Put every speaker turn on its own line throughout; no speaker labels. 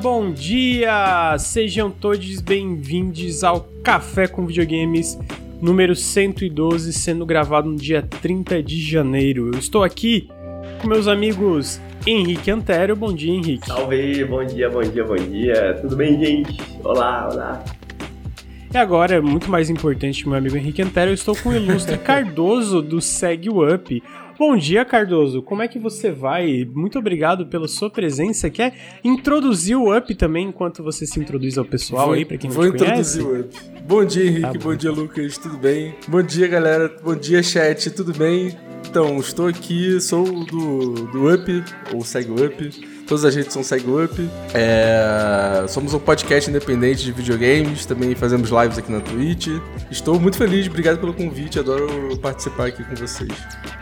bom dia! Sejam todos bem-vindos ao Café com Videogames número 112, sendo gravado no dia 30 de janeiro. Eu estou aqui com meus amigos Henrique Antero. Bom dia, Henrique.
Salve, bom dia, bom dia, bom dia. Tudo bem, gente? Olá, olá.
E agora, muito mais importante meu amigo Henrique Antero, eu estou com o ilustre Cardoso do Segue Up. Bom dia, Cardoso. Como é que você vai? Muito obrigado pela sua presença. Quer introduzir o Up também enquanto você se introduz ao pessoal
vou,
aí, pra quem não
Vou introduzir o Up. Bom dia, Henrique. Tá bom. bom dia, Lucas. Tudo bem? Bom dia, galera. Bom dia, chat. Tudo bem? Então, estou aqui, sou do, do Up, ou Segue Up. Todas as redes são SegUp. É... Somos um podcast independente de videogames, também fazemos lives aqui na Twitch. Estou muito feliz, obrigado pelo convite, adoro participar aqui com vocês.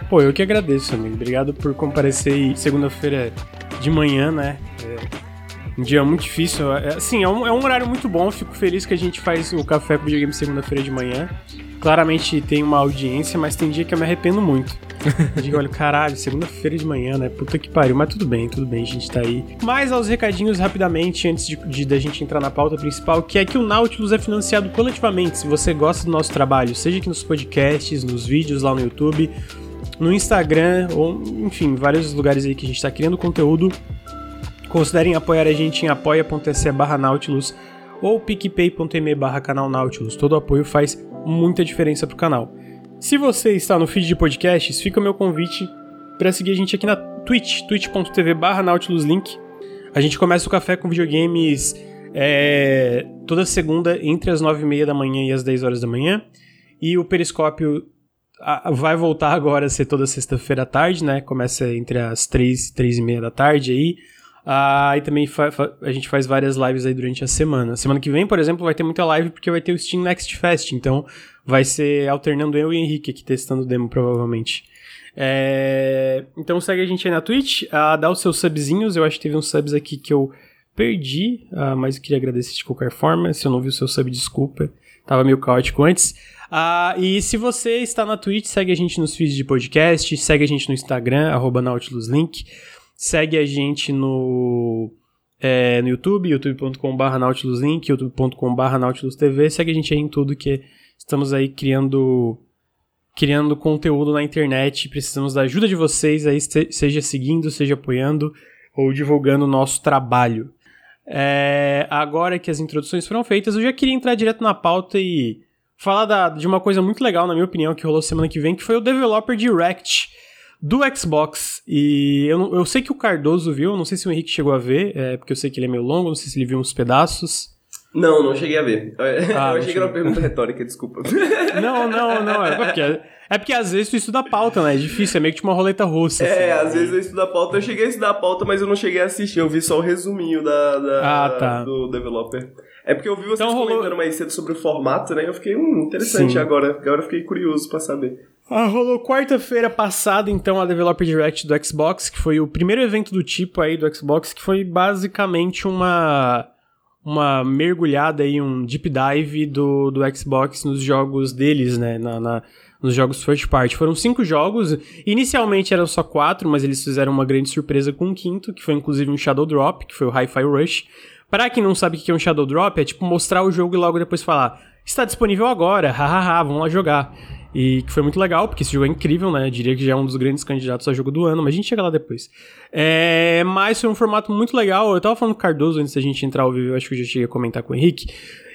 Pô, eu que agradeço, amigo. Obrigado por comparecer segunda-feira de manhã, né? É um dia muito difícil. É, assim, é um, é um horário muito bom. Fico feliz que a gente faz o café com videogame segunda-feira de manhã. Claramente tem uma audiência, mas tem dia que eu me arrependo muito. Eu digo, olha, caralho, segunda-feira de manhã, né? Puta que pariu. Mas tudo bem, tudo bem, a gente tá aí. Mas aos recadinhos rapidamente, antes de, de da gente entrar na pauta principal, que é que o Nautilus é financiado coletivamente. Se você gosta do nosso trabalho, seja aqui nos podcasts, nos vídeos lá no YouTube, no Instagram, ou enfim, vários lugares aí que a gente tá criando conteúdo. Considerem apoiar a gente em apoia.se barra Nautilus ou picpay.me barra canal Nautilus. Todo apoio faz muita diferença pro canal. Se você está no feed de podcasts, fica o meu convite para seguir a gente aqui na Twitch, twitch.tv barra nautiluslink. A gente começa o café com videogames é, toda segunda entre as 9h30 da manhã e as 10 horas da manhã. E o Periscópio a, vai voltar agora a ser toda sexta-feira à tarde, né? Começa entre as 3 e 3 e meia da tarde aí. Ah, e também a gente faz várias lives aí durante a semana. Semana que vem, por exemplo, vai ter muita live porque vai ter o Steam Next Fest. Então vai ser alternando eu e Henrique aqui testando o demo, provavelmente. É... Então segue a gente aí na Twitch, ah, dá os seus subzinhos. Eu acho que teve uns subs aqui que eu perdi, ah, mas eu queria agradecer de qualquer forma. Se eu não vi o seu sub, desculpa. Tava meio caótico antes. Ah, e se você está na Twitch, segue a gente nos feeds de podcast, segue a gente no Instagram, arroba NautilusLink. Segue a gente no, é, no YouTube, youtube.com.br nautiluslink, youtube.com.br nautilusTV. Segue a gente aí em tudo que estamos aí criando criando conteúdo na internet. Precisamos da ajuda de vocês aí, seja seguindo, seja apoiando ou divulgando o nosso trabalho. É, agora que as introduções foram feitas, eu já queria entrar direto na pauta e falar da, de uma coisa muito legal, na minha opinião, que rolou semana que vem, que foi o Developer Direct do Xbox. E eu, eu sei que o Cardoso viu, não sei se o Henrique chegou a ver, é, porque eu sei que ele é meio longo, não sei se ele viu uns pedaços.
Não, não cheguei a ver. Ah, eu achei que era uma pergunta retórica, desculpa.
Não, não, não. É porque, é porque às vezes tu estuda a pauta, né? É difícil, é meio que tipo uma roleta russa.
É, assim, às vezes eu estudo a pauta. Eu cheguei a estudar a pauta, mas eu não cheguei a assistir. Eu vi só o resuminho da, da
ah, tá.
do developer. É porque eu vi vocês então, rolou... comentando mais cedo sobre o formato, né? Eu fiquei, hum, interessante Sim. agora. Agora eu fiquei curioso pra saber.
Ah, rolou quarta-feira passada, então, a Developer Direct do Xbox, que foi o primeiro evento do tipo aí do Xbox, que foi basicamente uma uma mergulhada aí, um deep dive do, do Xbox nos jogos deles, né, na, na nos jogos first party. Foram cinco jogos, inicialmente eram só quatro, mas eles fizeram uma grande surpresa com um quinto, que foi inclusive um Shadow Drop, que foi o Hi-Fi Rush. Para quem não sabe o que é um Shadow Drop, é tipo mostrar o jogo e logo depois falar, está disponível agora, hahaha, vamos lá jogar. E que foi muito legal, porque esse jogo é incrível, né? Eu diria que já é um dos grandes candidatos a jogo do ano, mas a gente chega lá depois. É, mas foi um formato muito legal. Eu tava falando com o Cardoso antes da gente entrar ao vivo, acho que eu já cheguei a comentar com o Henrique.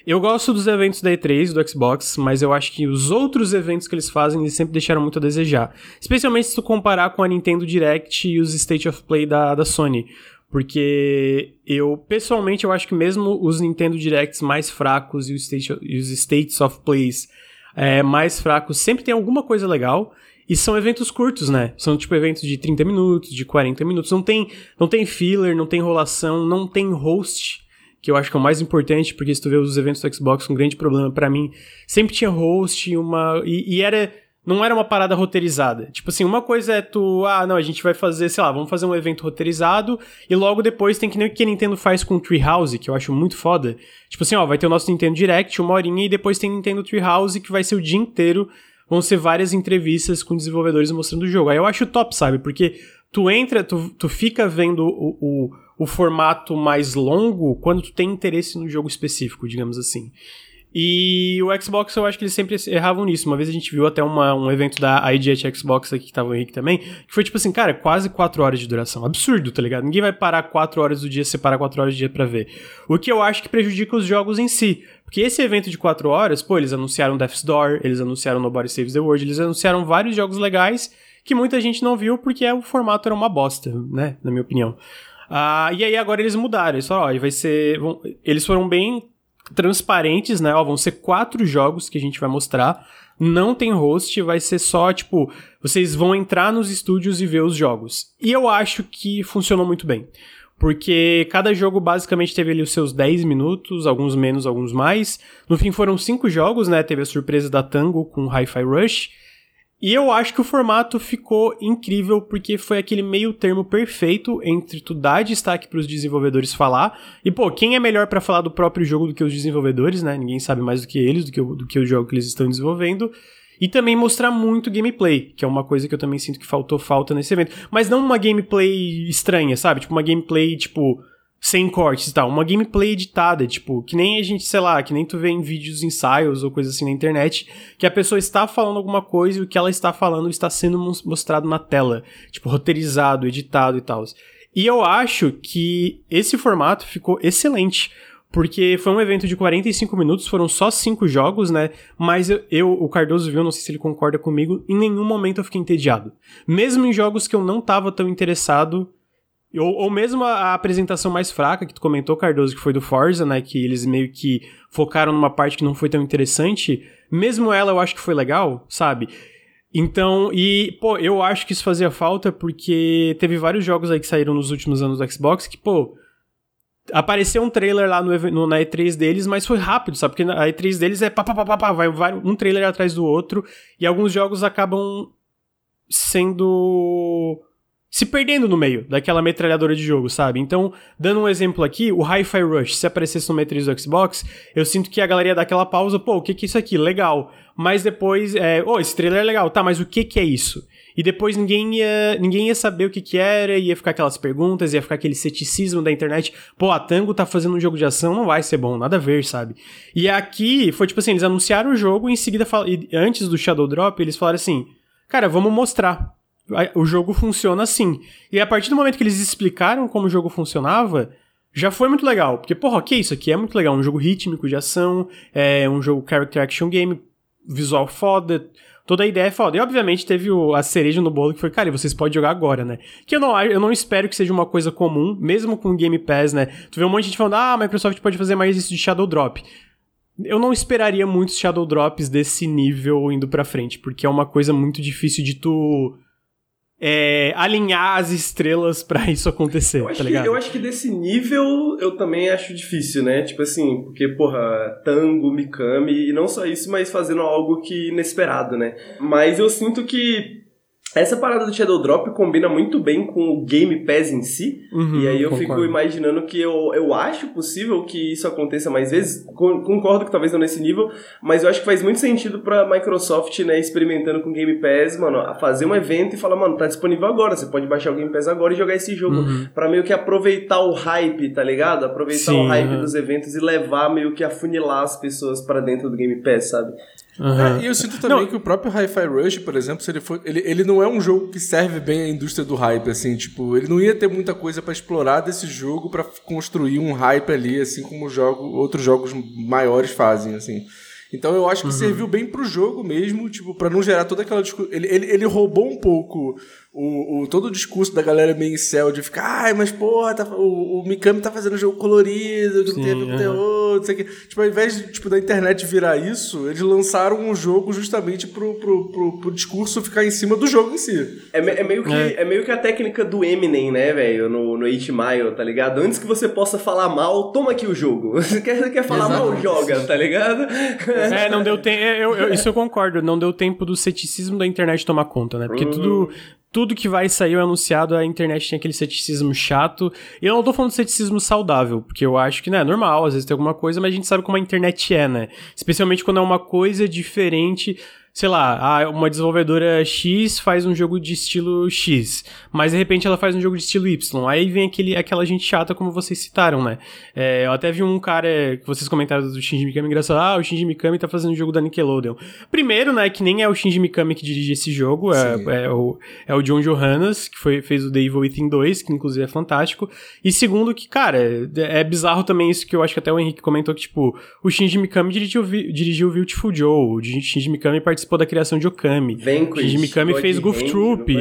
Eu gosto dos eventos da E3, do Xbox, mas eu acho que os outros eventos que eles fazem, eles sempre deixaram muito a desejar. Especialmente se tu comparar com a Nintendo Direct e os State of Play da, da Sony. Porque eu, pessoalmente, eu acho que mesmo os Nintendo Directs mais fracos e os, state, e os States of Plays é, mais fracos sempre tem alguma coisa legal. E são eventos curtos, né? São tipo eventos de 30 minutos, de 40 minutos. Não tem, não tem filler, não tem enrolação, não tem host, que eu acho que é o mais importante, porque se tu vê os eventos do Xbox, um grande problema para mim, sempre tinha host, uma. E, e, era não era uma parada roteirizada. Tipo assim, uma coisa é tu, ah, não, a gente vai fazer, sei lá, vamos fazer um evento roteirizado e logo depois tem que nem o que a Nintendo faz com o Treehouse, que eu acho muito foda. Tipo assim, ó, vai ter o nosso Nintendo Direct, uma horinha, e depois tem Nintendo Treehouse, que vai ser o dia inteiro, vão ser várias entrevistas com desenvolvedores mostrando o jogo. Aí eu acho top, sabe? Porque tu entra, tu, tu fica vendo o, o, o formato mais longo quando tu tem interesse no jogo específico, digamos assim. E o Xbox, eu acho que eles sempre erravam nisso. Uma vez a gente viu até uma, um evento da IGT Xbox aqui, que tava o Henrique também, que foi tipo assim, cara, quase 4 horas de duração. Absurdo, tá ligado? Ninguém vai parar 4 horas do dia, separar 4 horas do dia pra ver. O que eu acho que prejudica os jogos em si. Porque esse evento de 4 horas, pô, eles anunciaram Death's Door, eles anunciaram Nobody Saves the World, eles anunciaram vários jogos legais que muita gente não viu porque o formato era uma bosta, né? Na minha opinião. Ah, e aí agora eles mudaram. Eles falaram, ó, vai ser. Vão, eles foram bem transparentes, né? Ó, vão ser quatro jogos que a gente vai mostrar. Não tem host, vai ser só, tipo, vocês vão entrar nos estúdios e ver os jogos. E eu acho que funcionou muito bem. Porque cada jogo basicamente teve ali os seus 10 minutos, alguns menos, alguns mais. No fim foram cinco jogos, né? Teve a surpresa da Tango com Hi-Fi Rush. E eu acho que o formato ficou incrível porque foi aquele meio termo perfeito entre tu dar destaque para os desenvolvedores falar e pô, quem é melhor para falar do próprio jogo do que os desenvolvedores, né? Ninguém sabe mais do que eles, do que, o, do que o jogo que eles estão desenvolvendo. E também mostrar muito gameplay, que é uma coisa que eu também sinto que faltou falta nesse evento. Mas não uma gameplay estranha, sabe? Tipo uma gameplay tipo sem cortes e tal. Uma gameplay editada, tipo, que nem a gente, sei lá, que nem tu vê em vídeos, ensaios ou coisa assim na internet, que a pessoa está falando alguma coisa e o que ela está falando está sendo mostrado na tela, tipo, roteirizado, editado e tal. E eu acho que esse formato ficou excelente. Porque foi um evento de 45 minutos, foram só cinco jogos, né? Mas eu, eu, o Cardoso viu, não sei se ele concorda comigo, em nenhum momento eu fiquei entediado. Mesmo em jogos que eu não tava tão interessado, ou, ou mesmo a, a, apresentação mais fraca que tu comentou, Cardoso, que foi do Forza, né? Que eles meio que focaram numa parte que não foi tão interessante. Mesmo ela eu acho que foi legal, sabe? Então, e, pô, eu acho que isso fazia falta porque teve vários jogos aí que saíram nos últimos anos do Xbox que, pô, apareceu um trailer lá no, no, na E3 deles, mas foi rápido, sabe? Porque a E3 deles é pá, pá, pá, pá, vai, vai um trailer atrás do outro e alguns jogos acabam sendo se perdendo no meio daquela metralhadora de jogo, sabe? Então, dando um exemplo aqui, o Hi-Fi Rush, se aparecesse no Metriz do Xbox, eu sinto que a galeria dá aquela pausa, pô, o que que é isso aqui? Legal. Mas depois, é, oh, esse trailer é legal, tá, mas o que que é isso? E depois ninguém ia, ninguém ia saber o que que era, ia ficar aquelas perguntas, ia ficar aquele ceticismo da internet, pô, a Tango tá fazendo um jogo de ação, não vai ser bom, nada a ver, sabe? E aqui, foi tipo assim, eles anunciaram o jogo e em seguida, antes do Shadow Drop, eles falaram assim, cara, vamos mostrar o jogo funciona assim. E a partir do momento que eles explicaram como o jogo funcionava, já foi muito legal. Porque, porra, ok, isso aqui é muito legal. Um jogo rítmico de ação, é um jogo character action game, visual foda, toda a ideia é foda. E obviamente teve o, a cereja no bolo que foi, cara, e vocês podem jogar agora, né? Que eu não, eu não espero que seja uma coisa comum, mesmo com Game Pass, né? Tu vê um monte de gente falando, ah, a Microsoft pode fazer mais isso de Shadow Drop. Eu não esperaria muitos Shadow Drops desse nível indo pra frente, porque é uma coisa muito difícil de tu é, alinhar as estrelas para isso acontecer, tá ligado?
Que, eu acho que desse nível eu também acho difícil, né? Tipo assim, porque, porra, tango, Mikami, e não só isso, mas fazendo algo que inesperado, né? Mas eu sinto que essa parada do Shadow Drop combina muito bem com o Game Pass em si. Uhum, e aí eu concordo. fico imaginando que eu, eu acho possível que isso aconteça mais vezes. Concordo que talvez não nesse nível, mas eu acho que faz muito sentido pra Microsoft, né, experimentando com o Game Pass, mano, fazer um evento e falar, mano, tá disponível agora, você pode baixar o Game Pass agora e jogar esse jogo. Uhum. para meio que aproveitar o hype, tá ligado? Aproveitar Sim, o hype uhum. dos eventos e levar meio que afunilar as pessoas para dentro do Game Pass, sabe?
Uhum. É, e eu sinto também não. que o próprio Hi-Fi Rush, por exemplo, se ele for. Ele, ele não é um jogo que serve bem à indústria do hype, assim, tipo, ele não ia ter muita coisa para explorar desse jogo para construir um hype ali, assim como jogo, outros jogos maiores fazem, assim. Então eu acho que uhum. serviu bem pro jogo mesmo, tipo, para não gerar toda aquela discussão. Ele, ele, ele roubou um pouco o, o, todo o discurso da galera meio em céu de ficar, ai, mas porra, tá, o, o Mikami tá fazendo jogo colorido, que não tem a ver com terror, não sei o que. Tipo, ao invés de, tipo, da internet virar isso, eles lançaram um jogo justamente pro, pro, pro, pro discurso ficar em cima do jogo em si.
É, é meio, que, é. é. meio que a técnica do Eminem, né, velho, no, no 8 Mile, tá ligado? Antes que você possa falar mal, toma aqui o jogo. Você quer, quer falar Exatamente. mal, joga, tá ligado?
É, não deu tempo. É, isso eu concordo, não deu tempo do ceticismo da internet tomar conta, né? Porque tudo tudo que vai sair anunciado, a internet tem aquele ceticismo chato. E eu não tô falando de ceticismo saudável, porque eu acho que, né, é normal, às vezes tem alguma coisa, mas a gente sabe como a internet é, né? Especialmente quando é uma coisa diferente. Sei lá, ah, uma desenvolvedora X faz um jogo de estilo X, mas de repente ela faz um jogo de estilo Y. Aí vem aquele, aquela gente chata, como vocês citaram, né? É, eu até vi um cara que vocês comentaram do Shinji Mikami engraçado. Ah, o Shinji Mikami tá fazendo um jogo da Nickelodeon. Primeiro, né, que nem é o Shinji Mikami que dirige esse jogo, é, é, o, é o John Johannes, que foi, fez o The Evil Within 2, que inclusive é fantástico. E segundo, que, cara, é, é bizarro também isso que eu acho que até o Henrique comentou, que, tipo, o Shinji Mikami dirigiu, dirigiu o Beautiful Joe, o Shinji Mikami participou da criação de Okami.
Vanquish,
Shinji Mikami fez Goof Troop.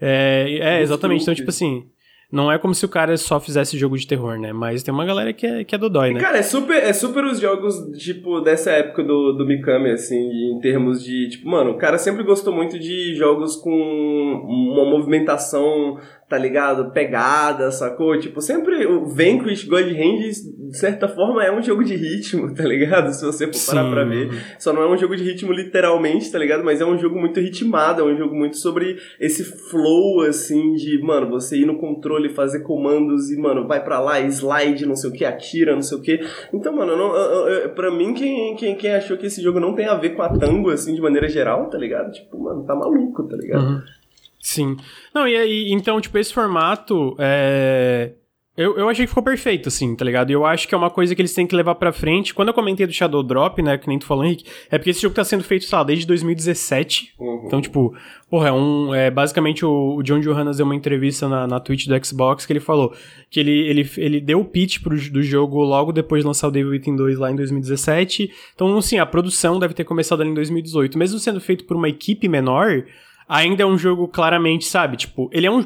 É, é exatamente. Então, tipo assim, não é como se o cara só fizesse jogo de terror, né? Mas tem uma galera que é, que é dodói, né?
Cara, é super, é super os jogos, tipo, dessa época do, do Mikami, assim, em termos de, tipo, mano, o cara sempre gostou muito de jogos com uma movimentação tá ligado? Pegada, sacou? Tipo, sempre o Vanquish God Hand, de certa forma, é um jogo de ritmo, tá ligado? Se você for parar Sim. pra ver. Só não é um jogo de ritmo literalmente, tá ligado? Mas é um jogo muito ritmado, é um jogo muito sobre esse flow, assim, de, mano, você ir no controle, fazer comandos e, mano, vai pra lá, slide, não sei o que, atira, não sei o que. Então, mano, não, eu, eu, pra mim, quem, quem, quem achou que esse jogo não tem a ver com a tango, assim, de maneira geral, tá ligado? Tipo, mano, tá maluco, tá ligado? Uhum.
Sim. Não, e aí, então, tipo, esse formato é. Eu, eu achei que ficou perfeito, assim, tá ligado? E eu acho que é uma coisa que eles têm que levar pra frente. Quando eu comentei do Shadow Drop, né, que nem tu falou, Henrique, é porque esse jogo tá sendo feito, sei lá, desde 2017. Uhum. Então, tipo, porra, é um. É, basicamente, o, o John Johannes deu uma entrevista na, na Twitch do Xbox que ele falou que ele, ele, ele deu o pitch pro, do jogo logo depois de lançar o Devil Within 2 lá em 2017. Então, assim, a produção deve ter começado ali em 2018. Mesmo sendo feito por uma equipe menor ainda é um jogo claramente, sabe? Tipo, ele é um.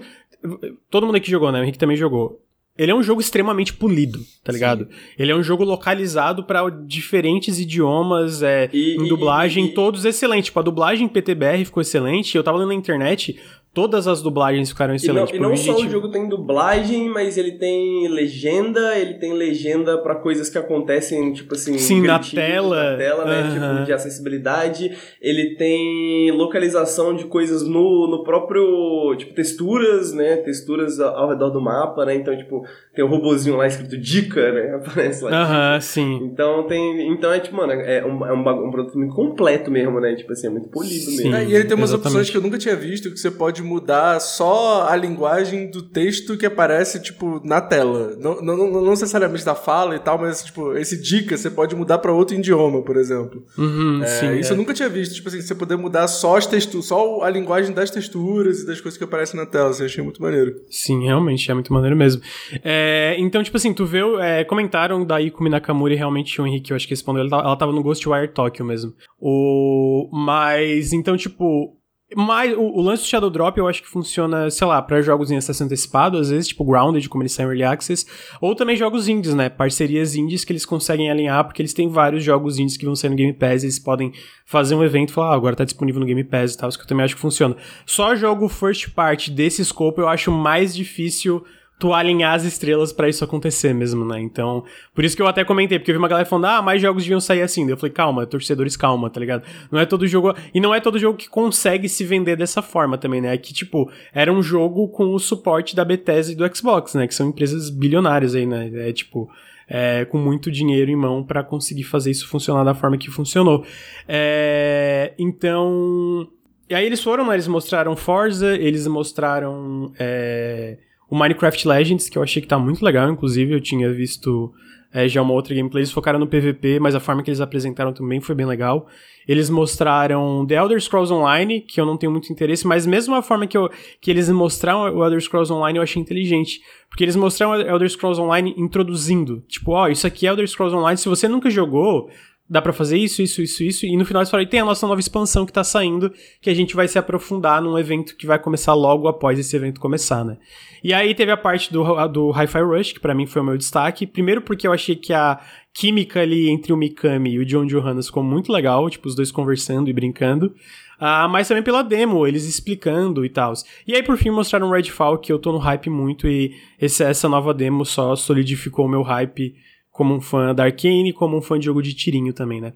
Todo mundo aqui jogou, né? O Henrique também jogou. Ele é um jogo extremamente polido, tá ligado? Sim. Ele é um jogo localizado para diferentes idiomas, é, e, em dublagem, e, e, todos excelentes. Tipo, a dublagem PTBR ficou excelente. Eu tava lendo na internet, Todas as dublagens ficaram excelentes.
E não, e não só o jogo tem dublagem, mas ele tem legenda, ele tem legenda para coisas que acontecem, tipo assim,
Sim, na tela.
Na tela, né? Tipo, de acessibilidade. Ele tem localização de coisas no, no próprio. Tipo, texturas, né? Texturas ao redor do mapa, né? Então, tipo, tem um robozinho lá escrito dica, né? Aparece lá.
Aham, uh -huh, sim.
Então tem. Então é tipo, mano, é um, é um, um produto muito completo mesmo, né? Tipo assim, é muito polido sim, mesmo.
É, e ele tem umas exatamente. opções que eu nunca tinha visto, que você pode mudar só a linguagem do texto que aparece, tipo, na tela. Não, não, não, não necessariamente da fala e tal, mas, tipo, esse dica você pode mudar para outro idioma, por exemplo.
Uhum, é, sim,
isso é. eu nunca tinha visto. Tipo assim, você poder mudar só as texturas, só a linguagem das texturas e das coisas que aparecem na tela. Assim, achei muito maneiro.
Sim, realmente, é muito maneiro mesmo. É, então, tipo assim, tu vê, é, comentaram da Ikumi Nakamura e realmente o Henrique, eu acho que respondeu, ela, ela tava no Ghostwire Tokyo mesmo. O, mas, então, tipo, mas o, o, lance do Shadow Drop eu acho que funciona, sei lá, para jogos em acesso antecipado, às vezes, tipo Grounded, como eles saem Early Access, ou também jogos indies, né? Parcerias indies que eles conseguem alinhar, porque eles têm vários jogos indies que vão sair no Game Pass, eles podem fazer um evento e falar, ah, agora tá disponível no Game Pass e tal, isso que eu também acho que funciona. Só jogo first party desse escopo eu acho mais difícil tu alinhar as estrelas para isso acontecer mesmo, né? Então, por isso que eu até comentei, porque eu vi uma galera falando, ah, mais jogos deviam sair assim. eu falei, calma, torcedores, calma, tá ligado? Não é todo jogo. E não é todo jogo que consegue se vender dessa forma também, né? É que, tipo, era um jogo com o suporte da Bethesda e do Xbox, né? Que são empresas bilionárias aí, né? É tipo. É, com muito dinheiro em mão para conseguir fazer isso funcionar da forma que funcionou. É, então. E aí eles foram, né? Eles mostraram Forza, eles mostraram. É, o Minecraft Legends, que eu achei que tá muito legal, inclusive eu tinha visto é, já uma outra gameplay, eles focaram no PVP, mas a forma que eles apresentaram também foi bem legal. Eles mostraram The Elder Scrolls Online, que eu não tenho muito interesse, mas mesmo a forma que, eu, que eles mostraram o Elder Scrolls Online eu achei inteligente. Porque eles mostraram o Elder Scrolls Online introduzindo. Tipo, ó, oh, isso aqui é Elder Scrolls Online, se você nunca jogou, dá para fazer isso, isso, isso, isso, e no final eles falaram, tem a nossa nova expansão que tá saindo, que a gente vai se aprofundar num evento que vai começar logo após esse evento começar, né? E aí teve a parte do, do Hi-Fi Rush, que para mim foi o meu destaque, primeiro porque eu achei que a química ali entre o Mikami e o John Johannes ficou muito legal, tipo, os dois conversando e brincando, ah, mas também pela demo, eles explicando e tal. E aí, por fim, mostraram Redfall, que eu tô no hype muito, e esse, essa nova demo só solidificou o meu hype como um fã da Arkane, como um fã de jogo de tirinho também, né?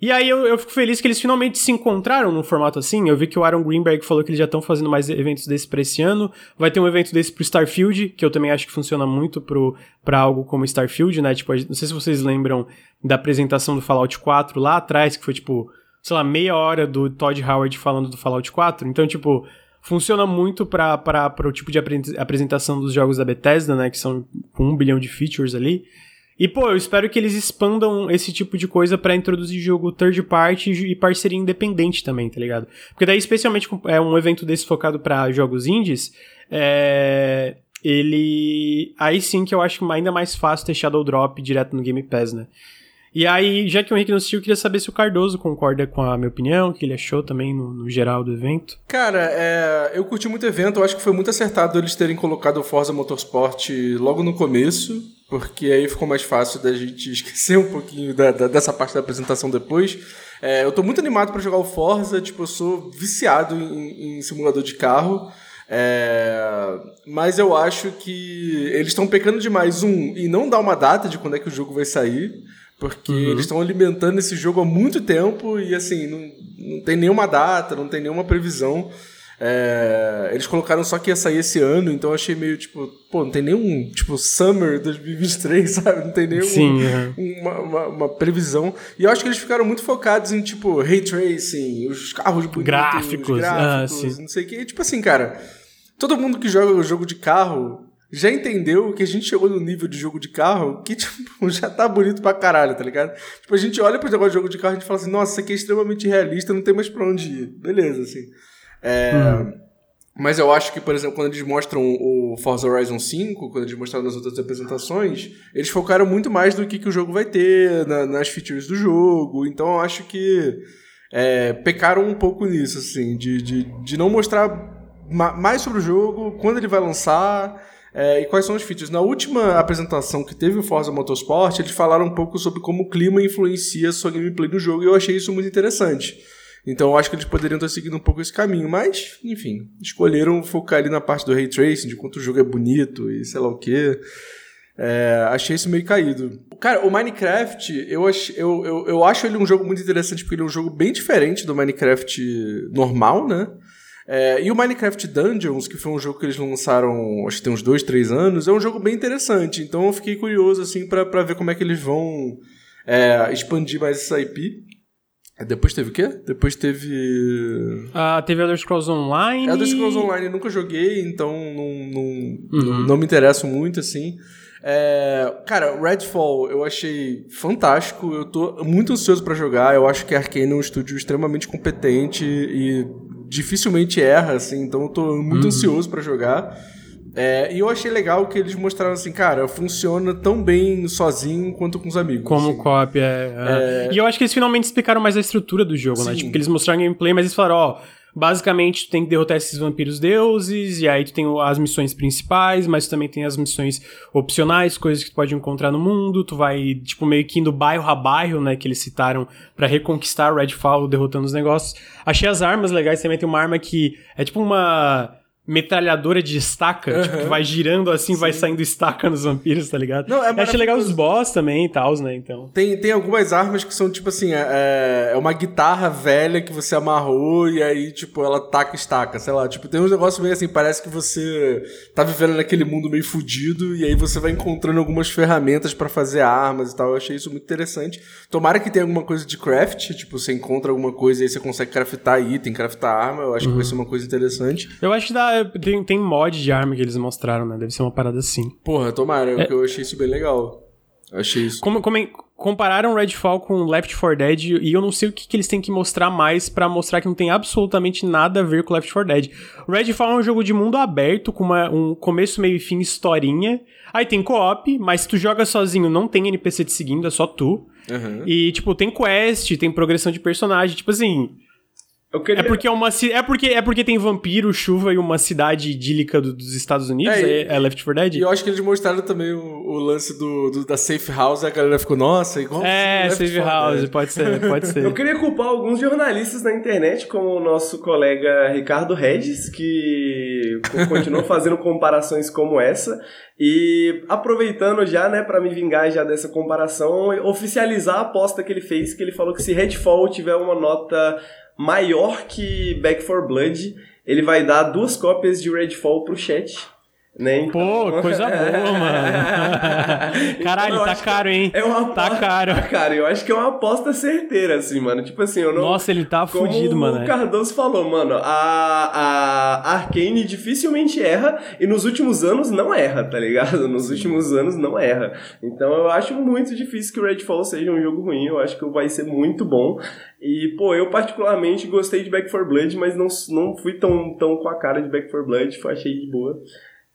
E aí eu, eu fico feliz que eles finalmente se encontraram num formato assim. Eu vi que o Aaron Greenberg falou que eles já estão fazendo mais eventos desse pra esse ano. Vai ter um evento desse pro Starfield, que eu também acho que funciona muito pro, pra algo como Starfield, né? Tipo, não sei se vocês lembram da apresentação do Fallout 4 lá atrás, que foi tipo sei lá, meia hora do Todd Howard falando do Fallout 4. Então, tipo, funciona muito para o tipo de apresentação dos jogos da Bethesda, né? Que são com um bilhão de features ali. E, pô, eu espero que eles expandam esse tipo de coisa para introduzir jogo third party e parceria independente também, tá ligado? Porque daí, especialmente é um evento desse focado para jogos indies, é... ele. Aí sim que eu acho ainda mais fácil ter Shadow Drop direto no Game Pass, né? E aí, já que o Henrique não assistiu, eu queria saber se o Cardoso concorda com a minha opinião, que ele achou também no, no geral do evento.
Cara, é, eu curti muito o evento, eu acho que foi muito acertado eles terem colocado o Forza Motorsport logo no começo, porque aí ficou mais fácil da gente esquecer um pouquinho da, da, dessa parte da apresentação depois. É, eu tô muito animado para jogar o Forza, tipo, eu sou viciado em, em simulador de carro. É, mas eu acho que eles estão pecando demais, um, e não dá uma data de quando é que o jogo vai sair. Porque uhum. eles estão alimentando esse jogo há muito tempo e, assim, não, não tem nenhuma data, não tem nenhuma previsão. É, eles colocaram só que ia sair esse ano, então eu achei meio tipo, pô, não tem nenhum, tipo, Summer 2023, sabe? Não tem nenhum Sim, uma, uma, uma, previsão. E eu acho que eles ficaram muito focados em, tipo, ray tracing, os carros bonitos,
gráficos,
gráficos
ah,
não sei o que. E, tipo assim, cara, todo mundo que joga o jogo de carro já entendeu que a gente chegou no nível de jogo de carro que, tipo, já tá bonito pra caralho, tá ligado? Tipo, a gente olha pro negócio de jogo de carro e a gente fala assim, nossa, isso aqui é extremamente realista, não tem mais pra onde ir. Beleza, assim. É... Uhum. Mas eu acho que, por exemplo, quando eles mostram o Forza Horizon 5, quando eles mostraram nas outras apresentações, eles focaram muito mais no que, que o jogo vai ter, na, nas features do jogo. Então eu acho que é, pecaram um pouco nisso, assim, de, de, de não mostrar mais sobre o jogo, quando ele vai lançar é, e quais são os features? Na última apresentação que teve o Forza Motorsport, eles falaram um pouco sobre como o clima influencia a sua gameplay no jogo e eu achei isso muito interessante. Então eu acho que eles poderiam estar seguindo um pouco esse caminho, mas, enfim, escolheram focar ali na parte do ray tracing, de quanto o jogo é bonito e sei lá o que. É, achei isso meio caído. Cara, o Minecraft, eu, ach, eu, eu, eu acho ele um jogo muito interessante porque ele é um jogo bem diferente do Minecraft normal, né? É, e o Minecraft Dungeons, que foi um jogo que eles lançaram, acho que tem uns dois, três anos, é um jogo bem interessante. Então eu fiquei curioso, assim, para ver como é que eles vão é, expandir mais essa IP. Depois teve o quê? Depois teve.
Ah, teve Elder Scrolls Online.
Elder Scrolls Online eu nunca joguei, então não, não, uhum. não, não me interesso muito, assim. É, cara, Redfall eu achei fantástico. Eu tô muito ansioso para jogar. Eu acho que a Arkane é um estúdio extremamente competente e dificilmente erra, assim, então eu tô muito uhum. ansioso para jogar. É, e eu achei legal que eles mostraram assim, cara, funciona tão bem sozinho quanto com os amigos.
Como
assim.
cópia, é, é... E eu acho que eles finalmente explicaram mais a estrutura do jogo, né? Sim. né? Tipo, que eles mostraram gameplay, mas eles falaram, ó, basicamente tu tem que derrotar esses vampiros deuses, e aí tu tem as missões principais, mas tu também tem as missões opcionais, coisas que tu pode encontrar no mundo, tu vai, tipo, meio que indo bairro a bairro, né, que eles citaram para reconquistar Redfall, derrotando os negócios. Achei as armas legais, também tem uma arma que é tipo uma metralhadora de estaca, uhum. tipo, que vai girando assim, Sim. vai saindo estaca nos vampiros, tá ligado? Não, é Eu achei legal os boss também e tal, né, então.
Tem, tem algumas armas que são, tipo assim, é, é uma guitarra velha que você amarrou e aí, tipo, ela taca estaca, sei lá, tipo, tem uns negócios meio assim, parece que você tá vivendo naquele mundo meio fudido e aí você vai encontrando algumas ferramentas para fazer armas e tal, eu achei isso muito interessante. Tomara que tenha alguma coisa de craft, tipo, você encontra alguma coisa e aí você consegue craftar item, craftar arma, eu acho uhum. que vai ser uma coisa interessante.
Eu acho que dá tem, tem mod de arma que eles mostraram, né? Deve ser uma parada assim.
Porra, tomara, é. eu achei isso bem legal. achei isso.
Como, como, compararam Redfall com Left 4 Dead e eu não sei o que, que eles têm que mostrar mais para mostrar que não tem absolutamente nada a ver com Left 4 Dead. Redfall é um jogo de mundo aberto com uma, um começo, meio e fim, historinha. Aí tem co-op, mas se tu joga sozinho não tem NPC te seguindo, é só tu. Uhum. E, tipo, tem quest, tem progressão de personagem. Tipo assim, Queria... É porque é uma é porque é porque tem vampiro, chuva e uma cidade idílica do, dos Estados Unidos, é, é, é, Left 4 Dead.
E eu acho que eles mostraram também o, o lance do, do, da safe house, a galera ficou, nossa, igual
É, safe house, Dead. pode ser, pode ser.
eu queria culpar alguns jornalistas na internet, como o nosso colega Ricardo Regis, que continuou fazendo comparações como essa. E aproveitando já, né, para me vingar já dessa comparação, oficializar a aposta que ele fez, que ele falou que se Redfall tiver uma nota maior que Back for Blood. Ele vai dar duas cópias de Redfall pro chat. Né?
Então... Pô, coisa boa, mano. Caralho, então, tá caro, hein?
É uma
tá caro.
Tá caro, eu acho que é uma aposta certeira, assim, mano. Tipo assim, eu não.
Nossa, ele tá
como
fudido, mano.
O Cardoso falou, mano, a, a Arkane dificilmente erra e nos últimos anos não erra, tá ligado? Nos últimos anos não erra. Então eu acho muito difícil que o Redfall seja um jogo ruim. Eu acho que vai ser muito bom. E, pô, eu particularmente gostei de Back 4 Blood, mas não, não fui tão, tão com a cara de Back 4 Blood, achei de boa.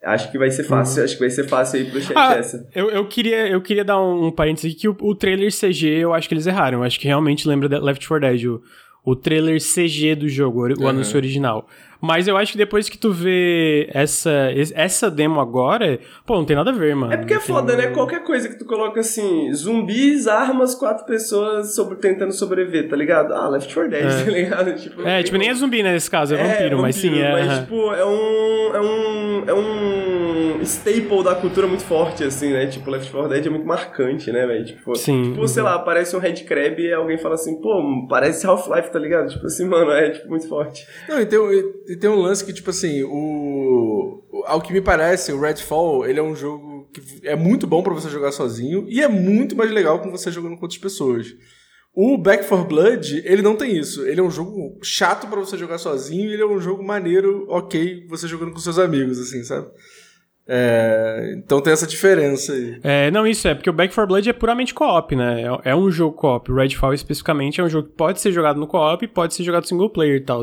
Acho que vai ser fácil, uhum. acho que vai ser fácil aí pro chat ah, essa.
Eu, eu, queria, eu queria dar um, um parênteses aqui que o, o trailer CG eu acho que eles erraram. Eu acho que realmente lembra Left 4 Dead, o, o trailer CG do jogo, o uhum. anúncio original. Mas eu acho que depois que tu vê essa, essa demo agora, pô, não tem nada a ver, mano.
É porque
é
foda, né? Qualquer coisa que tu coloca assim, zumbis, armas, quatro pessoas sobre, tentando sobreviver, tá ligado? Ah, Left 4 Dead,
é.
tá ligado? Tipo,
é, tipo, nem é zumbi, né, nesse caso, é, é vampiro, vampiro, mas sim, é.
Mas, tipo, é um. É um. É um staple da cultura muito forte, assim, né? Tipo, Left 4 Dead é muito marcante, né, velho? Tipo,
sim.
Tipo, sei lá, aparece um Red Crab e alguém fala assim, pô, parece Half-Life, tá ligado? Tipo assim, mano, é tipo, muito forte.
Não, e tem, e tem um lance que, tipo assim, o. Ao que me parece, o Redfall, ele é um jogo que é muito bom para você jogar sozinho e é muito mais legal com você jogando com outras pessoas. O Back 4 Blood, ele não tem isso. Ele é um jogo chato para você jogar sozinho e ele é um jogo maneiro, ok, você jogando com seus amigos, assim, sabe? É, então tem essa diferença aí.
É, não, isso é, porque o Back 4 Blood é puramente co-op, né? É, é, um jogo co-op. Redfall especificamente é um jogo que pode ser jogado no co-op e pode ser jogado single player e tal.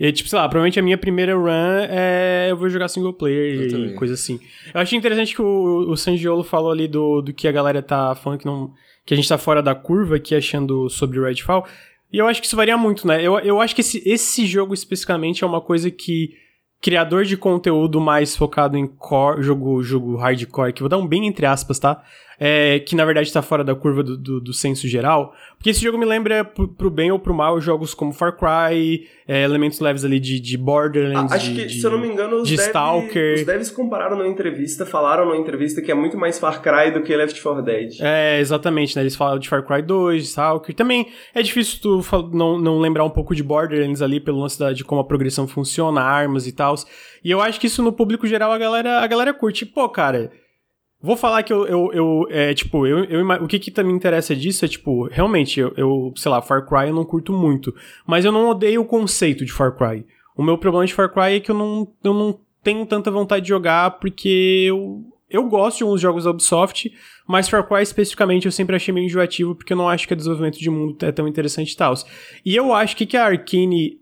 E tipo, sei lá, provavelmente a minha primeira run é eu vou jogar single player eu e coisa assim. Eu achei interessante que o, o Sangiolo falou ali do, do que a galera tá falando que não. que a gente tá fora da curva aqui achando sobre o Redfall. E eu acho que isso varia muito, né? Eu, eu acho que esse, esse jogo especificamente é uma coisa que criador de conteúdo mais focado em core, jogo, jogo hardcore, que vou dar um bem entre aspas, tá? É, que na verdade está fora da curva do, do, do, senso geral. Porque esse jogo me lembra, pro, pro bem ou pro mal, jogos como Far Cry, é, elementos leves ali de, de Borderlands.
acho
de,
que,
de,
se eu não me engano, os,
de
dev,
Stalker.
os devs compararam na entrevista, falaram na entrevista que é muito mais Far Cry do que Left 4 Dead.
É, exatamente, né? Eles falam de Far Cry 2, Stalker. Também é difícil tu não, não lembrar um pouco de Borderlands ali pelo lance da, de como a progressão funciona, armas e tal. E eu acho que isso no público geral a galera, a galera curte. Pô, cara. Vou falar que eu, eu, eu é, tipo, eu, eu, o que que me interessa disso é, tipo, realmente, eu, eu, sei lá, Far Cry eu não curto muito, mas eu não odeio o conceito de Far Cry. O meu problema de Far Cry é que eu não, eu não tenho tanta vontade de jogar porque eu, eu gosto de alguns jogos da Ubisoft, mas Far Cry especificamente eu sempre achei meio enjoativo porque eu não acho que o desenvolvimento de mundo é tão interessante e tal. E eu acho que, que a Arkane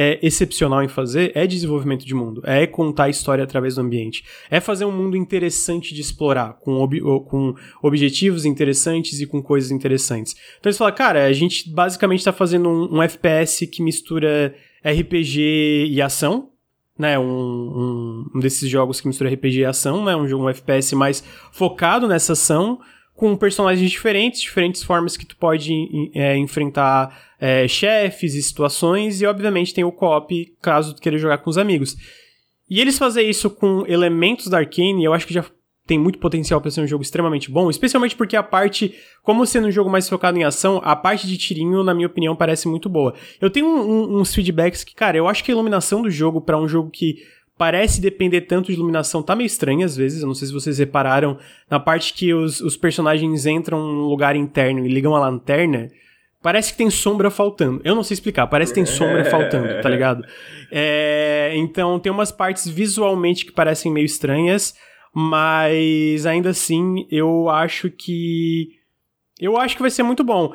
é excepcional em fazer é desenvolvimento de mundo, é contar a história através do ambiente, é fazer um mundo interessante de explorar, com, ob com objetivos interessantes e com coisas interessantes. Então você fala, cara, a gente basicamente está fazendo um, um, FPS que mistura RPG e ação, né, um, um, um, desses jogos que mistura RPG e ação, né, um um FPS mais focado nessa ação, com personagens diferentes, diferentes formas que tu pode é, enfrentar é, chefes e situações, e obviamente tem o co-op caso tu queira jogar com os amigos. E eles fazer isso com elementos da Arkane, eu acho que já tem muito potencial para ser um jogo extremamente bom, especialmente porque a parte, como sendo um jogo mais focado em ação, a parte de tirinho, na minha opinião, parece muito boa. Eu tenho um, um, uns feedbacks que, cara, eu acho que a iluminação do jogo para um jogo que parece depender tanto de iluminação, tá meio estranha às vezes. Eu não sei se vocês repararam na parte que os, os personagens entram num lugar interno e ligam a lanterna. Parece que tem sombra faltando. Eu não sei explicar, parece que tem sombra faltando, tá ligado? É, então tem umas partes visualmente que parecem meio estranhas, mas ainda assim eu acho que. Eu acho que vai ser muito bom.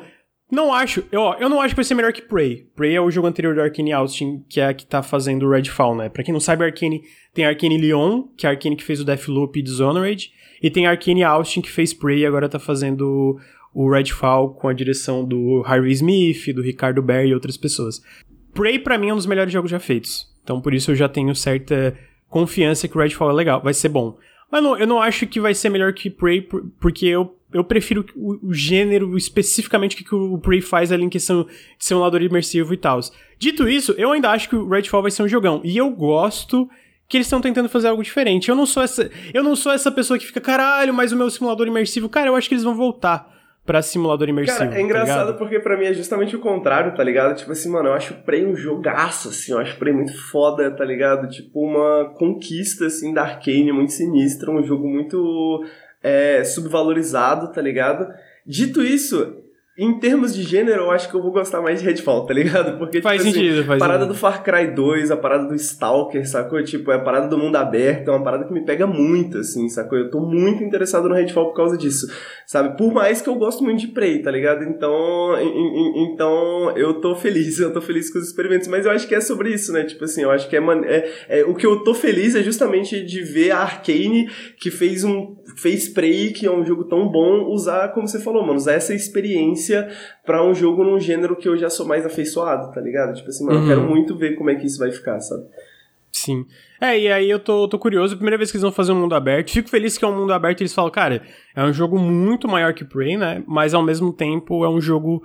Não acho, eu, eu não acho que vai ser melhor que Prey. Prey é o jogo anterior do Arkane Austin, que é a que tá fazendo o Redfall, né? Pra quem não sabe, Arkane tem Arkane Lyon, que é a Arkane que fez o Deathloop e Dishonored, e tem Arkane Austin, que fez Prey e agora tá fazendo o Redfall com a direção do Harvey Smith, do Ricardo Berry e outras pessoas. Prey, para mim, é um dos melhores jogos já feitos. Então, por isso eu já tenho certa confiança que o Redfall é legal, vai ser bom. Mas não, eu não acho que vai ser melhor que Prey, porque eu eu prefiro o, o gênero, especificamente o que, que o Prey faz ali em questão de ser lado imersivo e tal. Dito isso, eu ainda acho que o Redfall vai ser um jogão. E eu gosto que eles estão tentando fazer algo diferente. Eu não sou essa, eu não sou essa pessoa que fica, caralho, mas o meu simulador imersivo, cara, eu acho que eles vão voltar pra simulador imersivo.
Cara, é
tá
engraçado
ligado?
porque pra mim é justamente o contrário, tá ligado? Tipo assim, mano, eu acho o Prey um jogaço, assim, eu acho o Prey muito foda, tá ligado? Tipo, uma conquista, assim, da Arkane muito sinistra, um jogo muito é, subvalorizado, tá ligado? Dito isso, em termos de gênero, eu acho que eu vou gostar mais de Redfall, tá ligado? Porque,
Faz
tipo
sentido,
assim,
faz
a parada
sentido.
do Far Cry 2, a parada do Stalker, sacou? Tipo, é a parada do mundo aberto, é uma parada que me pega muito, assim, sacou? Eu tô muito interessado no Redfall por causa disso, sabe? Por mais que eu gosto muito de Prey, tá ligado? Então, em- em- então eu tô feliz, eu tô feliz com os experimentos, mas eu acho que é sobre isso, né? Tipo assim, eu acho que é, man- é, é- o que eu tô feliz é justamente de ver a Arkane que fez um fez Prey, que é um jogo tão bom, usar, como você falou, mano, usar essa experiência pra um jogo num gênero que eu já sou mais afeiçoado, tá ligado? Tipo assim, mano,
Uhum.
eu quero muito ver como é que isso vai ficar, sabe?
Sim. É, e aí eu tô, tô curioso, primeira vez que eles vão fazer um mundo aberto. Fico feliz que é um mundo aberto e eles falam, cara, é um jogo muito maior que Prey, né? Mas ao mesmo tempo é um jogo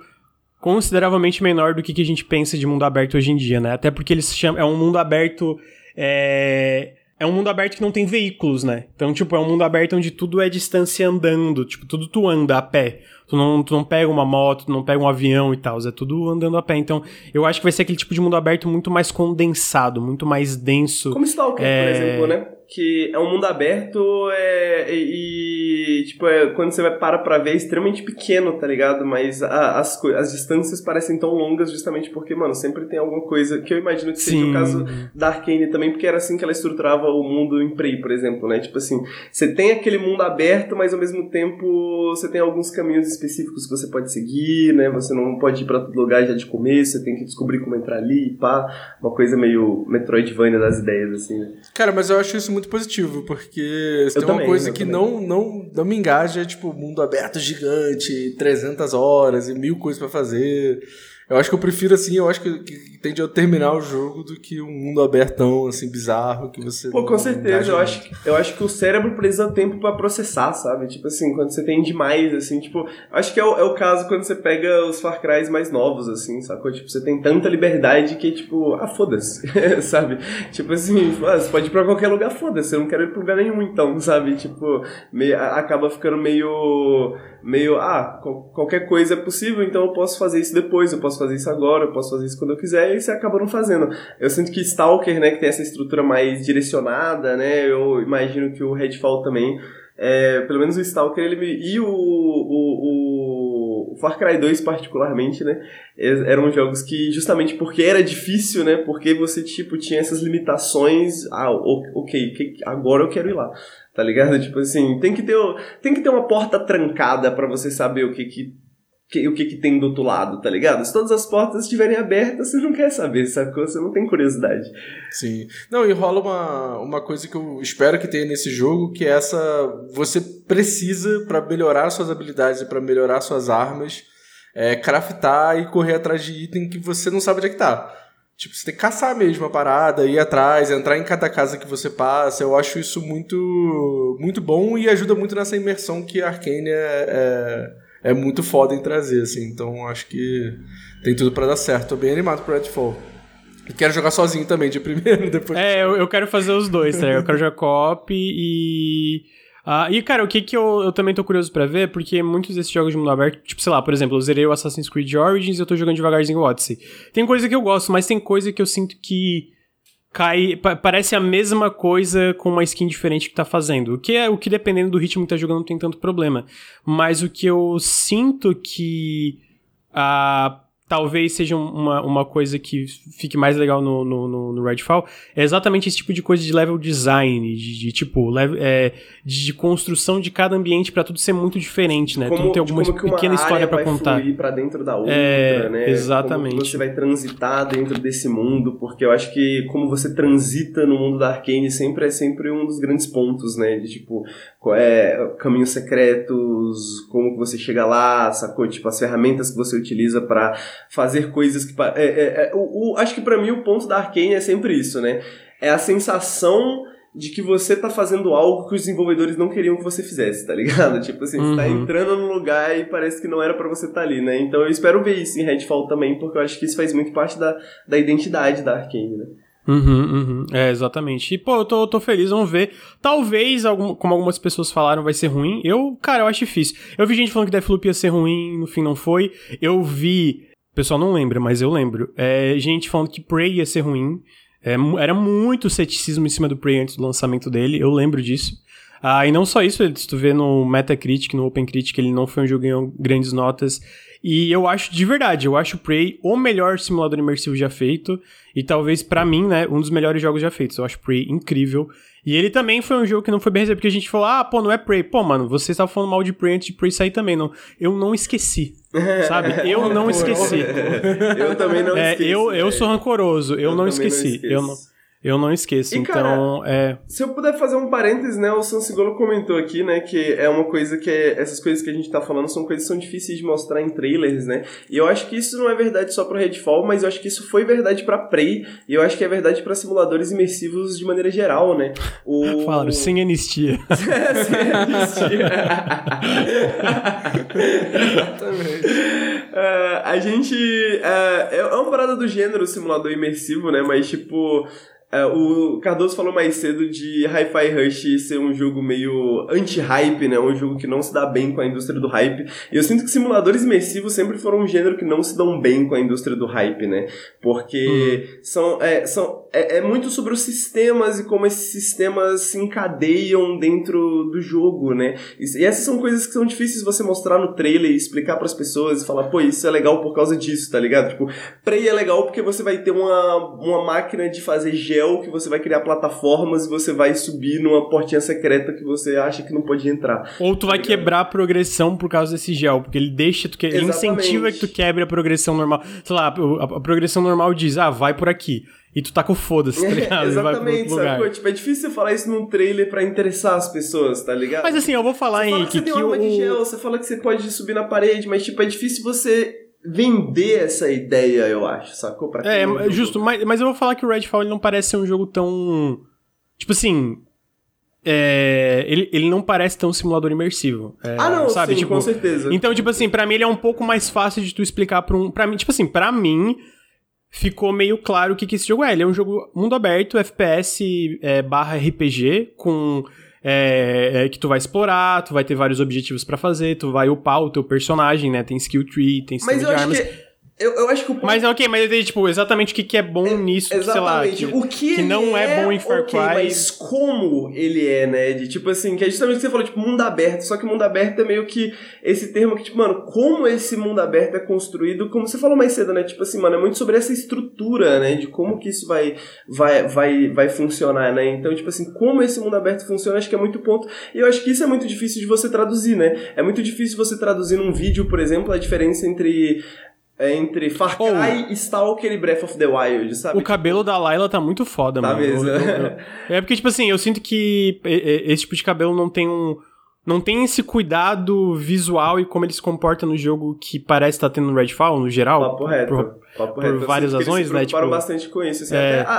consideravelmente menor do que, que a gente pensa de mundo aberto hoje em dia, né? Até porque eles chamam. É um mundo aberto. É. É um mundo aberto que não tem veículos, né? Então, tipo, é um mundo aberto onde tudo é distância andando. Tipo, tudo tu anda a pé. Tu não, tu não pega uma moto, tu não pega um avião e tal. É tudo andando a pé. Então, eu acho que vai ser aquele tipo de mundo aberto muito mais condensado, muito mais denso.
Como Stalker,
É.
por exemplo, né? Que é um mundo aberto é, e, e, tipo, é, quando você vai para pra ver é extremamente pequeno, tá ligado? Mas a- as, as distâncias parecem tão longas justamente porque, mano, sempre tem alguma coisa que eu imagino que seja
Sim.
o caso da Arkane também, porque era assim que ela estruturava o mundo em Prey, por exemplo, né? Tipo assim, você tem aquele mundo aberto, mas ao mesmo tempo você tem alguns caminhos específicos que você pode seguir, né? Você não pode ir pra todo lugar já de começo, você tem que descobrir como entrar ali, pá. Uma coisa meio Metroidvania das ideias, assim, né?
Cara, mas eu acho isso muito positivo, porque se
Eu
tem uma
também,
coisa
eu
que
também.
não, não, não me engaja, é tipo, mundo aberto gigante, 300 horas e mil coisas pra fazer. Eu acho que eu prefiro, assim, eu acho que, que tende a terminar o jogo do que um mundo abertão, assim, bizarro, que você...
Pô, com certeza, eu
muito.
acho, que- eu acho que o cérebro precisa tempo pra processar, sabe? Tipo assim, quando você tem demais, assim, tipo, acho que é o, é o caso quando você pega os Far Cry mais novos, assim, sacou? Tipo, você tem tanta liberdade que, tipo, ah, foda-se, sabe? Tipo assim, ah, você pode ir pra qualquer lugar, foda-se, eu não quero ir pra lugar nenhum, então, sabe? Tipo, meio, acaba ficando meio, meio, ah, qual- qualquer coisa é possível, então eu posso fazer isso depois, eu posso fazer isso agora, eu posso fazer isso quando eu quiser, e você acaba não fazendo. Eu sinto que Stalker, né, que tem essa estrutura mais direcionada, né, eu imagino que o Redfall também, é, pelo menos o Stalker, ele me, e o, o, o, Far Cry 2 particularmente, né, eram jogos que justamente porque era difícil, né, porque você, tipo, tinha essas limitações, ah, ok, agora eu quero ir lá. Tá ligado? Tipo assim, tem que ter, tem que ter uma porta trancada pra você saber o que que, que- o que que tem do outro lado, tá ligado? Se todas as portas estiverem abertas, você não quer saber, sacou? Você não tem curiosidade.
Sim. Não, e rola uma, uma coisa que eu espero que tenha nesse jogo, que é essa. Você precisa, pra melhorar suas habilidades e pra melhorar suas armas, é, craftar e correr atrás de item que você não sabe onde é que tá. Tipo, você tem que caçar mesmo a parada, ir atrás, entrar em cada casa que você passa. Eu acho isso muito, muito bom e ajuda muito nessa imersão que a Arcane é, é, é muito foda em trazer, assim. Então acho que tem tudo pra dar certo. Tô bem animado pro Redfall. E quero jogar sozinho também, de primeiro, depois.
É, eu, eu quero fazer os dois, tá? Eu quero jogar co-op e. Ah, e, cara, o que que eu, eu também tô curioso pra ver, porque muitos desses jogos de mundo aberto, tipo, sei lá, por exemplo, eu zerei o Assassin's Creed Origins e eu tô jogando devagarzinho o Odyssey. Tem coisa que eu gosto, mas tem coisa que eu sinto que cai. pa- parece a mesma coisa com uma skin diferente que tá fazendo. O que é o que, dependendo do ritmo que tá jogando, não tem tanto problema. Mas o que eu sinto que. ah, talvez seja uma, uma coisa que fique mais legal no, no, no, no Redfall, é exatamente esse tipo de coisa de level design, de, de tipo, level, é, de, de construção de cada ambiente pra tudo ser muito diferente, né? tudo ter alguma
como uma
pequena história
vai
contar.
fluir pra dentro da outra,
É,
né?
exatamente.
Como você vai transitar dentro desse mundo, porque eu acho que como você transita no mundo da Arcane sempre é sempre um dos grandes pontos, né? De tipo, é, caminhos secretos, como que você chega lá, sacou? Tipo, as ferramentas que você utiliza pra fazer coisas que... É, é, é, o, o- acho que pra mim o ponto da Arcane é sempre isso, né? É a sensação de que você tá fazendo algo que os desenvolvedores não queriam que você fizesse, tá ligado? Tipo assim, você tá
Uhum.
entrando num lugar e parece que não era pra você estar ali, né? Então eu espero ver isso em Redfall também, porque eu acho que isso faz muito parte da, da identidade da Arkane, né?
Uhum, uhum. É, exatamente. E, pô, eu tô, tô feliz, vamos ver. Talvez, algum, como algumas pessoas falaram, vai ser ruim. Eu, cara, eu acho difícil. Eu vi gente falando que Deathloop ia ser ruim, no fim não foi. Eu vi. O pessoal não lembra, mas eu lembro. É, gente falando que Prey ia ser ruim. É, era muito ceticismo em cima do Prey antes do lançamento dele, eu lembro disso. Ah, e não só isso, se tu vê no Metacritic, no OpenCritic, ele não foi um jogo que ganhou grandes notas. E eu acho, de verdade, eu acho o Prey o melhor simulador imersivo já feito. E talvez, para mim, né, um dos melhores jogos já feitos. Eu acho Prey incrível. E ele também foi um jogo que não foi bem recebido, porque a gente falou, ah, pô, não é Prey. Pô, mano, você estava falando mal de Prey antes de Prey sair também. Não, eu não esqueci, sabe? Eu não esqueci.
eu também não
é,
esqueci.
Eu, eu sou rancoroso, eu, eu não esqueci. Não eu não... Eu não esqueço,
e,
então
cara,
é.
Se eu puder fazer um parênteses, né? O Sansigolo comentou aqui, né? Que é uma coisa que é, essas coisas que a gente tá falando são coisas que são difíceis de mostrar em trailers, né? E eu acho que isso não é verdade só pro Redfall, mas eu acho que isso foi verdade para Prey e eu acho que é verdade para simuladores imersivos de maneira geral, né?
O... Falaram, sem anistia.
sem anistia. Exatamente. Uh, a gente. Uh, é uma parada do gênero simulador imersivo, né? Mas, tipo, é, o Cardoso falou mais cedo de Hi-Fi Rush ser um jogo meio anti-hype, né? Um jogo que não se dá bem com a indústria do hype. E eu sinto que simuladores imersivos sempre foram um gênero que não se dão bem com a indústria do hype, né? Porque uhum. são, é, são, é, é, muito sobre os sistemas e como esses sistemas se encadeiam dentro do jogo, né? E, e essas são coisas que são difíceis você mostrar no trailer e explicar para as pessoas e falar, pô, isso é legal por causa disso, tá ligado? Tipo, Prey é legal porque você vai ter uma, uma máquina de fazer gel que você vai criar plataformas e você vai subir numa portinha secreta que você acha que não pode entrar.
Ou tu vai tá quebrar a progressão por causa desse gel, porque ele deixa, tu que... ele incentiva que tu quebre a progressão normal. Sei lá, a, a progressão normal diz, ah, vai por aqui. E tu tá com foda-se, tá ligado?
Exatamente, sabe? Tipo, é difícil você falar isso num trailer pra interessar as pessoas, tá ligado?
Mas assim, eu vou falar,
em
que,
você tem uma arma de gel, você fala que você pode subir na parede, mas tipo, é difícil você vender essa ideia, eu acho, sacou? Pra
é, é justo, mas, mas eu vou falar que o Redfall ele não parece ser um jogo tão. Tipo assim. É, ele, ele não parece tão simulador imersivo. É,
ah, não,
sabe?
sim,
tipo,
com certeza.
Então, tipo assim, pra mim ele é um pouco mais fácil de tu explicar pra um. Pra mim, tipo assim, pra mim ficou meio claro o que, que esse jogo é. Ele é um jogo mundo aberto, FPS é, barra RPG, com é, é, que tu vai explorar, tu vai ter vários objetivos para fazer, tu vai upar o teu personagem, né? Tem skill tree, tem sistema
Mas
de armas.
Que eu, eu acho que o ponto...
Mas ok, mas eu tipo, exatamente o que, que é bom é, nisso, exatamente. sei lá. Que, o que, que não é, é, bom em Far okay, Cry.
Mas como ele é, né? De tipo assim, que é justamente o que você falou, tipo, mundo aberto. Só que mundo aberto é meio que esse termo que, tipo, mano, como esse mundo aberto é construído, como você falou mais cedo, né? Tipo assim, mano, é muito sobre essa estrutura, né? De como que isso vai, vai, vai, vai funcionar, né? Então, tipo assim, como esse mundo aberto funciona, acho que é muito ponto. E eu acho que isso é muito difícil de você traduzir, né? É muito difícil você traduzir num vídeo, por exemplo, a diferença entre é entre Far Cry, oh, Stalker e Breath of the Wild, sabe?
O cabelo da Layla tá muito foda,
tá
mano.
Mesmo. Eu, eu,
eu, é porque, tipo assim, eu sinto que esse tipo de cabelo não tem um. Não tem esse cuidado visual e como ele se comporta no jogo que parece estar tá tendo no Redfall, no geral.
Papo reto. Por,
papo por reto. várias razões, né?
Tipo, bastante com isso. Assim, é... a,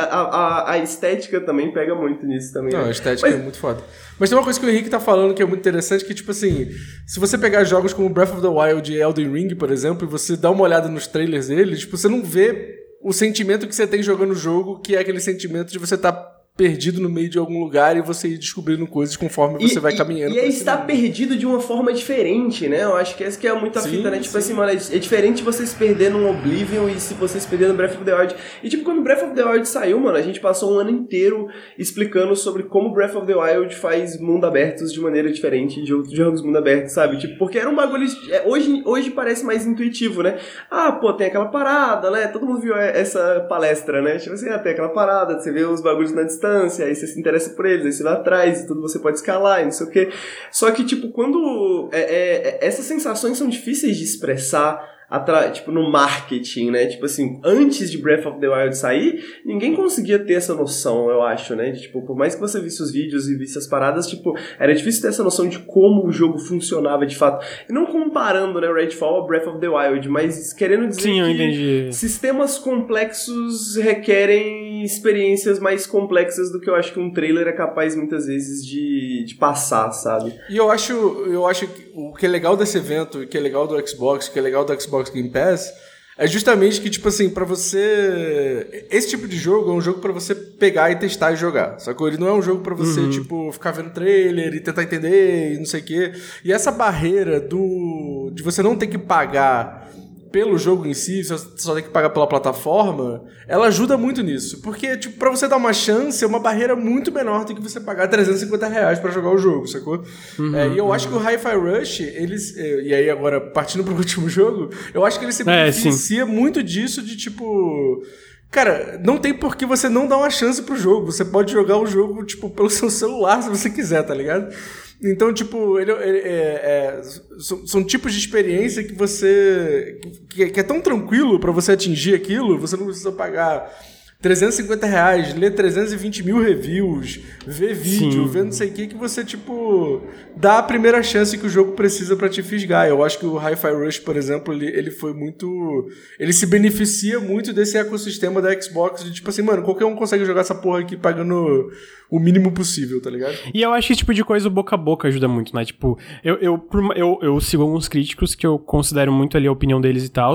a, a, a, estética também pega muito nisso também.
Não, né? a estética Mas... é muito foda. Mas tem uma coisa que o Henrique tá falando que é muito interessante, que tipo assim, se você pegar jogos como Breath of the Wild e Elden Ring, por exemplo, e você dá uma olhada nos trailers deles, tipo, você não vê o sentimento que você tem jogando o jogo, que é aquele sentimento de você estar tá perdido no meio de algum lugar e você ir descobrindo coisas conforme você vai caminhando.
E, aí está perdido de uma forma diferente, né? Eu acho que essa que é muita sim, fita, né? Tipo sim. assim, mano, é, é diferente você se perder num Oblivion e se você se perder no Breath of the Wild. E tipo, quando Breath of the Wild saiu, mano, a gente passou um ano inteiro explicando sobre como Breath of the Wild faz mundo abertos de maneira diferente de outros jogos mundo aberto, sabe? Tipo, porque era um bagulho... É, hoje, hoje parece mais intuitivo, né? Ah, pô, tem aquela parada, né? Todo mundo viu essa palestra, né? Tipo assim, ah, tem aquela parada, você vê os bagulhos na distância distância, aí você se interessa por eles, aí você vai atrás e tudo você pode escalar e não sei o quê. Só que, tipo, quando. É, é, é essas sensações são difíceis de expressar tipo, no marketing, né? Tipo assim, antes de Breath of the Wild sair, ninguém conseguia ter essa noção, eu acho, né? De, tipo, por mais que você visse os vídeos e visse as paradas, tipo, era difícil ter essa noção de como o jogo funcionava de fato. E não comparando, né, Redfall a Breath of the Wild, mas querendo dizer
Sim,
que sistemas complexos requerem experiências mais complexas do que eu acho que um trailer é capaz muitas vezes de, de passar, sabe?
E eu acho, eu acho que o que é legal desse evento, o que é legal do Xbox, o que é legal do Xbox Game Pass, é justamente que, tipo assim, para você. Esse tipo de jogo é um jogo para você pegar e testar e jogar. Só que ele não é um jogo para você, uhum. tipo, ficar vendo trailer e tentar entender e não sei o quê. E essa barreira do. de você não ter que pagar pelo jogo em si, você só tem que pagar pela plataforma, ela ajuda muito nisso. Porque, tipo, pra você dar uma chance, é uma barreira muito menor do que você pagar 350 reais pra jogar o jogo, sacou? Uhum, é, e eu uhum. acho que o Hi-Fi Rush, eles. É, e aí, agora, partindo pro último jogo, eu acho que ele se é, beneficia muito disso de, tipo. Cara, não tem por que você não dar uma chance pro jogo. Você pode jogar o jogo, tipo, pelo seu celular se você quiser, tá ligado? Então, tipo, ele, ele é, é, são, são, tipos de experiência que você. que, que é tão tranquilo para você atingir aquilo, você não precisa pagar 350 reais, ler 320 mil reviews, ver vídeo, Sim. ver não sei o que, que você, tipo, dá a primeira chance que o jogo precisa para te fisgar. Eu acho que o Hi-Fi Rush, por exemplo, ele, ele foi muito. Ele se beneficia muito desse ecossistema da Xbox, de tipo assim, mano, qualquer um consegue jogar essa porra aqui pagando o mínimo possível, tá ligado?
E eu acho que esse tipo de coisa, o boca a boca ajuda muito, né? Tipo, eu, eu, eu, eu sigo alguns críticos que eu considero muito ali a opinião deles e tal.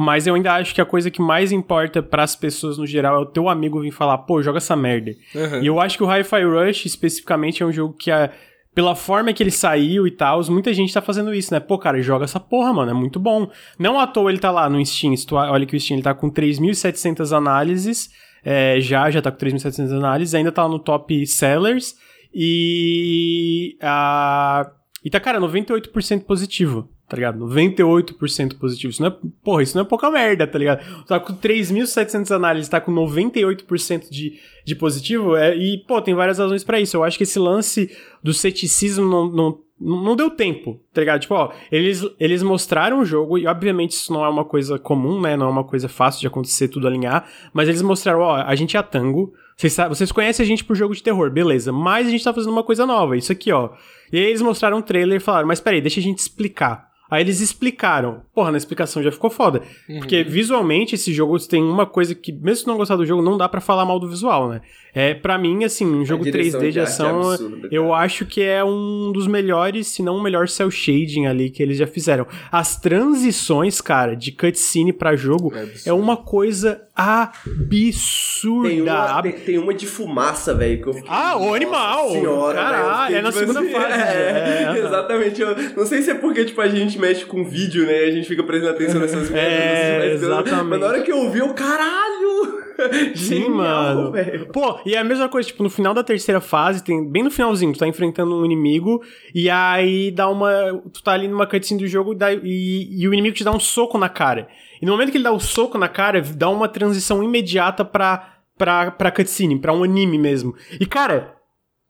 Mas eu ainda acho que a coisa que mais importa para as pessoas no geral é o teu amigo vir falar, pô, joga essa merda. Uhum. E eu acho que o Hi-Fi Rush, especificamente, é um jogo que é pela forma que ele saiu e tal, muita gente tá fazendo isso, né? Pô, cara, joga essa porra, mano, é muito bom. Não à toa ele tá lá no Steam, olha que o Steam ele tá com 3.700 análises, é, já, já tá com 3.700 análises, ainda tá no top sellers, e... Uh, e tá, cara, 98% positivo tá ligado? 98% positivo. Isso não é, porra, isso não é pouca merda, tá ligado? Tá com 3.700 análises, tá com 98% de, de positivo, é, e, pô, tem várias razões para isso. Eu acho que esse lance do ceticismo não, não, não deu tempo, tá ligado? Tipo, ó, eles, eles mostraram o jogo, e obviamente isso não é uma coisa comum, né? Não é uma coisa fácil de acontecer tudo alinhar, mas eles mostraram, ó, a gente é a Tango, vocês, vocês conhecem a gente por jogo de terror, beleza, mas a gente tá fazendo uma coisa nova, isso aqui, ó. E aí eles mostraram um trailer e falaram, mas peraí, deixa a gente explicar. Aí eles explicaram. Porra, na explicação já ficou foda. Uhum. Porque visualmente esse jogo tem uma coisa que, mesmo se não gostar do jogo, não dá para falar mal do visual, né? É, para mim, assim, um jogo 3D de ação, é absurdo, eu acho que é um dos melhores, se não o melhor cel shading ali que eles já fizeram. As transições, cara, de cutscene para jogo é, é, uma coisa absurda.
Tem uma, tem, tem uma de fumaça, velho, que eu
fiquei, Ah, o animal! Senhora, Caralho, é na tipo segunda assim, fase.
É, é, exatamente. Eu não sei se é porque, tipo, a gente mexe com vídeo, né? A gente fica prestando atenção nessas coisas.
É, exatamente.
Mas na hora que eu vi, eu, caralho!
Sim, Genial, mano. Véio. Pô, e é a mesma coisa, tipo, no final da terceira fase, tem bem no finalzinho, tu tá enfrentando um inimigo, e aí dá uma. Tu tá ali numa cutscene do jogo dá, e, e o inimigo te dá um soco na cara. E no momento que ele dá o um soco na cara, dá uma transição imediata pra, pra, pra cutscene, pra um anime mesmo. E, cara,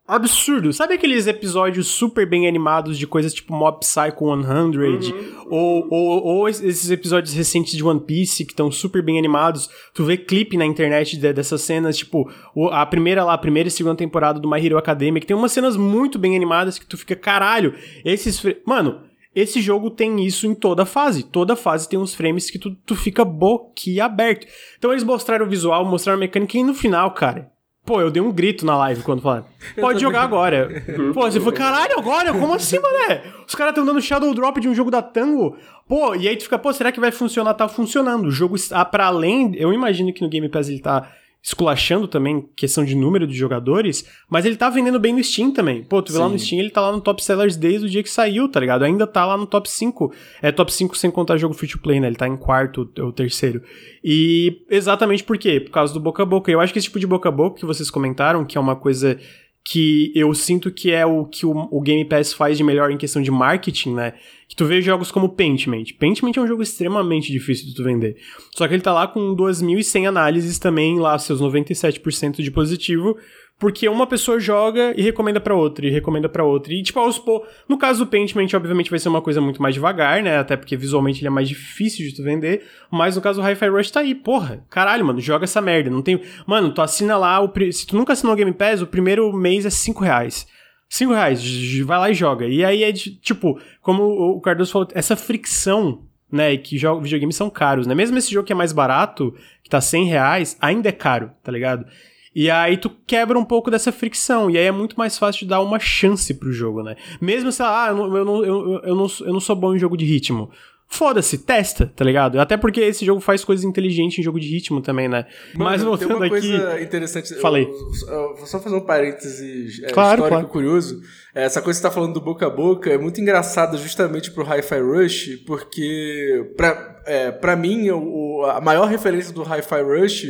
absurdo. Sabe aqueles episódios super bem animados de coisas tipo Mob Psycho 100? Uhum. Ou, ou, ou, esses episódios recentes de One Piece que estão super bem animados. Tu vê clipe na internet de, dessas cenas, tipo, a primeira lá, a primeira e segunda temporada do My Hero Academia, que tem umas cenas muito bem animadas que tu fica, caralho, esses. Mano, esse jogo tem isso em toda fase. Toda fase tem uns frames que tu, tu fica boquiaberto. Então eles mostraram o visual, mostraram a mecânica e no final, cara Pô, eu dei um grito na live quando falaram. Pode jogar agora. Pô, você foi, caralho, agora? Como assim, mané? Os caras estão dando Shadow Drop de um jogo da Tango. Pô, e aí tu fica, pô, será que vai funcionar? Tá funcionando. O jogo está para além. Eu imagino que no Game Pass ele tá esculachando também questão de número de jogadores, mas ele tá vendendo bem no Steam também. Pô, tu vê Sim. lá no Steam, ele tá lá no top sellers desde o dia que saiu, tá ligado? Ainda tá lá no top 5. É top 5 sem contar jogo free to play, né? Ele tá em quarto ou terceiro. E exatamente por quê? Por causa do boca a boca. Eu acho que esse tipo de boca a boca que vocês comentaram, que é uma coisa que eu sinto que é o que o, o, Game Pass faz de melhor em questão de marketing, né? Que tu vê jogos como Paintment. Paintment é um jogo extremamente difícil de tu vender. Só que ele tá lá com 2.100 análises também, lá seus 97% de positivo, porque uma pessoa joga e recomenda para outra, e recomenda para outra. E, tipo, aos po... No caso do Paintment, obviamente vai ser uma coisa muito mais devagar, né? Até porque visualmente ele é mais difícil de tu vender. Mas no caso do Hi-Fi Rush tá aí, porra. Caralho, mano, joga essa merda. Não tem. Mano, tu assina lá. O... Se tu nunca assinou o Game Pass, o primeiro mês é 5 reais. 5 reais, vai lá e joga. E aí é de, tipo, como o Cardoso falou, essa fricção né? Que jogos, videogames são caros, né? Mesmo esse jogo que é mais barato, que tá 100 reais, ainda é caro, tá ligado? E aí tu quebra um pouco dessa fricção. E aí é muito mais fácil de dar uma chance pro jogo, né? Mesmo se, ah, eu não, eu eu, eu, não, eu não sou bom em jogo de ritmo. Foda-se, testa, tá ligado? Até porque esse jogo faz coisas inteligentes em jogo de ritmo também, né?
Mano,
Mas voltando
tem uma
aqui.
coisa interessante.
Falei.
Eu, eu vou só fazer um parênteses é,
Claro,
histórico
claro.
curioso. É, Essa coisa que você tá falando do boca a boca é muito engraçada justamente pro Hi-Fi Rush, porque pra, é, pra mim o, o- a maior referência do Hi-Fi Rush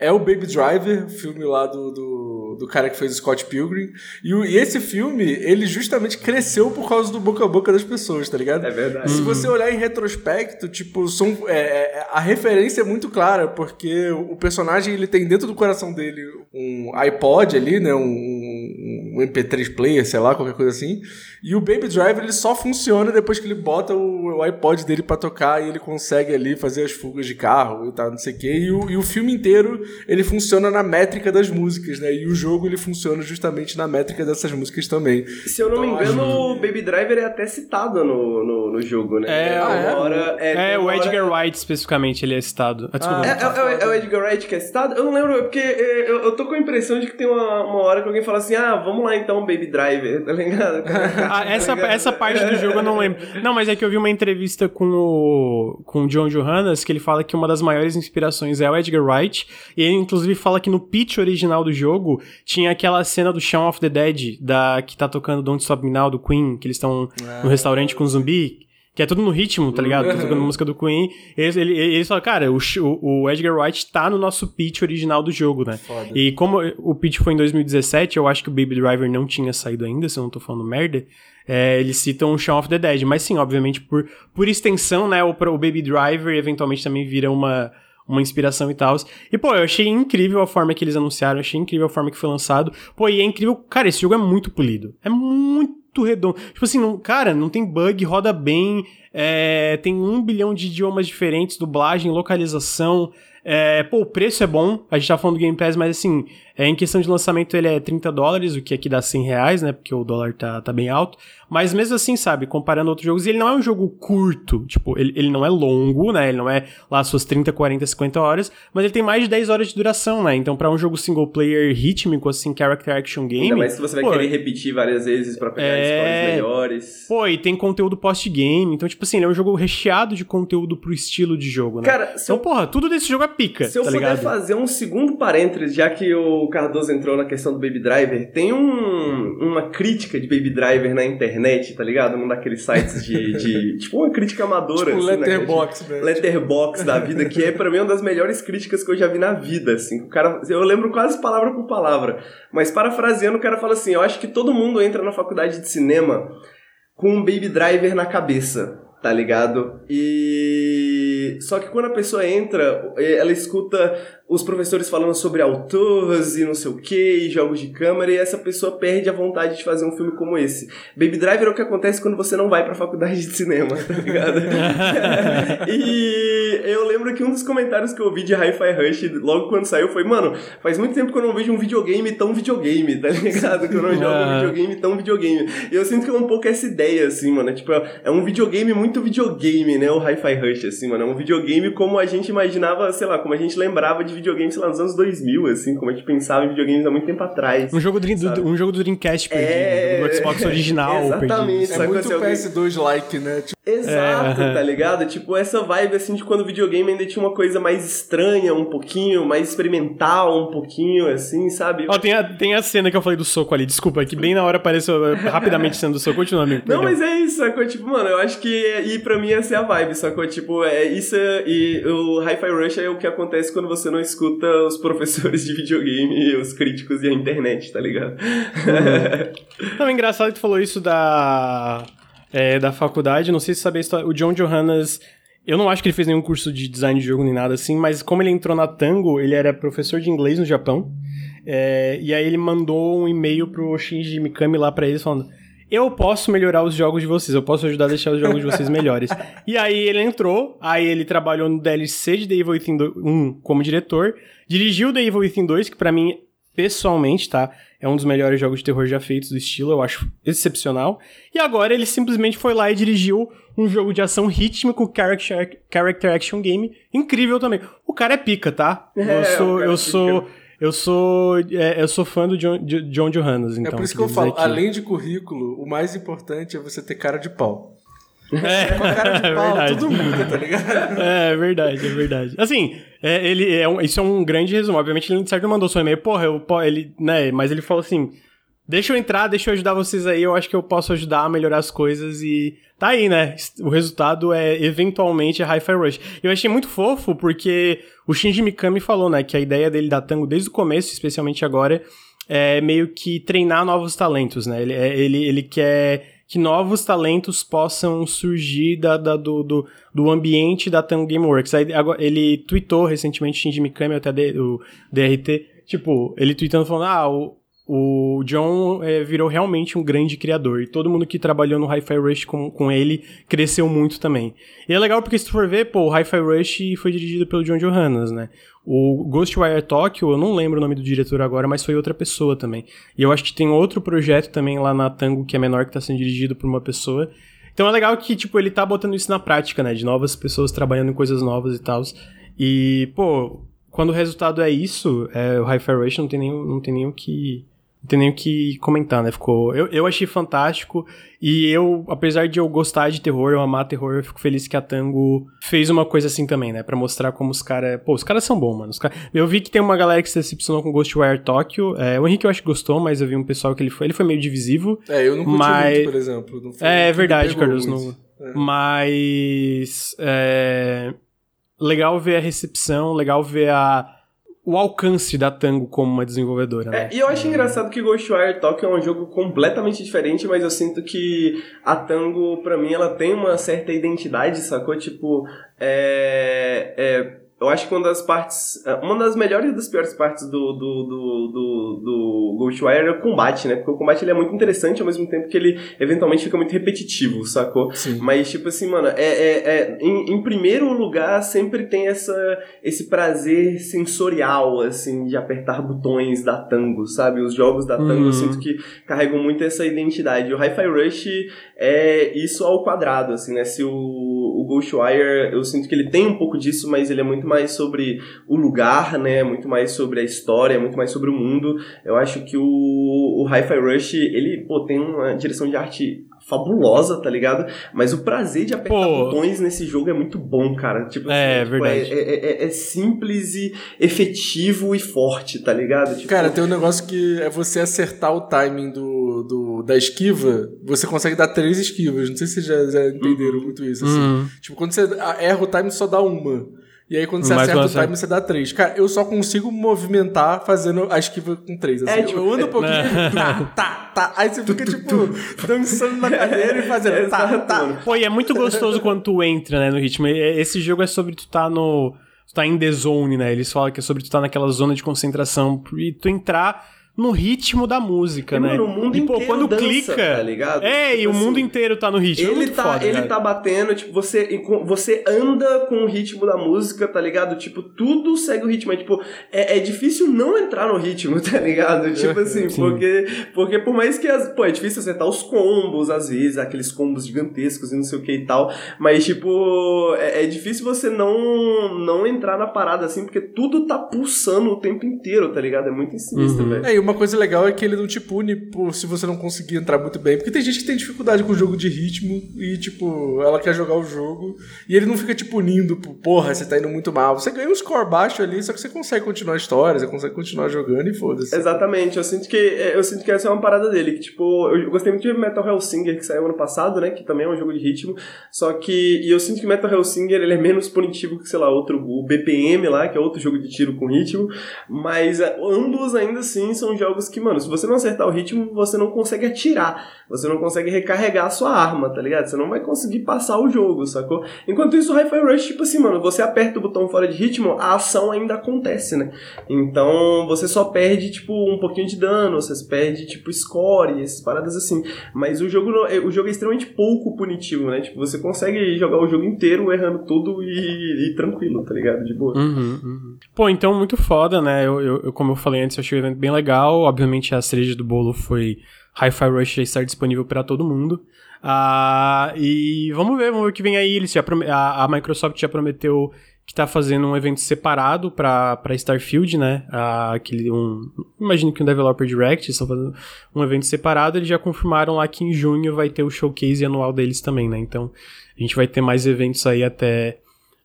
é o Baby Driver, filme lá do, do, do cara que fez o Scott Pilgrim. E, o- e esse filme, ele justamente cresceu por causa do boca a boca das pessoas, tá ligado?
É verdade.
Se você olhar em retrospecto, tipo, são, é, é, a referência é muito clara, porque o personagem ele tem dentro do coração dele um iPod ali, né? Um, um- um MP3 player, sei lá, qualquer coisa assim. E o Baby Driver ele só funciona depois que ele bota o, o iPod dele pra tocar e ele consegue ali fazer as fugas de carro e tal, não sei o quê. E o, e o filme inteiro ele funciona na métrica das músicas, né? E o jogo ele funciona justamente na métrica dessas músicas também.
Se eu não me engano, o Baby Driver é até citado no, no, no jogo, né?
É,
é?
hora-
É,
tem
o
hora-
Edgar Wright, especificamente, ele é citado. Ah, desculpa.
É, é- é o Edgar Wright que é citado? Eu não lembro, é porque é, eu, eu tô com a impressão de que tem uma, uma hora que alguém fala assim, ah, vamos lá então, Baby Driver, tá ligado?
Ah, essa,
Tá ligado?
essa parte do jogo eu não lembro. Não, mas é que eu vi uma entrevista com o, com o John Johannes que ele fala que uma das maiores inspirações é o Edgar Wright. E ele, inclusive, fala que no pitch original do jogo tinha aquela cena do Shaun of the Dead, da, que tá tocando Don't Stop Me Now, do Queen, que eles estão no restaurante com zumbi. Que é tudo no ritmo, tá ligado? Tá tocando música do Queen. Eles, ele, eles falam, cara, o, o, Edgar Wright tá no nosso pitch original do jogo, né?
Foda.
E como o pitch foi em 2017, eu acho que o Baby Driver não tinha saído ainda, se eu não tô falando merda. é, eles citam o Shaun of the Dead. Mas sim, obviamente, por, por extensão, né? O, o Baby Driver eventualmente também vira uma, uma inspiração e tal. E, pô, eu achei incrível a forma que eles anunciaram, achei incrível a forma que foi lançado. Pô, e é incrível. Cara, esse jogo é muito polido. É muito redondo. Tipo assim, não, cara, não tem bug, roda bem. é, tem um bilhão de idiomas diferentes, dublagem, localização. É, pô, o preço é bom. A gente tá falando do Game Pass, mas assim, é, em questão de lançamento ele é 30 dólares, o que aqui dá 100 reais, né? Porque o dólar tá, tá bem alto. Mas mesmo assim, sabe, comparando outros jogos, ele não é um jogo curto. Tipo, ele, ele não é longo, né? Ele não é lá suas 30, 40, 50 horas, mas ele tem mais de 10 horas de duração, né? Então, pra um jogo single player rítmico, assim, character action game.
Ainda mais se você vai
pô,
querer repetir várias vezes pra pegar
É.
scores melhores.
Pô, e tem conteúdo post-game. Então, tipo assim, ele é um jogo recheado de conteúdo pro estilo de jogo, né?
Cara, se
então,
eu,
porra, tudo desse jogo é pica,
se eu
tá
puder
ligado?
fazer um segundo parênteses, já que o Cardoso entrou na questão do Baby Driver, tem um, uma crítica de Baby Driver na internet, tá ligado? Num daqueles sites de. de- tipo, uma crítica amadora.
Tipo,
assim, né,
Letterboxd, né?
Letterbox da vida, que é pra mim uma das melhores críticas que eu já vi na vida, assim. O cara, eu lembro quase palavra por palavra, mas parafraseando, o cara fala assim: "Eu acho que todo mundo entra na faculdade de cinema com um Baby Driver na cabeça, tá ligado? E só que quando a pessoa entra, ela escuta os professores falando sobre autores e não sei o que, jogos de câmera, e essa pessoa perde a vontade de fazer um filme como esse. Baby Driver é o que acontece quando você não vai pra faculdade de cinema, tá ligado? e eu lembro que um dos comentários que eu vi de Hi-Fi Rush logo quando saiu foi, mano, faz muito tempo que eu não vejo um videogame tão videogame, tá ligado? Que eu não jogo um
Ah.
videogame tão videogame. E eu sinto que é um pouco essa ideia, assim, mano. Tipo, é um videogame muito videogame, né? O Hi-Fi Rush, assim, mano. É um videogame como a gente imaginava, sei lá, como a gente lembrava de videogame, sei lá, nos anos 2000, assim, como a gente pensava em videogames há muito tempo atrás.
Um jogo do, do- um jogo do Dreamcast perdido,
É,
do Xbox original
exatamente.
perdido.
É
Sabe
muito
quando alguém-
PS2-like, né? Tipo,
Exato,
É.
tá ligado? Tipo, essa vibe assim de quando o videogame ainda tinha uma coisa mais estranha, um pouquinho, mais experimental, um pouquinho, assim, sabe?
Ó, tem a, tem a cena que eu falei do soco ali, desculpa, que bem na hora apareceu eh, rapidamente sendo do soco. Continua, amigo.
Não, mas é isso, sacou? Tipo, mano, eu acho que. E pra mim essa é a vibe, sacou? Tipo, é isso. E o Hi-Fi Rush é o que acontece quando você não escuta os professores de videogame, os críticos e a internet, tá ligado?
Não, é engraçado que tu falou isso da, é, da faculdade. Não sei se você sabe a história. O John Johannes. Eu não acho que ele fez nenhum curso de design de jogo nem nada assim, mas como ele entrou na Tango, ele era professor de inglês no Japão. é, e aí ele mandou um e-mail pro Shinji Mikami lá pra eles falando. Eu posso melhorar os jogos de vocês, eu posso ajudar a deixar os jogos de vocês melhores. e aí ele entrou, aí ele trabalhou no DLC de The Evil Within 1 como diretor, dirigiu The Evil Within 2, que pra mim pessoalmente, tá? É um dos melhores jogos de terror já feitos do estilo, eu acho excepcional. E agora ele simplesmente foi lá e dirigiu um jogo de ação rítmico, character, character action game, incrível também. O cara é pica, tá?
É,
eu
o
sou,
é
eu sou, eu sou, é, eu sou fã do John, de- John Johannes, então.
é por isso que eu falo, além de currículo, o mais importante é você ter cara de pau.
É,
Com a cara de
é
pau,
verdade.
tudo muda, tá ligado?
É verdade, é verdade. Assim, é, ele é um- isso é um grande resumo. Obviamente, ele de certo mandou seu e-mail, porra, eu, ele, né, mas ele falou assim: deixa eu entrar, deixa eu ajudar vocês aí, eu acho que eu posso ajudar a melhorar as coisas e tá aí, né? O resultado é eventualmente a Hi-Fi Rush. Eu achei muito fofo porque o Shinji Mikami falou, né, que a ideia dele da Tango desde o começo, especialmente agora, é meio que treinar novos talentos, né? Ele, é- ele, ele quer que novos talentos possam surgir da, da- do, do, do ambiente da Tango Gameworks. Aí, agora, ele tweetou recentemente, Shinji Mikami, até o DRT, tipo, ele tweetando falando, ah, o, o John é, virou realmente um grande criador. E todo mundo que trabalhou no Hi-Fi Rush com, com ele cresceu muito também. E é legal porque se tu for ver, pô, o Hi-Fi Rush foi dirigido pelo John Johannes, né? O Ghostwire Tokyo, eu não lembro o nome do diretor agora, mas foi outra pessoa também. E eu acho que tem outro projeto também lá na Tango que é menor, que tá sendo dirigido por uma pessoa. Então é legal que, tipo, ele tá botando isso na prática, né? De novas pessoas trabalhando em coisas novas e tal. E, pô, quando o resultado é isso, é, o Hi-Fi Rush não tem nem, não tem nem o que. Não tem nem o que comentar, né? Ficou. Eu, eu achei fantástico. E eu, apesar de eu gostar de terror, eu amar terror, eu fico feliz que a Tango fez uma coisa assim também, né? Pra mostrar como os caras. Pô, os caras são bons, mano. Os cara... Eu vi que tem uma galera que se decepcionou com Ghostwire Tokyo. É, o Henrique eu acho que gostou, mas eu vi um pessoal que ele foi. Ele foi meio divisivo.
É, eu não curti
Mas-
muito, por exemplo. Não foi
É,
me
verdade, Carlos. Não... Mas. É... Legal ver a recepção, legal ver a... o alcance da Tango como uma desenvolvedora, né?
É, e eu acho engraçado que Ghostwire Tokyo é um jogo completamente diferente, mas eu sinto que a Tango, pra mim, ela tem uma certa identidade, sacou? Tipo, é, é, eu acho que uma das partes, uma das melhores e das piores partes do, do, do, do, do Ghostwire é o combate, né? Porque o combate ele é muito interessante ao mesmo tempo que ele eventualmente fica muito repetitivo, sacou?
Sim.
Mas, tipo assim, mano, é, é, é- em, em primeiro lugar sempre tem essa, esse prazer sensorial, assim, de apertar botões da Tango, sabe? Os jogos da Tango
Uhum.
eu sinto que carregam muito essa identidade. O Hi-Fi Rush é isso ao quadrado, assim, né? Se o, o Ghostwire, eu sinto que ele tem um pouco disso, mas ele é muito mais sobre o lugar, né? Muito mais sobre a história, muito mais sobre o mundo. Eu acho que o, o Hi-Fi Rush, ele, pô, tem uma direção de arte fabulosa, tá ligado? Mas o prazer de apertar
Pô.
botões nesse jogo é muito bom, cara. Tipo,
É,
assim, tipo,
verdade.
é, é- é- é simples e efetivo e forte, tá ligado? Tipo,
Cara, tem um negócio que é você acertar o timing do, do- da esquiva, você consegue dar três esquivas. Não sei se vocês já, já entenderam muito isso. assim.
Uhum.
Tipo, quando você erra o timing, só dá uma. E aí, quando você
Mas
acerta o timing, você dá três. Cara, eu só consigo movimentar fazendo a esquiva com três. Assim.
É, tipo,
eu ando um pouquinho,
é.
tá, tá, tá. Aí você fica, tipo, dançando na cadeira e fazendo tá, tá.
Pô, e é muito gostoso quando tu entra, né, no ritmo. Esse jogo é sobre tu tá no. Tu tá em the zone, né? Eles falam que é sobre tu tá naquela zona de concentração e tu entrar no ritmo da música,
E,
né?
mano, o mundo
e, pô,
inteiro
quando
dança,
clica.
tá ligado?
É,
Tipo
e o mundo
assim,
inteiro tá no ritmo. é
Ele
muito
tá,
foda,
ele
cara.
tá batendo, tipo, você, você anda com o ritmo da música, tá ligado? Tipo, tudo segue o ritmo. É, tipo, é, é difícil não entrar no ritmo, tá ligado? Tipo assim,
Sim.
porque, porque por mais que, as, pô, é difícil acertar os combos, às vezes, aqueles combos gigantescos e não sei o que e tal, mas, tipo, é, é difícil você não, não entrar na parada, assim, porque tudo tá pulsando o tempo inteiro, tá ligado? É muito sinistro,
Uhum.
velho.
É, e uma coisa legal é que ele não te pune por se você não conseguir entrar muito bem. Porque tem gente que tem dificuldade com o jogo de ritmo e, tipo, ela quer jogar o jogo e ele não fica te punindo por, porra, você tá indo muito mal. Você ganha um score baixo ali, só que você consegue continuar a história, você consegue continuar jogando e foda-se.
Exatamente, eu sinto que é, eu sinto que essa é uma parada dele, que tipo, eu gostei muito de Metal Hellsinger que saiu ano passado, né, que também é um jogo de ritmo, só que e eu sinto que Metal Hellsinger ele é menos punitivo que, sei lá, outro o BPM lá, que é outro jogo de tiro com ritmo, mas é, ambos ainda assim são jogos que, mano, se você não acertar o ritmo, você não consegue atirar, você não consegue recarregar a sua arma, tá ligado? Você não vai conseguir passar o jogo, sacou? Enquanto isso, o Hi-Fi Rush, tipo assim, mano, você aperta o botão fora de ritmo, a ação ainda acontece, né? Então você só perde, tipo, um pouquinho de dano, você perde, tipo, score, essas paradas assim. Mas o jogo, o jogo é extremamente pouco punitivo, né? Tipo, você consegue jogar o jogo inteiro errando tudo e, e tranquilo, tá ligado? De boa.
Uhum, uhum. Pô, então muito foda, né? Eu, eu- como eu falei antes, eu achei bem legal. Obviamente a cereja do bolo foi Hi-Fi Rush estar disponível para todo mundo. Ah, e vamos ver, vamos ver o que vem aí. Eles já a, a Microsoft já prometeu que tá fazendo um evento separado para Starfield, né? Ah, aquele um, imagino que um developer direct estão fazendo um evento separado, eles já confirmaram lá que em junho vai ter o showcase anual deles também, né? Então, a gente vai ter mais eventos aí até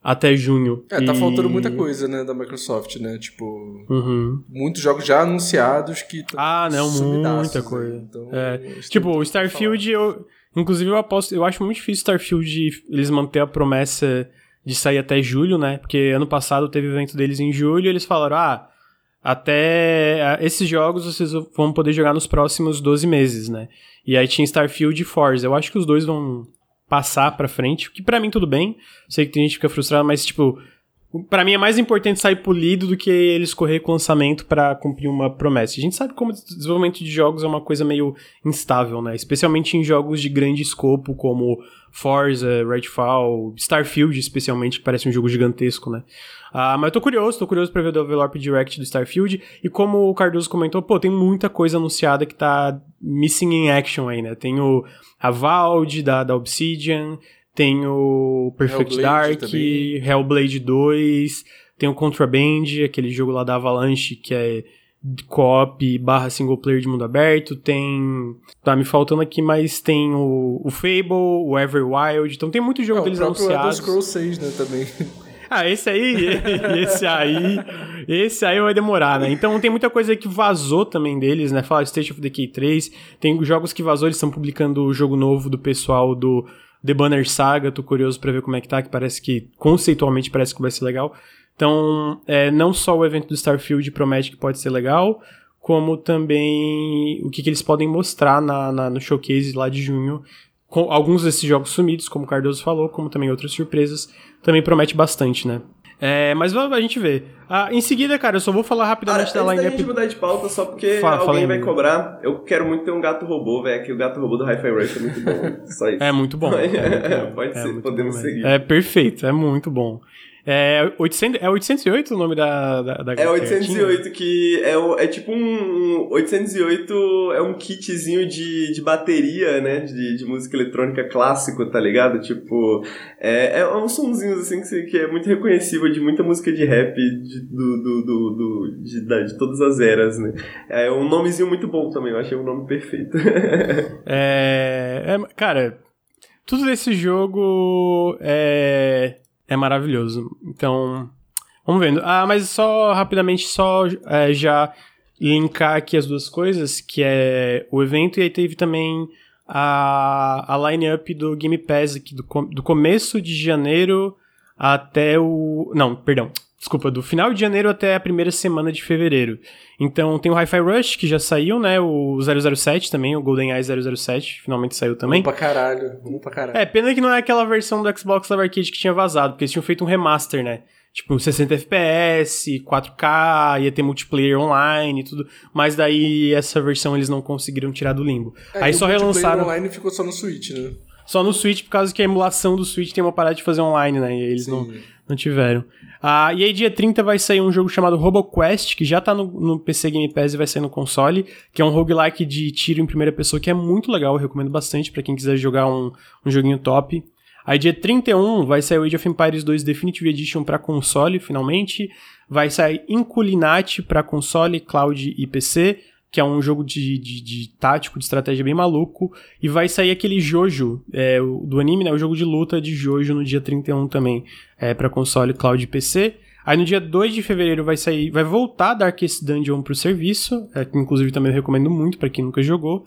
até junho.
É,
e...
tá faltando muita coisa, né, da Microsoft, né? Tipo,
uhum.
muitos jogos já anunciados que
Ah, não, muita
né?
coisa.
Então,
é. Tipo, o Starfield, eu, inclusive eu aposto, eu acho muito difícil Starfield eles manter a promessa de sair até julho, né? Porque ano passado teve evento deles em julho e eles falaram: "Ah, até esses jogos vocês vão poder jogar nos próximos 12 meses, né?" E aí tinha Starfield e Forza. Eu acho que os dois vão passar pra frente, que para mim tudo bem. Sei que tem gente que fica frustrada, mas tipo, para mim é mais importante sair polido do que eles correr com o lançamento para cumprir uma promessa. A gente sabe como desenvolvimento de jogos é uma coisa meio instável, né? Especialmente em jogos de grande escopo como Forza, Redfall, Starfield, especialmente, que parece um jogo gigantesco, né? Ah, mas eu tô curioso, tô curioso pra ver o Developer Direct do Starfield. E como o Cardoso comentou, pô, tem muita coisa anunciada que tá missing in action aí, né? Tem o a Valde da, da Obsidian, tem o Perfect
Hellblade
Dark,
também.
Hellblade 2, tem o Contraband, aquele jogo lá da Avalanche que é co-op barra single player de mundo aberto, tem... Tá me faltando aqui, mas tem o, o Fable, o Everwild, então tem muito jogo
É, o
deles
próprio Elder
anunciados.
Scrolls 6, né, também.
Ah, esse aí, esse aí, esse aí vai demorar, né? Então tem muita coisa que vazou também deles, né? Fala State of Decay 3, tem jogos que vazou, eles estão publicando o jogo novo do pessoal do The Banner Saga, tô curioso pra ver como é que tá, que parece que, conceitualmente, parece que vai ser legal. Então, é, não só o evento do Starfield promete que pode ser legal, como também o que, que eles podem mostrar na, na- no showcase lá de junho. Com alguns desses jogos sumidos, como o Cardoso falou, como também outras surpresas, também promete bastante, né? É, mas vamos a gente ver. Ah, em seguida, cara, eu só vou falar
Cara,
rapidamente
antes
da line-up.
gente mudar de pauta, só porque
Fala- fala
alguém
aí,
vai cobrar, eu quero muito ter um gato robô, velho, que o gato robô do Hi-Fi Rush é muito bom. Só isso.
É muito bom. É muito bom.
Pode
É
ser, podemos
bom
seguir.
mesmo. É perfeito, é muito bom. É, 800, é 808 o nome da, da, da
É
cartinha?
808, que é, é tipo um. 808 é um kitzinho de, de bateria, né? De, de música eletrônica clássico, tá ligado? Tipo. É, é uns sonzinhos assim que, que é muito reconhecível de muita música de rap de, do, do, do, do- de, da- de todas as eras, né? É um nomezinho muito bom também, eu achei um nome perfeito.
É, é, cara, tudo desse jogo é, é maravilhoso. Então, vamos vendo. Ah, mas só rapidamente, só é, já linkar aqui as duas coisas, que é o evento e aí teve também a, a line-up do Game Pass aqui, do, do começo de janeiro até o... Não, perdão. Desculpa, do final de janeiro até a primeira semana de fevereiro. Então tem o Hi-Fi Rush, que já saiu, né? O 007 também, o GoldenEye 007, finalmente saiu também.
Vamos pra caralho, vamos pra caralho.
É, pena que não é aquela versão do Xbox Live Arcade que tinha vazado, porque eles tinham feito um remaster, né? Tipo, 60 FPS, 4K, ia ter multiplayer online e tudo. Mas daí essa versão eles não conseguiram tirar do limbo.
É,
Aí só
o
relançaram
online ficou só no Switch, né?
só no Switch, por causa que a emulação do Switch tem uma parada de fazer online, né? E eles não, não tiveram. Ah, e aí, dia 30 vai sair um jogo chamado RoboQuest, que já tá no, no PC Game Pass e vai sair no console, que é um roguelike de tiro em primeira pessoa, que é muito legal, eu recomendo bastante pra quem quiser jogar um, um joguinho top. Aí, dia 31 vai sair o Age of Empires 2 Definitive Edition pra console, finalmente. Vai sair Inculinati pra console, cloud e PC, que é um jogo de, de, de tático, de estratégia bem maluco. E vai sair aquele Jojo, é, do anime, né? O jogo de luta de Jojo no dia 31 também, é, pra console, cloud e PC. Aí no dia 2 de fevereiro vai sair, vai voltar Darkest Dungeon pro serviço, é, que inclusive também eu recomendo muito pra quem nunca jogou.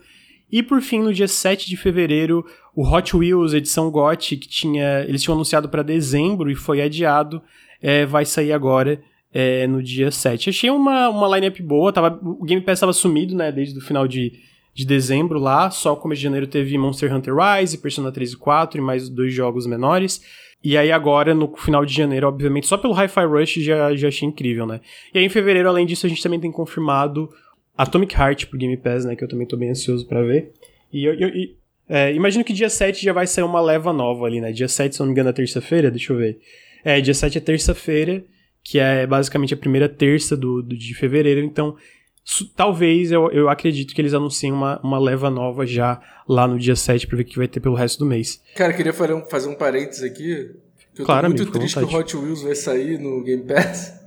E por fim, no dia 7 de fevereiro, o Hot Wheels edição GOT, que tinha, eles tinham anunciado pra dezembro e foi adiado, é, vai sair agora é, no dia 7. Achei uma, uma lineup boa, tava, o Game Pass estava sumido, né, desde o final de, de dezembro lá, só começo de janeiro teve Monster Hunter Rise, Persona 3 e 4 e mais dois jogos menores. E aí agora, no final de janeiro, obviamente, só pelo Hi-Fi Rush já, já achei incrível, né? E aí em fevereiro, além disso, a gente também tem confirmado Atomic Heart pro Game Pass, né? Que eu também tô bem ansioso pra ver. E eu, eu- e, é, imagino que dia 7 já vai sair uma leva nova ali, né? Dia 7, se não me engano, é terça-feira, deixa eu ver. É, dia 7 é terça-feira, que é basicamente a primeira terça do, do- de fevereiro, então talvez eu, eu acredito que eles anunciem uma, uma leva nova já lá no dia 7 pra ver o que vai ter pelo resto do mês.
Cara, queria fazer um, fazer um parênteses aqui. Eu tô claro, muito amigo, triste que o Hot Wheels vai sair no Game Pass.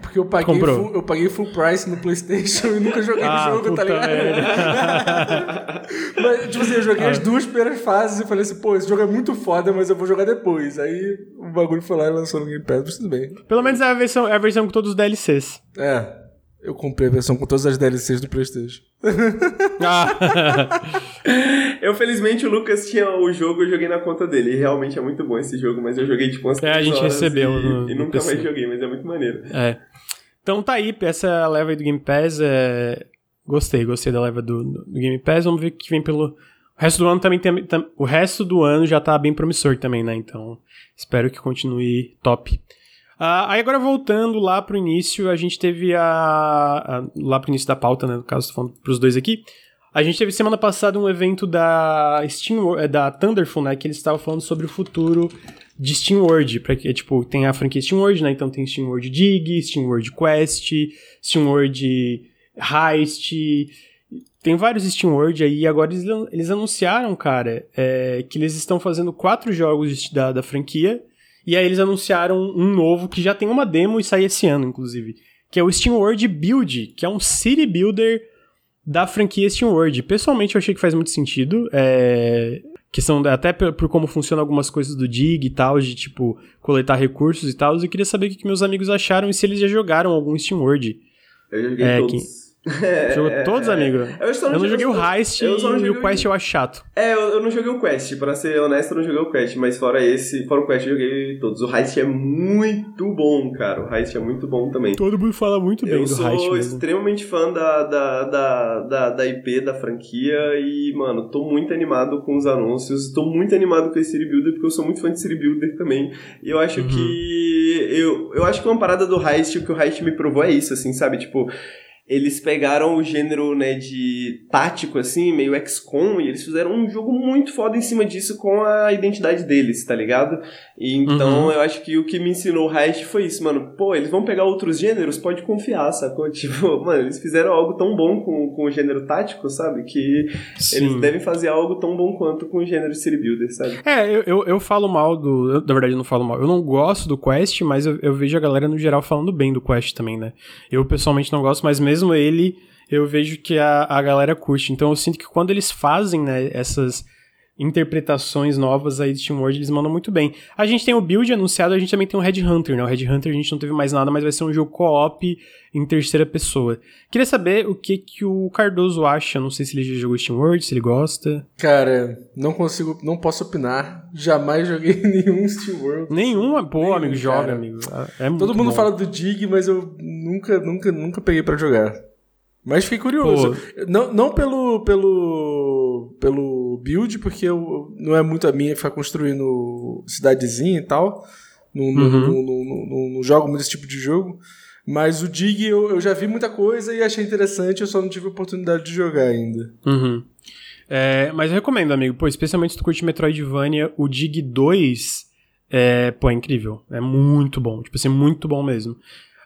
Porque eu paguei, full, eu paguei full price no PlayStation e nunca joguei ah, o jogo, tá ligado? mas, tipo assim, eu joguei ah. as duas primeiras fases e falei assim, pô, esse jogo é muito foda, mas eu vou jogar depois. Aí o bagulho foi lá e lançou no Game Pass, mas tudo bem.
Pelo menos é a versão, é a versão com todos os DLCs.
É. Eu comprei a versão com todas as DLCs do PlayStation.
Ah. eu, felizmente, o Lucas tinha o jogo, eu joguei na conta dele. E realmente é muito bom esse jogo, mas eu joguei tipo umas
É, a gente recebeu.
E, no, e nunca PC. mais joguei, mas é muito maneiro.
É. Então tá aí, essa leva aí do Game Pass. É... Gostei, gostei da leva do, do, Game Pass. Vamos ver o que vem pelo. O resto do ano também tem. Tam... O resto do ano já tá bem promissor também, né? Então, espero que continue top. Uh, aí agora voltando lá pro início, a gente teve a, a lá pro início da pauta, né, no caso, tô falando pros dois aqui, a gente teve semana passada um evento da Steam, é, da Thunderful, né, que eles estavam falando sobre o futuro de Steam World, para que tipo, tem a franquia Steam World, né? Então tem Steam World Dig, Steam World Quest, Steam World Heist, tem vários Steam World aí, agora eles, eles anunciaram, cara, é, que eles estão fazendo quatro jogos da, da franquia e aí eles anunciaram um novo que já tem uma demo e sai esse ano, inclusive. Que é o Steam World Build, que é um city builder da franquia Steam World. Pessoalmente eu achei que faz muito sentido. É... Questão até por, por, como funcionam algumas coisas do Dig e tal, de tipo, coletar recursos e tal. Eu queria saber o que meus amigos acharam e se eles já jogaram algum Steam World.
Eu joguei é, todos.
Que... Jogou é, todos, é. amigo? Eu, eu não joguei o Heist eu e o Quest eu acho chato.
É, eu, eu, não joguei o Quest, pra ser honesto, eu não joguei o Quest, mas fora esse, fora o Quest, eu joguei todos. O Heist é muito bom, cara. O Heist é muito bom também.
Todo mundo fala muito bem eu do Heist. Eu
sou extremamente fã da, da, da, da, da IP, da franquia, e, mano, tô muito animado com os anúncios. Tô muito animado com esse City Builder, porque eu sou muito fã de City Builder também. E eu acho uhum. que. Eu, eu acho que uma parada do Heist, o que o Heist me provou é isso, assim, sabe? Tipo eles pegaram o gênero, né, de tático, assim, meio XCOM, e eles fizeram um jogo muito foda em cima disso com a identidade deles, tá ligado? E então uhum. eu acho que o que me ensinou o Heist foi isso, mano. Pô, eles vão pegar outros gêneros, pode confiar, sacou? Tipo, mano, eles fizeram algo tão bom com, com o gênero tático, sabe? Que Sim. eles devem fazer algo tão bom quanto com o gênero City Builder, sabe?
É, eu, eu, eu falo mal do. Eu, na verdade, eu não falo mal. Eu não gosto do Quest, mas eu, eu vejo a galera no geral falando bem do Quest também, né? Eu pessoalmente não gosto, mas mesmo ele, eu vejo que a, a galera curte. Então eu sinto que quando eles fazem, né, essas interpretações novas aí de Steam World, eles mandam muito bem. A gente tem o build anunciado, a gente também tem o Red Hunter, né? O Red Hunter a gente não teve mais nada, mas vai ser um jogo co-op em terceira pessoa. Queria saber o que que o Cardoso acha, não sei se ele já jogou Steam World, se ele gosta.
Cara, não consigo, não posso opinar. Jamais joguei nenhum Steam World.
Nenhuma? Pô, nenhum, amigo, joga, amigo. É
Todo mundo
bom.
fala do Dig, mas eu nunca, nunca, nunca peguei para jogar. Mas fiquei curioso. Não, não pelo, pelo, pelo build, porque eu, não é muito a minha ficar construindo cidadezinha e tal. Não, uhum. não, jogo muito esse tipo de jogo. Mas o Dig eu, eu já vi muita coisa e achei interessante, eu só não tive oportunidade de jogar ainda.
Uhum. É, mas eu recomendo, amigo. Pô, especialmente se tu curte Metroidvania, o Dig 2 é, pô, é incrível. É muito bom. Tipo assim, muito bom mesmo.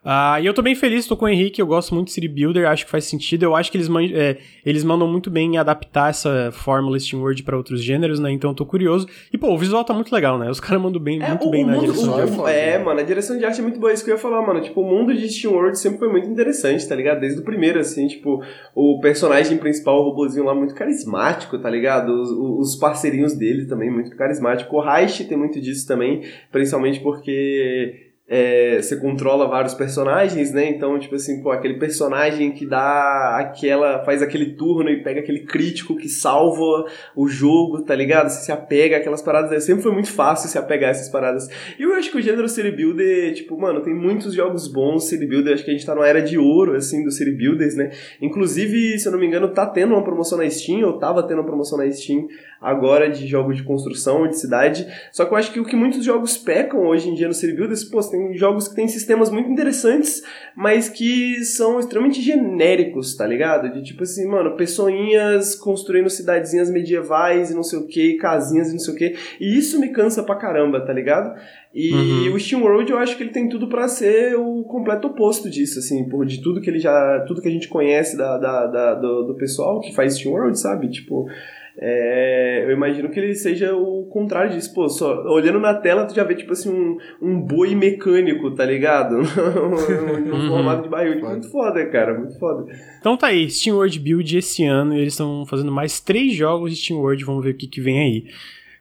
Uh, e eu tô bem feliz, tô com o Henrique, eu gosto muito de City Builder, acho que faz sentido. Eu acho que eles, man é, eles mandam muito bem em adaptar essa fórmula Steam World pra outros gêneros, né? Então eu tô curioso. E, pô, o visual tá muito legal, né? Os caras mandam bem, é, muito bem na direção
de arte. É, mano, a direção de arte é muito boa, é isso que eu ia falar, mano. Tipo, o mundo de Steam World sempre foi muito interessante, tá ligado? Desde o primeiro, assim, tipo, o personagem principal, o robozinho lá, muito carismático, tá ligado? Os, os parceirinhos dele também, muito carismático. O Heist tem muito disso também, principalmente porque é, você controla vários personagens, né? Então, tipo assim, pô, aquele personagem que dá aquela. faz aquele turno e pega aquele crítico que salva o jogo, tá ligado? Você se apega àquelas paradas. É, sempre foi muito fácil se apegar a essas paradas. E eu acho que o gênero City Builder, tipo, mano, tem muitos jogos bons City Builder. Acho que a gente tá numa era de ouro, assim, dos City Builders, né? Inclusive, se eu não me engano, tá tendo uma promoção na Steam, ou tava tendo uma promoção na Steam agora de jogos de construção, de cidade. Só que eu acho que o que muitos jogos pecam hoje em dia no City Builders, pô, tem jogos que têm sistemas muito interessantes, mas que são extremamente genéricos, tá ligado? De tipo assim, mano, pessoinhas construindo cidadezinhas medievais e não sei o que, casinhas e não sei o que. E isso me cansa pra caramba, tá ligado? E uhum. o Steam World eu acho que ele tem tudo para ser o completo oposto disso, assim, por de tudo que ele já. tudo que a gente conhece da, da, da do, do pessoal que faz Steam World, sabe? Tipo. É, eu imagino que ele seja o contrário disso. Pô, só olhando na tela, tu já vê, tipo assim, um, um boi mecânico, tá ligado? no uhum. formato de barril. Tipo, muito foda, cara, muito foda.
Então tá aí, Steam World Build esse ano, e eles estão fazendo mais três jogos de Steam World, vamos ver o que, que vem aí.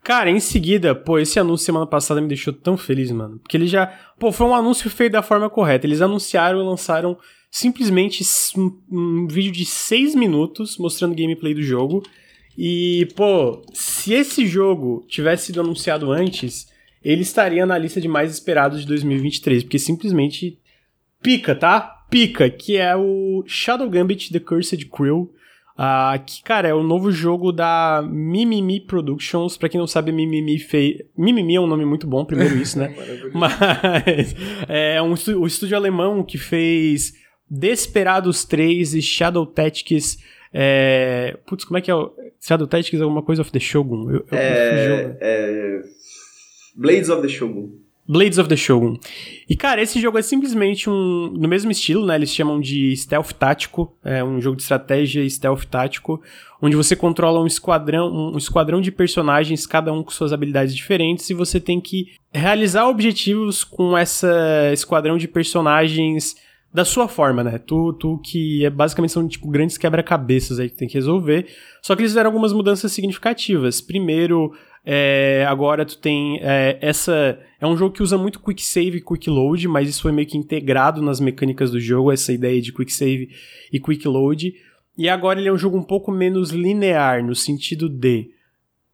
Cara, em seguida, pô, esse anúncio semana passada me deixou tão feliz, mano. Porque ele já. Pô, foi um anúncio feito da forma correta. Eles anunciaram e lançaram simplesmente um, um vídeo de seis minutos mostrando gameplay do jogo. E, pô, se esse jogo tivesse sido anunciado antes, ele estaria na lista de mais esperados de 2023, porque simplesmente pica, tá? Pica, que é o Shadow Gambit The Cursed Crew. Uh, que, cara, é o novo jogo da Mimimi Productions. Pra quem não sabe, Mimimi fez. Mimimi é um nome muito bom, primeiro isso, né? Mas é um, o estúdio alemão que fez Desperados 3 e Shadow Tactics é... Putz, como é que é? O... Shadow Tactics é alguma coisa of the Shogun? Eu, eu
é... é... Blades of the Shogun.
Blades of the Shogun. E, cara, esse jogo é simplesmente um. No mesmo estilo, né? Eles chamam de stealth tático. É um jogo de estratégia stealth tático. Onde você controla um esquadrão, um esquadrão de personagens, cada um com suas habilidades diferentes, e você tem que realizar objetivos com essa esquadrão de personagens da sua forma, né? Tu, tu que é basicamente são tipo grandes quebra-cabeças aí que tem que resolver. Só que eles fizeram algumas mudanças significativas. Primeiro, é, agora tu tem é, essa. É um jogo que usa muito quick save e quick load, mas isso foi meio que integrado nas mecânicas do jogo, essa ideia de quick save e quick load. E agora ele é um jogo um pouco menos linear, no sentido de.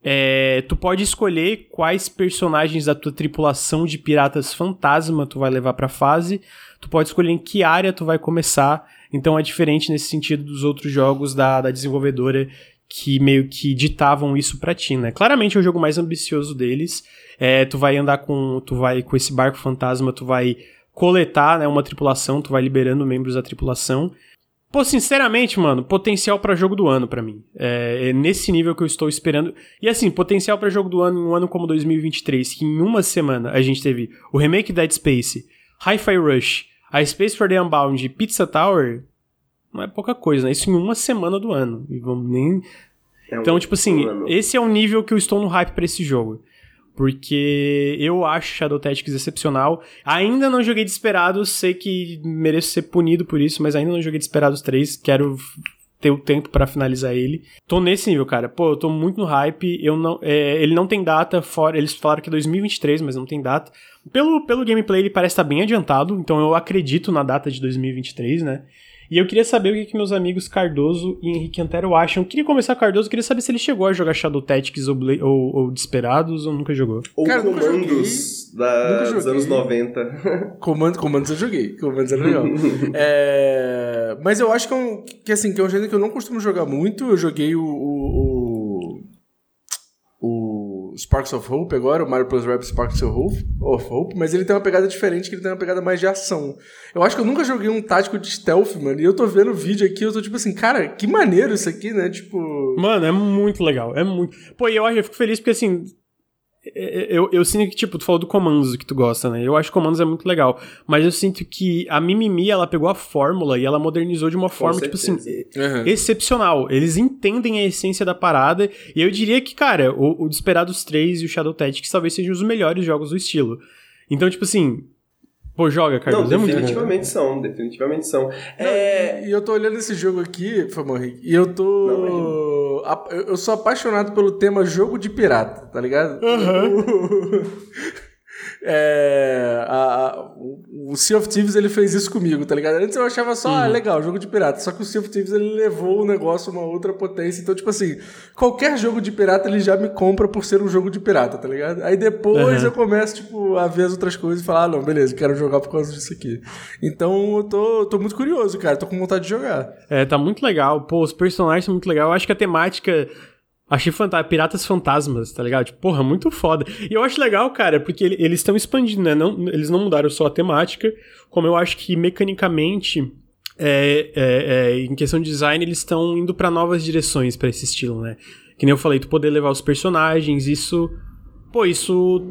É, tu pode escolher quais personagens da tua tripulação de piratas fantasma tu vai levar pra fase tu pode escolher em que área tu vai começar. Então é diferente nesse sentido dos outros jogos da, da desenvolvedora que meio que ditavam isso pra ti, né? Claramente é o jogo mais ambicioso deles. É, tu vai andar com. Tu vai com esse barco fantasma, tu vai coletar né, uma tripulação, tu vai liberando membros da tripulação. Pô, sinceramente, mano, potencial para jogo do ano para mim. É, é, nesse nível que eu estou esperando. E assim, potencial para jogo do ano em um ano como 2023, que em uma semana a gente teve o remake Dead Space, Hi-Fi Rush, a Space for the Unbound e Pizza Tower, não é pouca coisa, né? Isso em uma semana do ano. E vamos nem. É um então, tipo assim, esse é o nível que eu estou no hype para esse jogo. Porque eu acho Shadow Tactics excepcional. Ainda não joguei Desperados, sei que mereço ser punido por isso, mas ainda não joguei Desperados 3. Quero ter o tempo para finalizar ele. Tô nesse nível, cara. Pô, eu tô muito no hype. Eu não, é, ele não tem data fora. Eles falaram que é 2023, mas não tem data. Pelo, pelo gameplay, ele parece estar bem adiantado, então eu acredito na data de 2023, né? E eu queria saber o que, que meus amigos Cardoso e Henrique Antero acham. Eu queria começar Cardoso, queria saber se ele chegou a jogar Shadow Tactics ou, ou, ou Desperados ou nunca jogou.
Ou Cara, Comandos da, dos anos 90.
Comando, comandos eu joguei. Comandos é legal. é, mas eu acho que é, um, que, assim, que é um gênero que eu não costumo jogar muito. Eu joguei o, o, o Sparks of Hope agora, o Mario Plus Rap Sparks of Hope, mas ele tem uma pegada diferente, que ele tem uma pegada mais de ação. Eu acho que eu nunca joguei um tático de stealth, mano, e eu tô vendo o vídeo aqui, eu tô tipo assim, cara, que maneiro isso aqui, né? Tipo.
Mano, é muito legal, é muito. Pô, e eu, eu fico feliz porque assim, eu, eu sinto que, tipo, tu falou do Comandos que tu gosta, né? Eu acho que Comandos é muito legal. Mas eu sinto que a Mimimi, ela pegou a fórmula e ela modernizou de uma forma, tipo assim, uhum. excepcional. Eles entendem a essência da parada. E eu diria que, cara, o, o Desperados 3 e o Shadow Tactics talvez sejam os melhores jogos do estilo. Então, tipo assim, Pô, joga, Carlos.
Não, definitivamente é são, definitivamente são. É...
E eu tô olhando esse jogo aqui, Famão e eu tô. Não, eu sou apaixonado pelo tema jogo de pirata, tá ligado?
Uhum.
É, a, a, o Sea of Thieves ele fez isso comigo, tá ligado? Antes eu achava só, uhum. ah, legal, jogo de pirata. Só que o Sea of Thieves ele levou o negócio a uma outra potência. Então, tipo assim, qualquer jogo de pirata ele já me compra por ser um jogo de pirata, tá ligado? Aí depois uhum. eu começo, tipo, a ver as outras coisas e falar, ah, não, beleza, quero jogar por causa disso aqui. Então eu tô, tô muito curioso, cara, tô com vontade de jogar.
É, tá muito legal. Pô, os personagens são muito legais. Eu acho que a temática Achei fantástico. Piratas Fantasmas, tá ligado? Tipo, porra, muito foda. E eu acho legal, cara, porque eles estão expandindo, né? Não, eles não mudaram só a temática, como eu acho que mecanicamente, é, é, é, em questão de design, eles estão indo para novas direções para esse estilo, né? Que nem eu falei, tu poder levar os personagens, isso. Pô, isso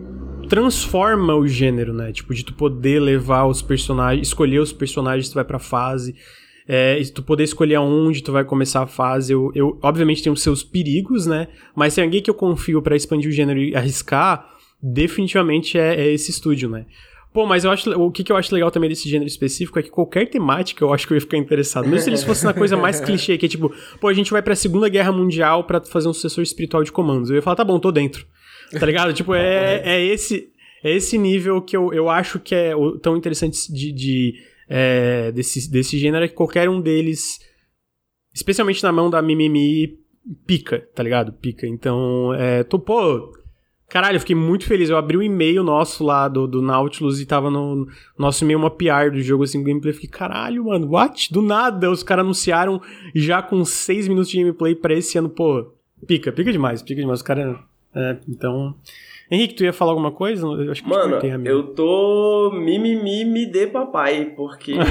transforma o gênero, né? Tipo, de tu poder levar os personagens, escolher os personagens tu vai pra fase. É, tu poder escolher aonde tu vai começar a fase, eu, eu obviamente tem os seus perigos, né? Mas se alguém que eu confio para expandir o gênero e arriscar, definitivamente é, é esse estúdio, né? Pô, mas eu acho. O que, que eu acho legal também desse gênero específico é que qualquer temática eu acho que eu ia ficar interessado. Mesmo se eles fossem na coisa mais clichê, que é tipo, pô, a gente vai pra Segunda Guerra Mundial para fazer um sucessor espiritual de comandos. Eu ia falar, tá bom, tô dentro. Tá ligado? tipo, é, é esse. É esse nível que eu, eu acho que é tão interessante de, de é, desse, desse gênero é que qualquer um deles, especialmente na mão da Mimimi, pica, tá ligado? Pica. Então, é, tô, pô, Caralho, eu fiquei muito feliz. Eu abri o e-mail nosso lá do, do Nautilus e tava no nosso e-mail uma PR do jogo assim, gameplay. Eu fiquei, caralho, mano, what? Do nada, os caras anunciaram já com 6 minutos de gameplay pra esse ano. Pô, pica, pica demais, pica demais. Os caras. É, então. Henrique, tu ia falar alguma coisa?
Eu acho que Mano, eu, eu tô mimimi de papai, porque.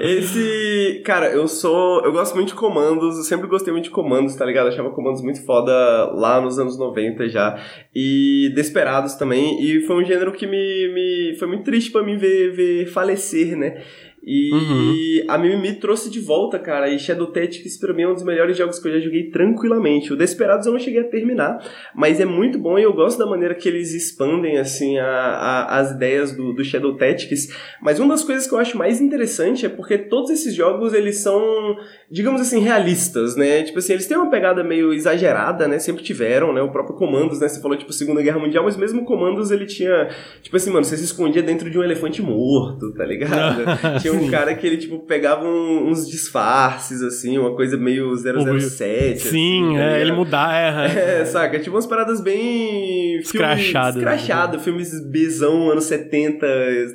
Esse. Cara, eu sou. Eu gosto muito de comandos, eu sempre gostei muito de comandos, tá ligado? Eu achava comandos muito foda lá nos anos 90 já. E Desperados também. E foi um gênero que me. me foi muito triste para mim ver, ver falecer, né? E uhum. a Mimimi trouxe de volta, cara, e Shadow Tactics pra mim é um dos melhores jogos que eu já joguei tranquilamente. O Desperados eu não cheguei a terminar, mas é muito bom e eu gosto da maneira que eles expandem, assim, a, a, as ideias do, do Shadow Tactics. Mas uma das coisas que eu acho mais interessante é porque todos esses jogos, eles são, digamos assim, realistas, né? Tipo assim, eles têm uma pegada meio exagerada, né? Sempre tiveram, né? O próprio Comandos, né? Você falou, tipo, Segunda Guerra Mundial, mas mesmo Comandos ele tinha, tipo assim, mano, você se escondia dentro de um elefante morto, tá ligado? tinha um cara que ele, tipo, pegava um, uns disfarces, assim, uma coisa meio 007.
Sim,
assim,
é, ele mudar,
é. É, saca? Tipo umas paradas bem.
Escrachado.
Escrachado, né? filmes Bzão, anos 70,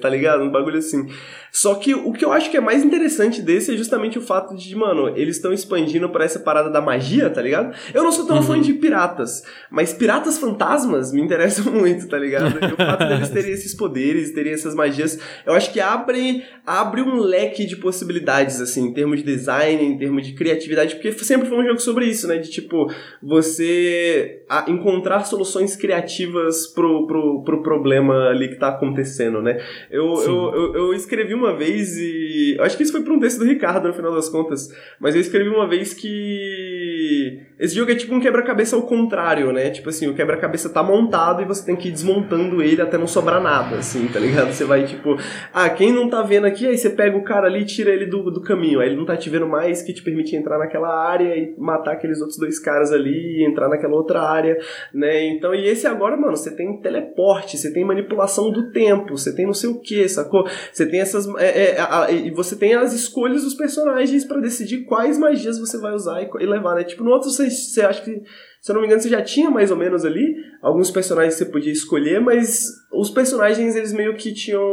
tá ligado? Um bagulho assim. Só que o que eu acho que é mais interessante desse é justamente o fato de, mano, eles estão expandindo para essa parada da magia, tá ligado? Eu não sou tão uhum. fã de piratas, mas piratas fantasmas me interessam muito, tá ligado? E o fato deles terem esses poderes, terem essas magias, eu acho que abre, abre um leque de possibilidades, assim, em termos de design, em termos de criatividade, porque sempre foi um jogo sobre isso, né? De tipo, você encontrar soluções criativas pro, pro, pro problema ali que tá acontecendo, né? Eu, eu, eu, eu escrevi uma vez e. Acho que isso foi pra um texto do Ricardo, no final das contas. Mas eu escrevi uma vez que. Esse jogo é tipo um quebra-cabeça ao contrário, né? Tipo assim, o quebra-cabeça tá montado e você tem que ir desmontando ele até não sobrar nada, assim, tá ligado? Você vai tipo. Ah, quem não tá vendo aqui, aí você pega o cara ali e tira ele do, do caminho. Aí ele não tá te vendo mais, que te permite entrar naquela área e matar aqueles outros dois caras ali e entrar naquela outra área, né? Então, e esse agora, mano, você tem teleporte, você tem manipulação do tempo, você tem não sei o que, sacou? Você tem essas é, é, e você tem as escolhas dos personagens para decidir quais magias você vai usar e, e, levar, né? Tipo, no outro você, você acha que, se eu não me engano, você já tinha mais ou menos ali alguns personagens que você podia escolher, mas os personagens eles meio que tinham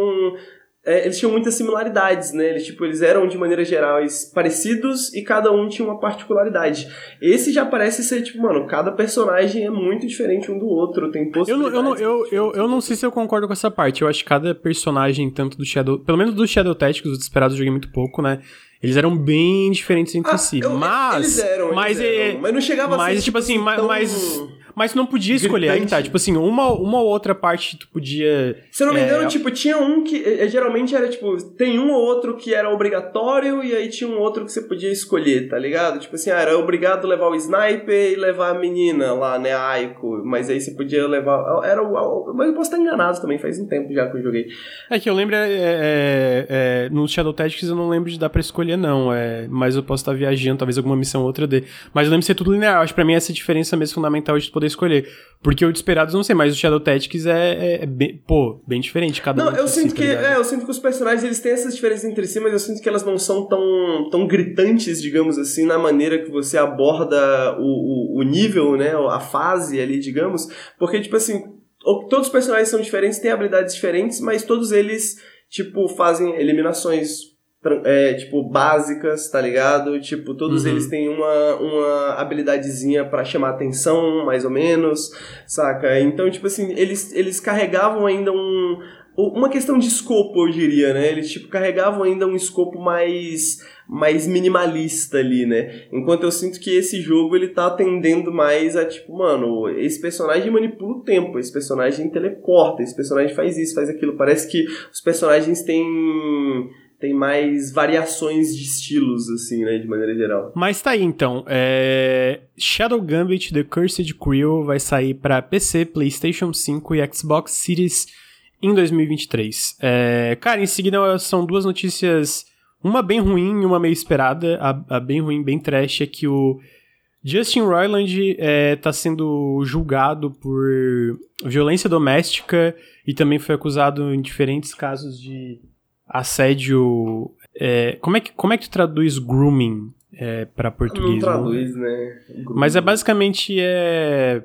é, eles tinham muitas similaridades, né? Eles, tipo, eles eram, de maneira geral, parecidos e cada um tinha uma particularidade. Esse já parece ser, tipo, mano, cada personagem é muito diferente um do outro, tem possibilidades...
Eu não, eu, não, eu, eu, eu não sei se eu concordo com essa parte. Eu acho que cada personagem, tanto do Shadow... Pelo menos do Shadow Tactics, os Desesperados eu joguei muito pouco, né? Eles eram bem diferentes entre
ah,
si.
Eu,
mas.
Eles eram,
mas,
eles eram. É, mas não chegava
mas, a ser. Tipo, tipo assim, assim tão... mas. Mas não podia escolher, aí tá. Tipo assim, uma, uma ou outra parte tu podia.
Se eu não me engano, é... tipo, tinha um que. É, geralmente era tipo, tem um ou outro que era obrigatório e aí tinha um outro que você podia escolher, tá ligado? Tipo assim, ah, era obrigado levar o sniper e levar a menina lá, né, a Aiko. Mas aí você podia levar. Era o. Mas eu posso estar enganado também, faz um tempo já que eu joguei.
É que eu lembro. É, é, é, no Shadow Tactics eu não lembro de dar pra escolher, não. É, mas eu posso estar viajando, talvez alguma missão ou outra dê. Mas eu lembro de ser tudo linear. Acho que pra mim essa diferença mesmo fundamental de poder poder escolher. Porque o Desperados não sei, mas o Shadow Tactics é, é, é bem, pô, bem diferente cada
não,
um.
Eu sinto si, que tá é, eu sinto que os personagens eles têm essas diferenças entre si, mas eu sinto que elas não são tão, tão gritantes, digamos assim, na maneira que você aborda o, o, o nível, né, a fase ali, digamos, porque tipo assim, todos os personagens são diferentes, têm habilidades diferentes, mas todos eles tipo fazem eliminações é, tipo, básicas, tá ligado? Tipo, todos uhum. eles têm uma, uma habilidadezinha para chamar atenção, mais ou menos, saca? Então, tipo assim, eles, eles carregavam ainda um, uma questão de escopo, eu diria, né? Eles, tipo, carregavam ainda um escopo mais mais minimalista ali, né? Enquanto eu sinto que esse jogo ele tá atendendo mais a tipo, mano, esse personagem manipula o tempo, esse personagem teleporta, esse personagem faz isso, faz aquilo. Parece que os personagens têm tem mais variações de estilos, assim, né, de maneira geral.
Mas tá aí, então. É... Shadow Gambit The Cursed Creel vai sair para PC, PlayStation 5 e Xbox Series em 2023. É... Cara, em seguida são duas notícias, uma bem ruim e uma meio esperada. A, a bem ruim, bem trash, é que o Justin Roiland é, tá sendo julgado por violência doméstica e também foi acusado em diferentes casos de assédio. É, como, é que, como é que tu traduz grooming é, para português? Não
traduz, não? né?
Grooming. Mas é basicamente é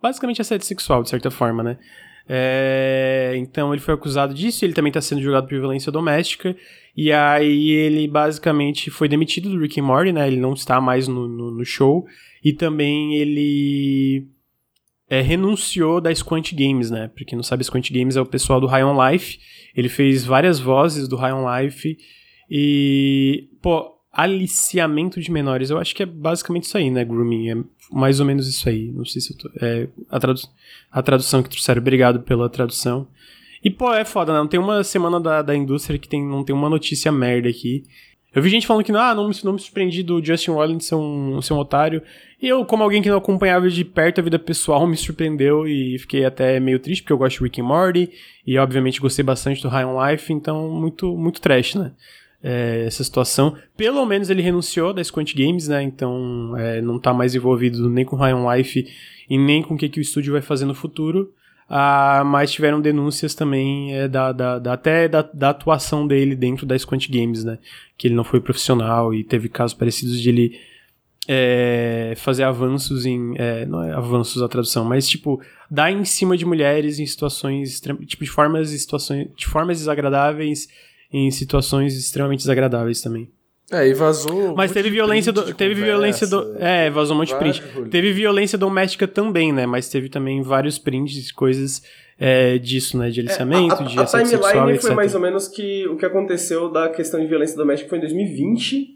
basicamente assédio sexual de certa forma, né? É, então ele foi acusado disso, ele também está sendo julgado por violência doméstica, e aí ele basicamente foi demitido do Rick and Morty, né? Ele não está mais no, no, no show, e também ele é, renunciou da Squant Games, né? Pra quem não sabe, Squant Games é o pessoal do High on Life. Ele fez várias vozes do High on Life. E, pô, aliciamento de menores. Eu acho que é basicamente isso aí, né? Grooming. É mais ou menos isso aí. Não sei se eu tô. É a, tradu a tradução que trouxeram. Obrigado pela tradução. E, pô, é foda, né? Não tem uma semana da, da indústria que tem, não tem uma notícia merda aqui. Eu vi gente falando que ah, não, não me surpreendi do Justin Rollins ser um, ser um otário. E eu, como alguém que não acompanhava de perto a vida pessoal, me surpreendeu e fiquei até meio triste, porque eu gosto de Rick and Morty. E, obviamente, gostei bastante do High on Life. Então, muito, muito trash, né? É, essa situação. Pelo menos ele renunciou da Squant Games, né? Então, é, não tá mais envolvido nem com High on Life e nem com o que, que o estúdio vai fazer no futuro. Ah, mas tiveram denúncias também é, da, da, da, até da, da, atuação dele dentro da Squant Games, né? Que ele não foi profissional e teve casos parecidos de ele é, fazer avanços em. É, não é avanços a tradução, mas tipo, dar em cima de mulheres em situações. Tipo, de formas, situações, de formas desagradáveis em situações extremamente desagradáveis também.
É, e vazou.
Mas teve violência do, teve conversa, violência do, é, vazou um monte de print. Teve violência doméstica também, né? Mas teve também vários prints, coisas é, disso, né? De aliciamento, é, a,
de a timeline foi mais ou menos que o que aconteceu da questão de violência doméstica foi em 2020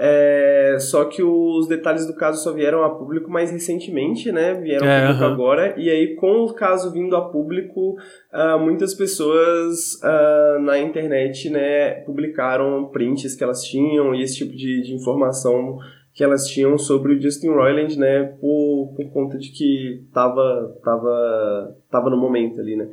é, só que os detalhes do caso só vieram a público mais recentemente, né? Vieram a é, público agora. E aí, com o caso vindo a público, uh, muitas pessoas uh, na internet, né, publicaram prints que elas tinham e esse tipo de, de informação que elas tinham sobre o Justin Roiland, né, por, por conta de que tava, tava, tava no momento ali, né.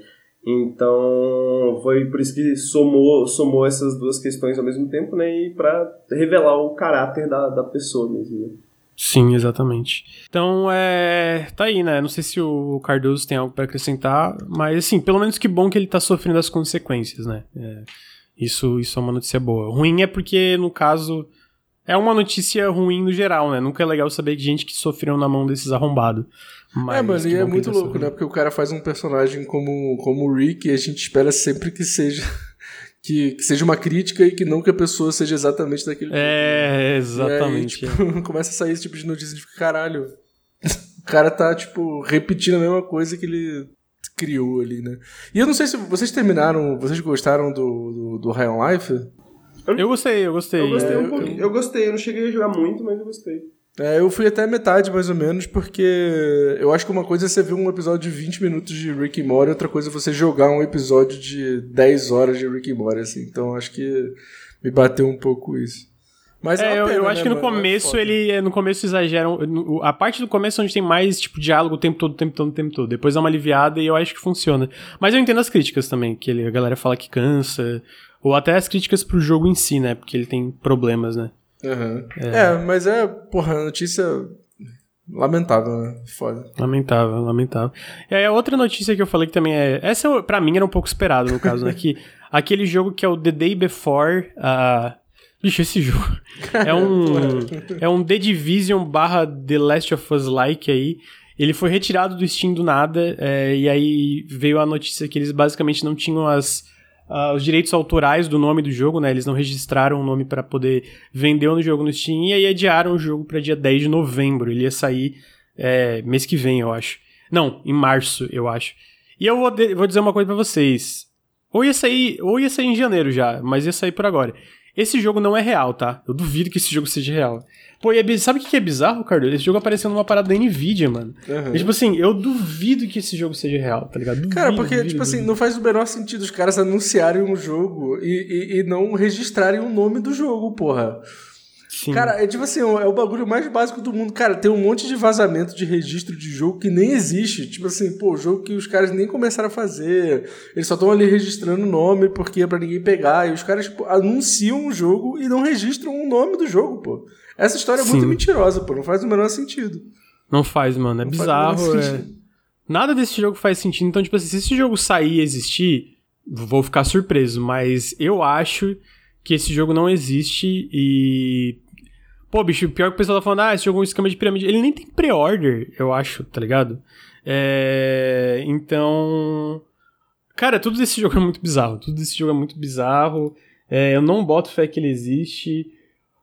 Então, foi por isso que somou, somou essas duas questões ao mesmo tempo, né? E para revelar o caráter da, da pessoa mesmo, né?
Sim, exatamente. Então, é. Tá aí, né? Não sei se o Cardoso tem algo para acrescentar, mas, assim, pelo menos que bom que ele tá sofrendo as consequências, né? É, isso, isso é uma notícia boa. Ruim é porque, no caso, é uma notícia ruim no geral, né? Nunca é legal saber de gente que sofreu na mão desses arrombados.
Mas é, mano, e é muito louco, né? Porque o cara faz um personagem como, como o Rick e a gente espera sempre que seja. Que, que, seja uma crítica e que não que a pessoa seja exatamente daquele
É, né? exatamente.
Aí, tipo, começa a sair esse tipo de notícia de caralho. O cara tá, tipo, repetindo a mesma coisa que ele criou ali, né? E eu não sei se vocês terminaram, vocês gostaram do, do, do High on Life?
Eu gostei, eu gostei.
Eu gostei um pouquinho. Eu gostei, eu não cheguei a jogar muito, mas eu gostei.
É, eu fui até a metade, mais ou menos, porque eu acho que uma coisa é você ver um episódio de 20 minutos de Rick and Morty, outra coisa é você jogar um episódio de 10 horas de Rick and Morty, assim. Então acho que me bateu um pouco isso.
Mas é, é eu, pena, eu, acho né, que no mano? É começo é ele no começo exageram. A parte do começo é onde tem mais tipo diálogo o tempo todo, o tempo todo, o tempo todo. Depois dá uma aliviada e eu acho que funciona. Mas eu entendo as críticas também, que ele, a galera fala que cansa. Ou até as críticas pro jogo em si, né? Porque ele tem problemas, né?
Uhum. É. é. mas é, porra, notícia lamentável, né? Foda.
Lamentável, lamentável. E aí a outra notícia que eu falei que também é. Essa pra mim era um pouco esperado, no caso, né? Que aquele jogo que é o The Day Before. Uh, Bicho, esse jogo é um, é um The Division barra The Last of Us like aí. Ele foi retirado do Steam do nada, é, e aí veio a notícia que eles basicamente não tinham as uh, os direitos autorais do nome do jogo, né? Eles não registraram o nome para poder vender o jogo no Steam e aí adiaram o jogo para dia 10 de novembro. Ele ia sair é, mês que vem, eu acho. Não, em março, eu acho. E eu vou, vou dizer uma coisa para vocês. Ou ia sair, ou ia sair em janeiro já, mas ia sair por agora. Esse jogo não é real, tá? Eu duvido que esse jogo seja real. Pô, e é, sabe o que é bizarro, Carlos? Esse jogo apareceu numa parada da Nvidia, mano. Uhum. E, tipo assim, eu duvido que esse jogo seja real, tá ligado? Duvido,
Cara, porque,
duvido,
tipo
duvido.
assim, não faz o menor sentido os caras anunciarem um jogo e, e, e não registrarem o nome do jogo, porra. Sim. Cara, é tipo assim, é o bagulho mais básico do mundo. Cara, tem um monte de vazamento de registro de jogo que nem existe. Tipo assim, pô, jogo que os caras nem começaram a fazer. Eles só estão ali registrando o nome porque é pra ninguém pegar. E os caras tipo, anunciam um jogo e não registram o nome do jogo, pô. Essa história é Sim. muito mentirosa, pô. Não faz o menor sentido.
Não faz, mano. É não bizarro. É... Nada desse jogo faz sentido. Então, tipo assim, se esse jogo sair e existir, vou ficar surpreso. Mas eu acho que esse jogo não existe e Pô, bicho, pior que o pessoal tá falando, ah, esse jogo é um esquema de pirâmide. Ele nem tem pre-order, eu acho, tá ligado? É... Então. Cara, tudo desse jogo é muito bizarro. Tudo desse jogo é muito bizarro. É, eu não boto fé que ele existe.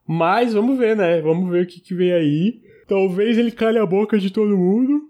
Mas vamos ver, né? Vamos ver o que, que vem aí. Talvez ele calhe a boca de todo mundo.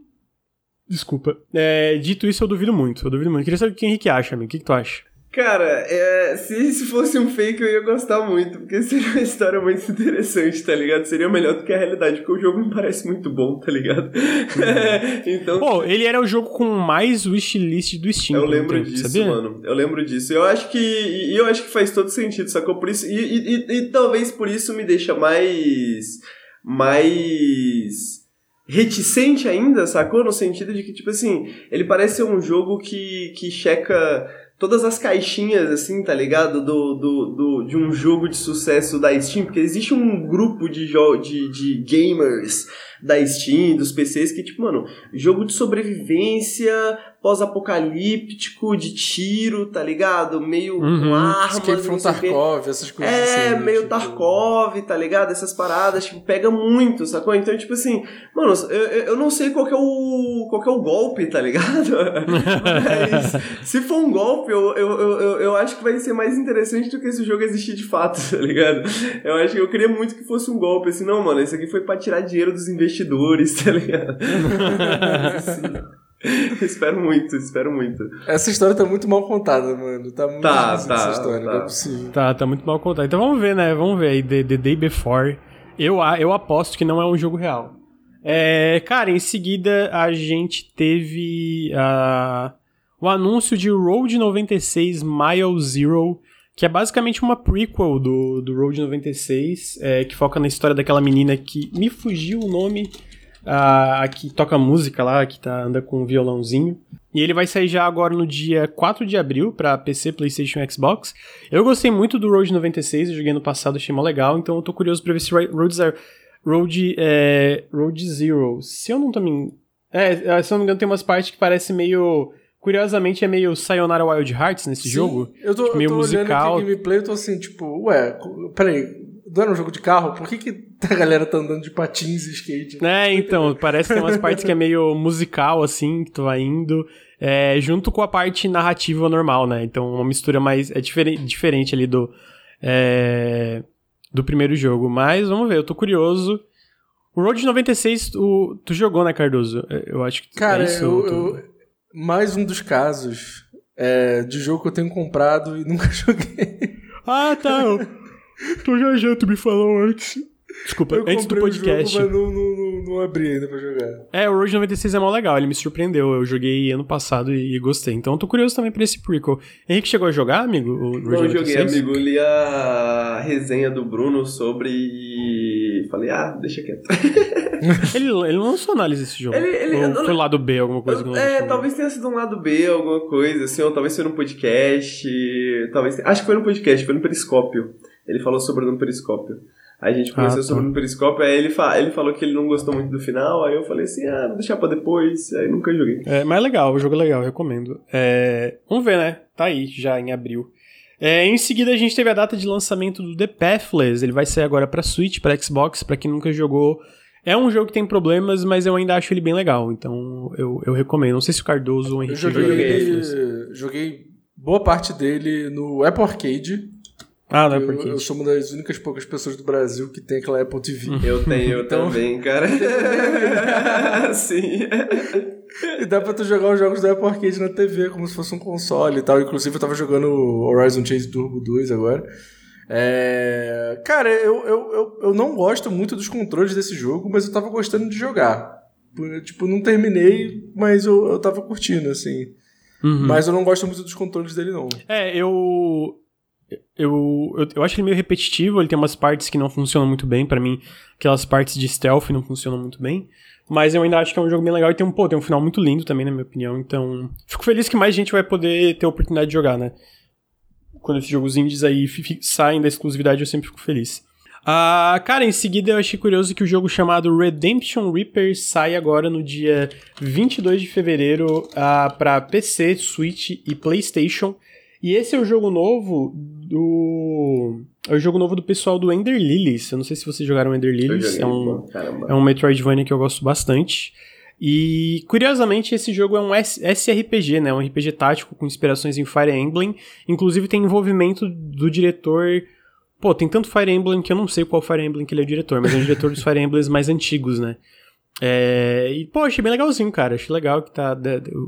Desculpa. É, dito isso, eu duvido muito. Eu duvido muito. Queria saber o que o Henrique acha, amigo. O que, que tu acha?
Cara, é, se, se fosse um fake eu ia gostar muito, porque seria uma história muito interessante, tá ligado? Seria melhor do que a realidade, porque o jogo me parece muito bom, tá ligado? Uhum.
então. Pô, ele era o jogo com mais wishlist do Steam.
Eu lembro tempo, disso, sabia? mano. Eu lembro disso. Eu acho que. E eu acho que faz todo sentido, sacou? Por isso. E, e, e, e talvez por isso me deixa mais. Mais reticente ainda, sacou? No sentido de que, tipo assim, ele parece ser um jogo que, que checa todas as caixinhas, assim, tá ligado? Do, do, do, de um jogo de sucesso da Steam, porque existe um grupo de, de, de gamers da Steam, dos PCs, que, tipo, mano, jogo de sobrevivência pós-apocalíptico, de tiro, tá ligado? Meio
uhum.
com armas.
Escape from Tarkov, essas coisas
é,
assim.
meio tipo... Tarkov, tá ligado? Essas paradas, tipo, pega muito, sacou? Então, tipo assim, mano, eu, eu não sei qual é o, qual é o golpe, tá ligado? Mas se for um golpe, eu, eu, eu, eu acho que vai ser mais interessante do que esse jogo existir de fato, tá ligado? Eu acho que eu queria muito que fosse um golpe, assim, não, mano, isso aqui foi pra tirar dinheiro dos investidores, tá ligado? espero muito, espero muito.
Essa história tá muito mal contada, mano. Tá muito
tá, tá,
essa história,
tá.
não é possível.
Tá, tá muito mal contada. Então vamos ver, né? Vamos ver aí. The, The Day Before. Eu, eu aposto que não é um jogo real. É, cara, em seguida a gente teve uh, o anúncio de Road 96 Mile Zero, que é basicamente uma prequel do, do Road 96, é, que foca na história daquela menina que me fugiu o nome a, a que toca música lá, que tá, anda com um violãozinho. E ele vai sair já agora no dia 4 de abril para PC, PlayStation e Xbox. Eu gostei muito do Road 96, eu joguei no passado, achei mó legal, então eu tô curioso pra ver se Road Zero. Road, é, Road Zero. Se eu não tô me. É, se eu não me engano, tem umas partes que parece meio. Curiosamente é meio Sayonara Wild Hearts nesse Sim, jogo.
Eu tô,
tipo, meio
eu tô
musical.
olhando aqui gameplay, eu tô assim, tipo, ué, peraí, não era um jogo de carro? Por que, que a galera tá andando de patins e skate?
É, então, parece que tem umas partes que é meio musical, assim, que tu vai indo, é, junto com a parte narrativa normal, né? Então, uma mistura mais. É diferente, diferente ali do. É, do primeiro jogo. Mas vamos ver, eu tô curioso. O Road 96, o, tu jogou, né, Cardoso? Eu acho que.
Cara,
é isso,
eu,
tu...
eu, mais um dos casos é, de jogo que eu tenho comprado e nunca joguei.
Ah, tá. Tô viajando, tu me falou antes. Desculpa,
eu
antes do podcast.
Jogo, mas não, não, não, não, abri ainda pra jogar.
É, o Road 96 é mó legal, ele me surpreendeu. Eu joguei ano passado e, e gostei. Então eu tô curioso também pra esse prequel. Henrique chegou a jogar, amigo? O
Road não, eu joguei, amigo. Eu li a resenha do Bruno sobre. Falei, ah, deixa quieto.
ele, ele não lançou análise desse jogo. Ele, ele, ou foi lado B, alguma coisa
eu,
que não
É, talvez tenha sido um lado B, alguma coisa, assim, ou talvez foi no podcast. Talvez. Acho que foi no podcast, foi no Periscópio. Ele falou sobre no Periscópio. Aí a gente conversou ah, tá. sobre no Periscópio, aí ele, fa ele falou que ele não gostou muito do final, aí eu falei assim, ah, vou deixar pra depois, aí nunca joguei.
É, mas é legal, o jogo é legal, recomendo. É, vamos ver, né? Tá aí, já em abril. É, em seguida a gente teve a data de lançamento do The Pathless, ele vai sair agora pra Switch, pra Xbox, pra quem nunca jogou. É um jogo que tem problemas, mas eu ainda acho ele bem legal, então eu, eu recomendo. Não sei se o Cardoso ou o Henrique
eu joguei, joguei boa parte dele no Apple Arcade,
ah, não é
porque. Eu, eu, sou uma das únicas poucas pessoas do Brasil que tem aquela Apple TV.
Eu tenho então... também, cara. Sim.
E dá pra tu jogar os jogos do Apple Arcade na TV, como se fosse um console e tal. Inclusive, eu tava jogando Horizon Chase Turbo 2 agora. É... Cara, eu, eu, eu, eu não gosto muito dos controles desse jogo, mas eu tava gostando de jogar. Tipo, não terminei, mas eu, eu tava curtindo, assim. Uhum. Mas eu não gosto muito dos controles dele, não.
É, eu. Eu, eu, eu acho ele meio repetitivo, ele tem umas partes que não funcionam muito bem para mim, aquelas partes de stealth não funcionam muito bem. Mas eu ainda acho que é um jogo bem legal e tem um, pô, tem um final muito lindo também, na minha opinião. Então, fico feliz que mais gente vai poder ter a oportunidade de jogar, né? Quando esses jogos indies aí saem da exclusividade, eu sempre fico feliz. Ah, cara, em seguida eu achei curioso que o jogo chamado Redemption Reaper sai agora no dia 22 de fevereiro ah, para PC, Switch e PlayStation. E esse é o jogo novo do. É o jogo novo do pessoal do Ender Lilies. Eu não sei se vocês jogaram Ender Lilies. é, um, é um Metroidvania que eu gosto bastante. E, curiosamente, esse jogo é um SRPG, né? Um RPG tático com inspirações em Fire Emblem. Inclusive, tem envolvimento do diretor. Pô, tem tanto Fire Emblem que eu não sei qual Fire Emblem que ele é o diretor, mas é o diretor dos Fire Emblems mais antigos, né? É... E, pô, achei bem legalzinho, cara. Achei legal que tá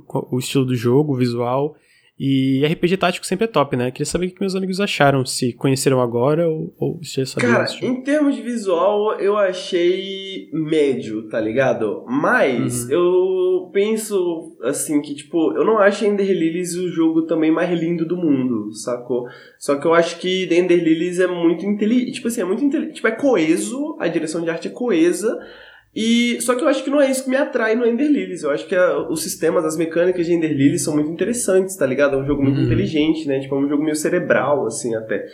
o estilo do jogo, o visual. E RPG tático sempre é top, né? Queria saber o que meus amigos acharam, se conheceram agora ou, ou se já sabiam.
Cara, em termos de visual, eu achei médio, tá ligado? Mas uhum. eu penso, assim, que, tipo, eu não acho Ender Lilies o jogo também mais lindo do mundo, sacou? Só que eu acho que Ender Lilies é muito inteligente, tipo assim, é muito inteligente, tipo, é coeso, a direção de arte é coesa, e só que eu acho que não é isso que me atrai no Ender Lilies. Eu acho que a, os sistemas, as mecânicas de Ender Lilies são muito interessantes, tá ligado? É um jogo muito uhum. inteligente, né? Tipo, é um jogo meio cerebral, assim, até.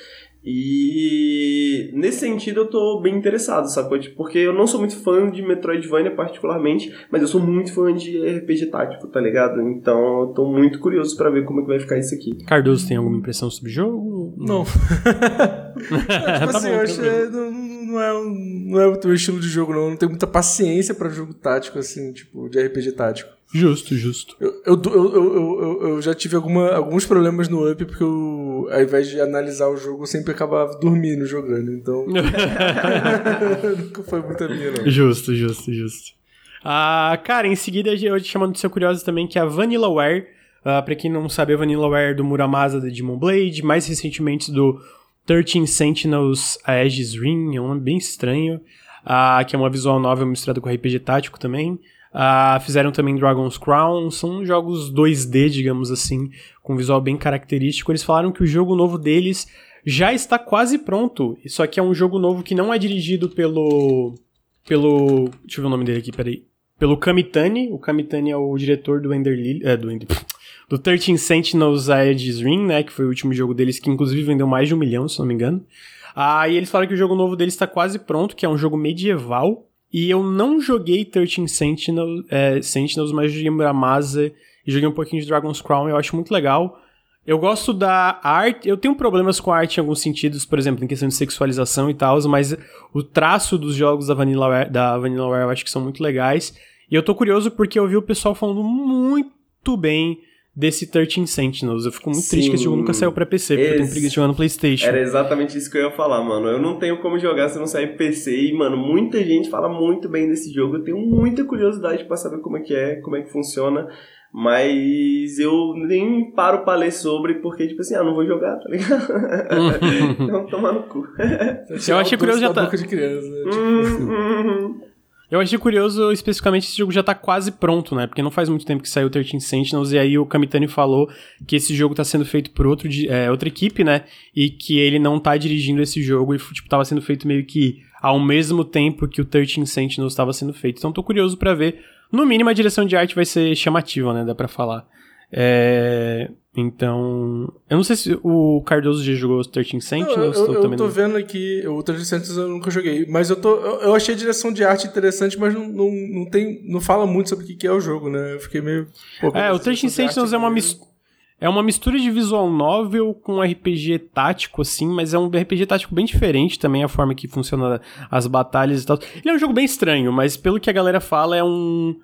E nesse sentido eu tô bem interessado, sacou? Tipo, porque eu não sou muito fã de Metroidvania particularmente, mas eu sou muito fã de RPG tático, tá ligado? Então eu tô muito curioso para ver como é que vai ficar isso aqui.
Cardoso tem alguma impressão sobre o jogo?
Não. tipo tá assim, bom, eu acho que não, não, é, não é o teu estilo de jogo, não. Eu não tenho muita paciência para jogo tático, assim, tipo, de RPG tático.
Justo, justo.
Eu, eu, eu, eu, eu, já tive alguma, alguns problemas no Up porque eu, ao invés de analisar o jogo, eu sempre acabava dormindo jogando. Então. nunca foi muito a minha, não.
Justo, justo, justo. Ah, cara, em seguida eu te chamando de seu curioso também, que é a Vanillaware. Uh, pra quem não sabe, a Vanillaware do Muramasa da Demon Blade, mais recentemente do 13 Sentinels Aegis Ring, é um nome bem estranho. Uh, que é uma visual novel misturada com RPG tático também. Uh, fizeram também Dragon's Crown, são jogos 2D, digamos assim, com visual bem característico. Eles falaram que o jogo novo deles já está quase pronto, só que é um jogo novo que não é dirigido pelo. pelo. Deixa eu ver o nome dele aqui, peraí. Pelo Kamitani. O Kamitani é o diretor do Ender Lily, é, do Ender, do 13 Sentinels Aegis Ring, né, que foi o último jogo deles, que inclusive vendeu mais de um milhão, se não me engano. Aí ah, eles falaram que o jogo novo deles está quase pronto, que é um jogo medieval, e eu não joguei 13 Sentinel, é, Sentinels, mas joguei Muramasa e joguei um pouquinho de Dragon's Crown, eu acho muito legal. Eu gosto da arte, eu tenho problemas com a arte em alguns sentidos, por exemplo, em questão de sexualização e tal, mas o traço dos jogos da Vanillaware, da Vanillaware eu acho que são muito legais. E eu tô curioso porque eu vi o pessoal falando muito bem desse 13 Sentinels. Eu fico muito Sim, triste que esse jogo nunca saiu pra PC, porque esse... eu tenho preguiça de jogar no Playstation.
Era exatamente isso que eu ia falar, mano. Eu não tenho como jogar se não sair PC e, mano, muita gente fala muito bem desse jogo. Eu tenho muita curiosidade para saber como é que é, como é que funciona. Mas eu nem paro pra ler sobre, porque, tipo assim, ah, não vou jogar, tá ligado? então, tomar no cu.
eu achei curioso já tá.
Boca de criança, né? tipo...
Eu achei curioso, especificamente, esse jogo já tá quase pronto, né? Porque não faz muito tempo que saiu o 13 Sentinels, e aí o Kamitani falou que esse jogo tá sendo feito por outro, é, outra equipe, né? E que ele não tá dirigindo esse jogo, e tipo, tava sendo feito meio que ao mesmo tempo que o 13 Sentinels estava sendo feito. Então tô curioso para ver. No mínimo, a direção de arte vai ser chamativa, né? Dá pra falar. É... Então, eu não sei se o Cardoso já jogou os 13 Sentinels.
Eu, eu, eu tô vendo aqui, o 13 Sentinels eu nunca joguei, mas eu, tô, eu, eu, achei a direção de arte interessante, mas não, não, não, tem, não fala muito sobre o que é o jogo, né? Eu fiquei meio...
Pô, é, o 13 Sentinels é uma mistura... É uma mistura de visual novel com RPG tático, assim, mas é um RPG tático bem diferente também, a forma que funciona as batalhas e tal. Ele é um jogo bem estranho, mas pelo que a galera fala, é um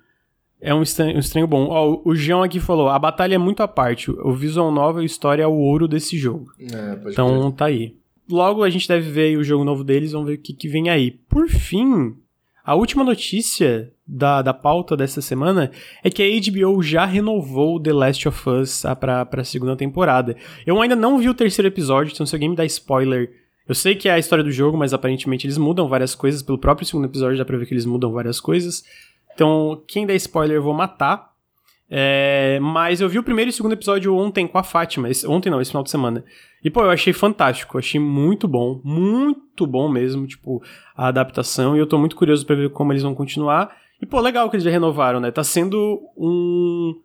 é um estranho, um estranho bom. Ó, o Jean aqui falou: a batalha é muito à parte. O visual novel e a história é o ouro desse jogo. É, então crer. tá aí. Logo a gente deve ver o jogo novo deles, vamos ver o que, que vem aí. Por fim, A última notícia da, da pauta dessa semana é que a HBO já renovou The Last of Us pra, pra segunda temporada. Eu ainda não vi o terceiro episódio, então se alguém me dá spoiler. Eu sei que é a história do jogo, mas aparentemente eles mudam várias coisas. Pelo próprio segundo episódio dá pra ver que eles mudam várias coisas. Então, quem der spoiler eu vou matar. É, mas eu vi o primeiro e o segundo episódio ontem com a Fátima. Esse, ontem não, esse final de semana. E, pô, eu achei fantástico. Achei muito bom. Muito bom mesmo, tipo, a adaptação. E eu tô muito curioso para ver como eles vão continuar. E, pô, legal que eles já renovaram, né? Tá sendo um,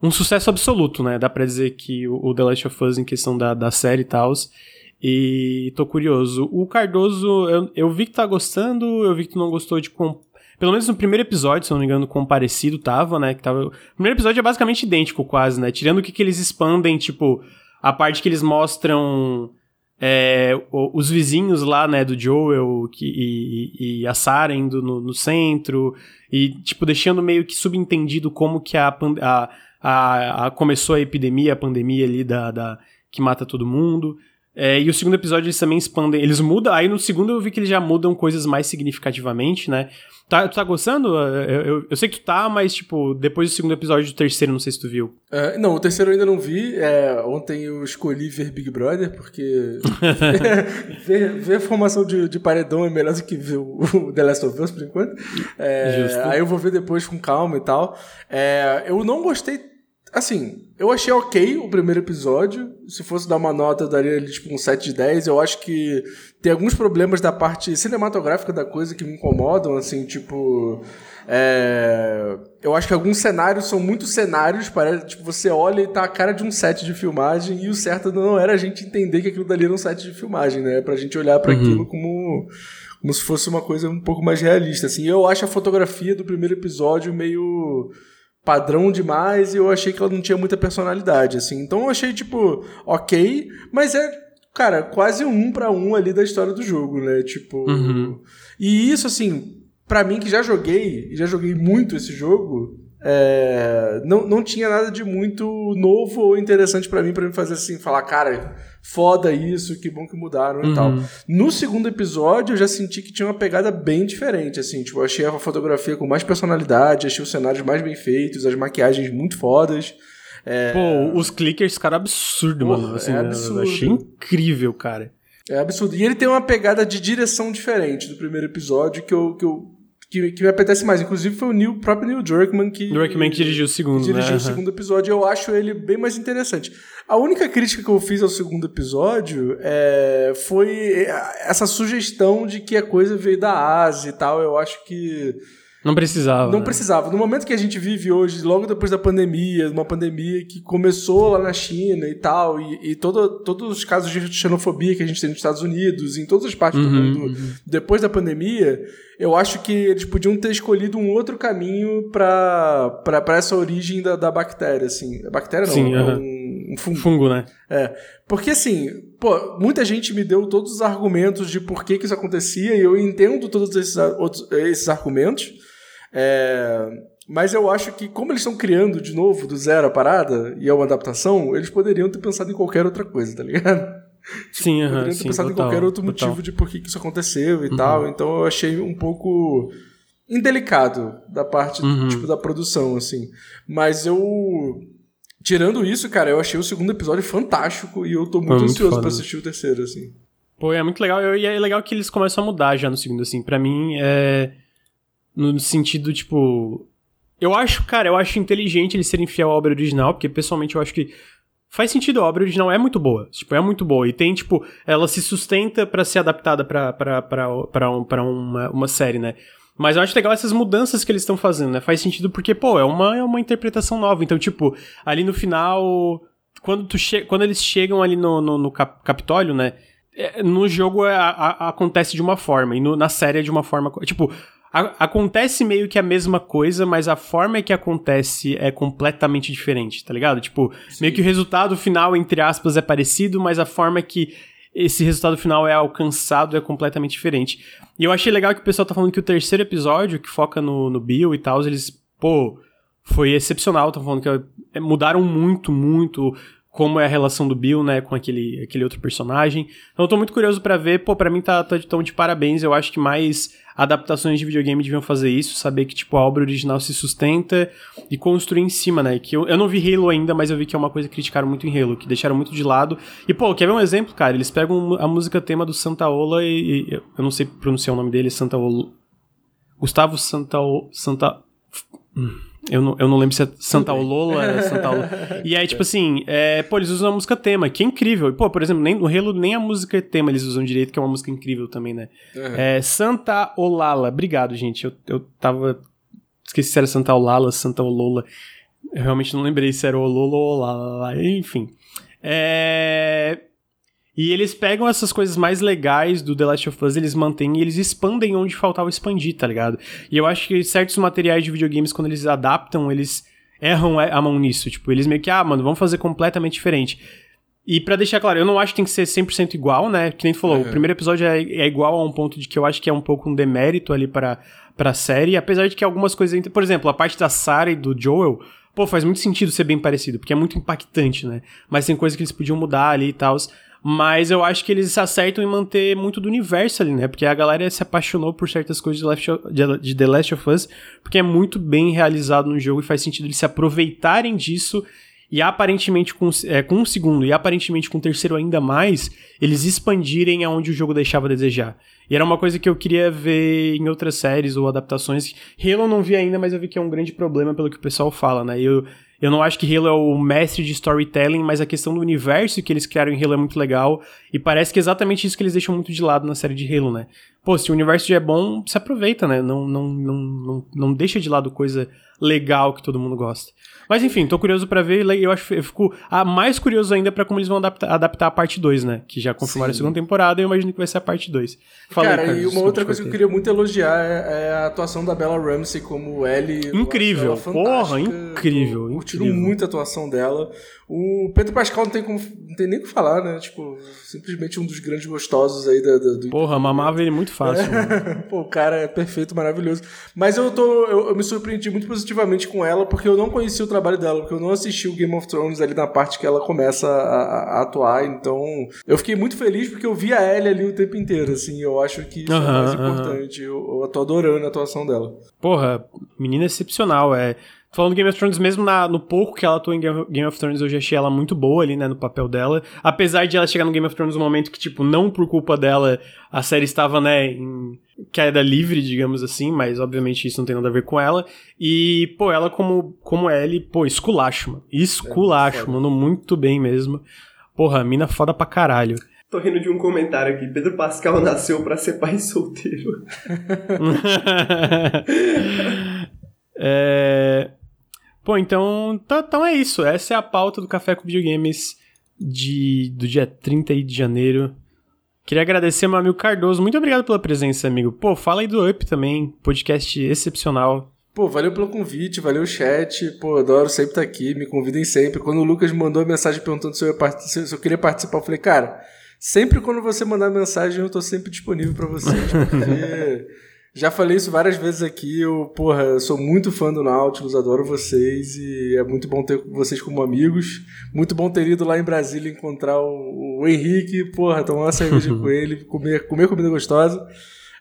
um sucesso absoluto, né? Dá pra dizer que o, o The Last of Us em questão da, da série e tal. E tô curioso. O Cardoso, eu, eu vi que tá gostando, eu vi que tu não gostou de pelo menos no primeiro episódio, se não me engano, com parecido tava, né? Que tava... O primeiro episódio é basicamente idêntico, quase, né? Tirando o que, que eles expandem, tipo, a parte que eles mostram é, os vizinhos lá, né, do Joel que, e, e a Sarah indo no, no, centro, e, tipo, deixando meio que subentendido como que a, a, a, a começou a epidemia, a pandemia ali da, da que mata todo mundo. É, e o segundo episódio eles também expandem, eles mudam, aí no segundo eu vi que eles já mudam coisas mais significativamente, né? Tá, tu tá gostando? Eu, eu, eu, sei que tá, mas, tipo, depois do segundo episódio do terceiro, não sei se tu viu.
É, não, o terceiro eu ainda não vi. É, ontem eu escolhi ver Big Brother, porque ver, ver, a formação de, de paredão é melhor do que ver o, o The Last of Us, por enquanto. É, aí eu vou ver depois com calma e tal. É, eu não gostei Assim, eu achei ok o primeiro episódio. Se fosse dar uma nota, eu daria tipo um 7 de 10. Eu acho que tem alguns problemas da parte cinematográfica da coisa que me incomodam, assim, tipo. É... Eu acho que alguns cenários são muito cenários, parece, tipo, você olha e tá a cara de um set de filmagem, e o certo não era a gente entender que aquilo dali era um set de filmagem, né? Pra gente olhar para uhum. aquilo como, como se fosse uma coisa um pouco mais realista, assim. Eu acho a fotografia do primeiro episódio meio padrão demais e eu achei que ela não tinha muita personalidade, assim. Então eu achei, tipo, ok, mas é, cara, quase um para um ali da história do jogo, né? Tipo. Uhum. E isso, assim, para mim que já joguei, e já joguei muito esse jogo, é, não, não tinha nada de muito novo ou interessante para mim, para me fazer assim, falar, cara, foda isso, que bom que mudaram uhum. e tal. No segundo episódio, eu já senti que tinha uma pegada bem diferente, assim, tipo, eu achei a fotografia com mais personalidade, achei os cenários mais bem feitos, as maquiagens muito fodas.
É... Pô, os clickers ficaram absurdo, Porra, mano. Assim, é absurdo. Eu achei incrível, cara.
É absurdo. E ele tem uma pegada de direção diferente do primeiro episódio que eu, que eu que, que me apetece mais. Inclusive foi o Neil, próprio Neil Druckmann que.
Druckmann que dirigiu o segundo,
que dirigiu
né?
o segundo episódio. Eu acho ele bem mais interessante. A única crítica que eu fiz ao segundo episódio é, foi essa sugestão de que a coisa veio da Ásia e tal. Eu acho que
não precisava.
Não
né?
precisava. No momento que a gente vive hoje, logo depois da pandemia, uma pandemia que começou lá na China e tal, e, e todo, todos os casos de xenofobia que a gente tem nos Estados Unidos, em todas as partes uhum, do mundo, uhum. depois da pandemia, eu acho que eles podiam ter escolhido um outro caminho para essa origem da, da bactéria, assim. A bactéria não, Sim, é uhum. um, um fungo.
Fungo, né?
É. Porque, assim, pô, muita gente me deu todos os argumentos de por que, que isso acontecia, e eu entendo todos esses, outros, esses argumentos, é, mas eu acho que, como eles estão criando de novo do zero a parada, e é uma adaptação, eles poderiam ter pensado em qualquer outra coisa, tá ligado?
Sim,
uhum, Poderiam ter
sim,
pensado
total,
em qualquer outro
total.
motivo de por que isso aconteceu e uhum. tal. Então eu achei um pouco indelicado da parte uhum. tipo, da produção, assim. Mas eu. Tirando isso, cara, eu achei o segundo episódio fantástico e eu tô muito, muito ansioso para assistir o terceiro, assim.
Pô, é muito legal. E é legal que eles começam a mudar já no segundo, assim. para mim, é no sentido, tipo. Eu acho, cara, eu acho inteligente eles serem fiel à obra original, porque pessoalmente eu acho que faz sentido, a obra original é muito boa. Tipo, é muito boa. E tem, tipo, ela se sustenta para ser adaptada pra, pra, pra, pra, um, pra uma, uma série, né? Mas eu acho legal essas mudanças que eles estão fazendo, né? Faz sentido porque, pô, é uma, é uma interpretação nova. Então, tipo, ali no final. Quando, tu quando eles chegam ali no, no, no cap Capitólio, né? É, no jogo é, a, a, acontece de uma forma, e no, na série é de uma forma. Tipo, a, acontece meio que a mesma coisa, mas a forma que acontece é completamente diferente, tá ligado? Tipo, Sim. meio que o resultado final, entre aspas, é parecido, mas a forma que esse resultado final é alcançado é completamente diferente. E eu achei legal que o pessoal tá falando que o terceiro episódio, que foca no, no Bill e tal, eles, pô, foi excepcional, estão falando que é, mudaram muito, muito como é a relação do Bill, né, com aquele, aquele outro personagem. Então eu tô muito curioso para ver, pô, pra mim tá, tá tão de parabéns, eu acho que mais adaptações de videogame deviam fazer isso, saber que, tipo, a obra original se sustenta e construir em cima, né, que eu, eu não vi Halo ainda, mas eu vi que é uma coisa que criticaram muito em Halo, que deixaram muito de lado. E, pô, quer ver um exemplo, cara? Eles pegam a música tema do Santa Ola e, e eu não sei pronunciar o nome dele, Santa Ola... Gustavo Santa... Santa... Hum. Eu não, eu não lembro se é Santa Lola, é Santa Lola. E aí, tipo assim, é, pô, eles usam a música tema, que é incrível. E, pô, por exemplo, nem, no Halo nem a música tema eles usam direito, que é uma música incrível também, né? Uhum. É Santa Olala. Obrigado, gente. Eu, eu tava. Esqueci se era Santa Olala, Santa Olola. Eu realmente não lembrei se era Olola ou Olala. Enfim. É. E eles pegam essas coisas mais legais do The Last of Us, eles mantêm e eles expandem onde faltava expandir, tá ligado? E eu acho que certos materiais de videogames, quando eles adaptam, eles erram a mão nisso. Tipo, eles meio que, ah, mano, vamos fazer completamente diferente. E para deixar claro, eu não acho que tem que ser 100% igual, né? Que nem tu falou, uhum. o primeiro episódio é, é, igual a um ponto de que eu acho que é um pouco um demérito ali para pra série, apesar de que algumas coisas... Por exemplo, a parte da Sarah e do Joel, pô, faz muito sentido ser bem parecido, porque é muito impactante, né? Mas tem coisas que eles podiam mudar ali e tal. Mas eu acho que eles acertam em manter muito do universo ali, né? Porque a galera se apaixonou por certas coisas de, of, de, The Last of Us, porque é muito bem realizado no jogo e faz sentido eles se aproveitarem disso e aparentemente com, é, com um segundo e aparentemente com um terceiro ainda mais, eles expandirem aonde o jogo deixava a desejar. E era uma coisa que eu queria ver em outras séries ou adaptações. Halo não vi ainda, mas eu vi que é um grande problema pelo que o pessoal fala, né? Eu, eu não acho que Halo é o mestre de storytelling, mas a questão do universo que eles criaram em Halo é muito legal. E parece que é exatamente isso que eles deixam muito de lado na série de Halo, né? Pô, se o universo já é bom, se aproveita, né? Não, não, não, não, não deixa de lado coisa legal que todo mundo gosta. Mas enfim, tô curioso para ver. Eu acho eu fico ah, mais curioso ainda para como eles vão adaptar, adaptar a parte 2, né? Que já confirmaram Sim. a segunda temporada e eu imagino que vai ser a parte 2.
Cara, Carlos, e uma outra coisa que eu queria muito elogiar é, é a atuação da Bella Ramsey como Ellie.
Incrível, porra, incrível.
Curtiram muito a atuação dela. O Pedro Pascal não tem, como, não tem nem o que falar, né? Tipo, simplesmente um dos grandes gostosos aí da, da do.
Porra, mamava ele muito fácil.
É. Pô, o cara é perfeito, maravilhoso. Mas eu tô. Eu, eu, me surpreendi muito positivamente com ela, porque eu não conhecia o trabalho dela, porque eu não assisti o Game of Thrones ali na parte que ela começa a, a atuar. Então, eu fiquei muito feliz porque eu vi a Ellie ali o tempo inteiro, assim. Eu acho que isso uh -huh, é mais importante. Uh -huh. eu, eu tô adorando a atuação dela.
Porra, menina excepcional. É. Falando do Game of Thrones, mesmo na, no pouco que ela atua em Game of Thrones, eu já achei ela muito boa ali, né, no papel dela. Apesar de ela chegar no Game of Thrones no momento que, tipo, não por culpa dela, a série estava, né, em queda livre, digamos assim, mas obviamente isso não tem nada a ver com ela. E, pô, ela como, como Ellie, pô, esculacho, mano. Esculacho, é, mano, muito bem mesmo. Porra, mina foda pra caralho.
Tô rindo de um comentário aqui. Pedro Pascal nasceu para ser pai solteiro.
é... Pô, então, tá, então é isso. Essa é a pauta do Café com Videogames de, do dia 30 de janeiro. Queria agradecer meu amigo Cardoso. Muito obrigado pela presença, amigo. Pô, fala aí do Up também. Podcast excepcional.
Pô, valeu pelo convite, valeu o chat. Pô, adoro sempre estar aqui. Me convidem sempre. Quando o Lucas mandou a mensagem perguntando se eu, se eu queria participar, eu falei, cara, sempre quando você mandar mensagem, eu tô sempre disponível para vocês. Porque. Já falei isso várias vezes aqui. Eu, porra, eu sou muito fã do Nautilus, adoro vocês e é muito bom ter vocês como amigos. Muito bom ter ido lá em Brasília encontrar o, o Henrique, porra, tomar uma cerveja com ele, comer, comer comida gostosa.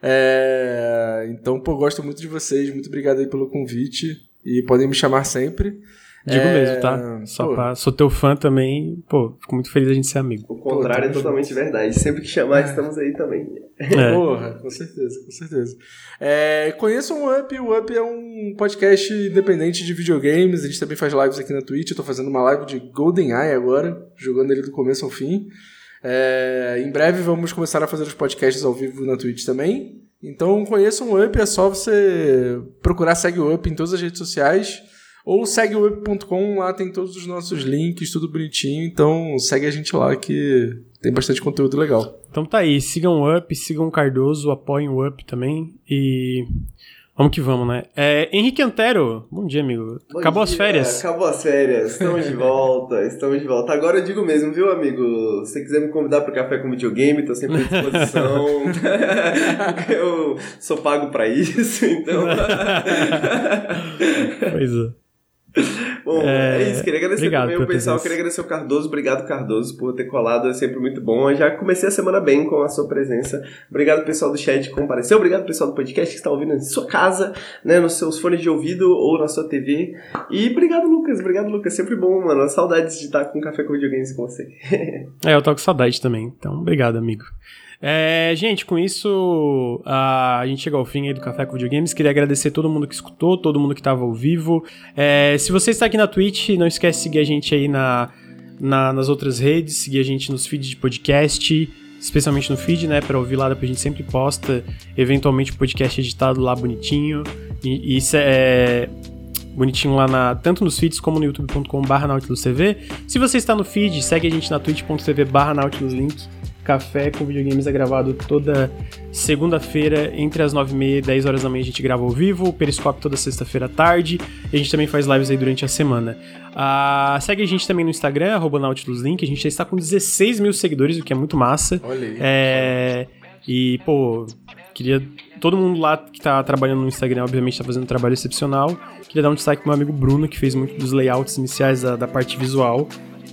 É, então, pô, gosto muito de vocês. Muito obrigado aí pelo convite e podem me chamar sempre.
Digo é... mesmo, tá? Só pra, sou teu fã também, pô, fico muito feliz a gente ser amigo.
O contrário pô, é totalmente junto. verdade. Sempre que chamar, é. estamos aí também.
É. Porra, com certeza, com certeza. É, conheçam o Up, o Up é um podcast independente de videogames, a gente também faz lives aqui na Twitch, eu tô fazendo uma live de GoldenEye agora, jogando ele do começo ao fim. É, em breve vamos começar a fazer os podcasts ao vivo na Twitch também. Então conheçam o Up, é só você procurar Segue o Up em todas as redes sociais. Ou segue o up.com, lá tem todos os nossos links, tudo bonitinho. Então segue a gente lá que tem bastante conteúdo legal.
Então tá aí, sigam o Up, sigam o Cardoso, apoiem o Up também. E Vamos que vamos, né? É, Henrique Antero, bom dia, amigo. Bom acabou dia, as férias?
Acabou as férias, estamos de volta, estamos de volta. Agora eu digo mesmo, viu, amigo? Se você quiser me convidar para café com videogame, estou sempre à disposição. eu sou pago para isso, então.
pois é.
Bom, é, é isso. Queria agradecer também o pessoal. Queria agradecer o Cardoso. Obrigado, Cardoso, por ter colado. É sempre muito bom. Eu já comecei a semana bem com a sua presença. Obrigado, pessoal do chat que compareceu. Obrigado, pessoal do podcast que está ouvindo em sua casa, né, nos seus fones de ouvido ou na sua TV. E obrigado, Lucas. Obrigado, Lucas. Sempre bom, mano. Saudades de estar com café com videogames com você.
é, eu tô com saudade também. Então, obrigado, amigo. É, gente, com isso a, a gente chega ao fim aí do Café com Videogames. Queria agradecer todo mundo que escutou, todo mundo que estava ao vivo. É, se você está aqui na Twitch, não esquece de seguir a gente aí na, na, nas outras redes, seguir a gente nos feeds de podcast, especialmente no feed, né, para ouvir lá, depois a gente sempre posta, eventualmente o podcast editado lá bonitinho. E, isso é bonitinho lá na, tanto nos feeds como no youtube.com/barra nautiluscv. Se você está no feed, segue a gente na twitch.tv/barra nautiluslink. Café com Videogames é gravado toda segunda-feira, entre as 9h30 e 10 horas da manhã a gente grava ao vivo, o Periscope toda sexta-feira à tarde, e a gente também faz lives aí durante a semana. Uh, segue a gente também no Instagram, arroba NautilusLink, a gente já está com 16 mil seguidores, o que é muito massa.
Olha aí.
É... E, pô, queria... Todo mundo lá que tá trabalhando no Instagram, obviamente, tá fazendo um trabalho excepcional. Queria dar um destaque pro meu amigo Bruno, que fez muito dos layouts iniciais da, da parte visual.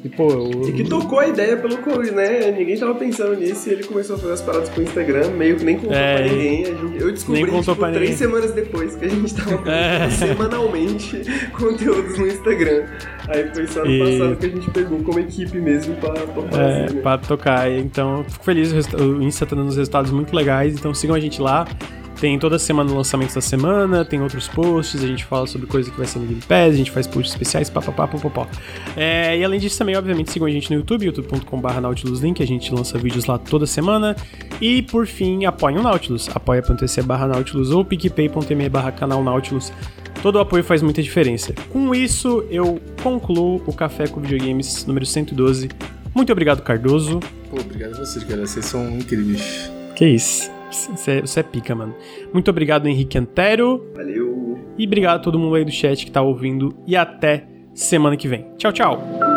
E, pô,
eu... e que tocou a ideia pelo Corey, né? Ninguém tava pensando nisso e ele começou a fazer as paradas pro Instagram, meio que nem contou é... pra ninguém. Eu descobri, tipo, três ninguém. semanas depois que a gente tava é... semanalmente conteúdos no Instagram. Aí foi só no e... passado que a gente pegou como equipe mesmo pra tocar. É,
assim, né? pra tocar. Então, fico feliz, o Insta tá dando uns resultados muito legais, então sigam a gente lá. Tem toda semana lançamentos da semana, tem outros posts, a gente fala sobre coisa que vai ser no Game Pass, a gente faz posts especiais, papapá, papapá. É, e além disso também, obviamente, sigam a gente no YouTube, youtube.com.br nautiluslink, a gente lança vídeos lá toda semana. E, por fim, apoiem o Nautilus, apoia.se barra Nautilus ou picpay.me barra canal Nautilus. Todo o apoio faz muita diferença. Com isso, eu concluo o Café com Videogames número 112. Muito obrigado, Cardoso.
Pô, obrigado a vocês, cara. Vocês são incríveis.
Que isso. Você, você é pica, mano. Muito obrigado, Henrique Antero.
Valeu.
E obrigado a todo mundo aí do chat que tá ouvindo. E até semana que vem. Tchau, tchau.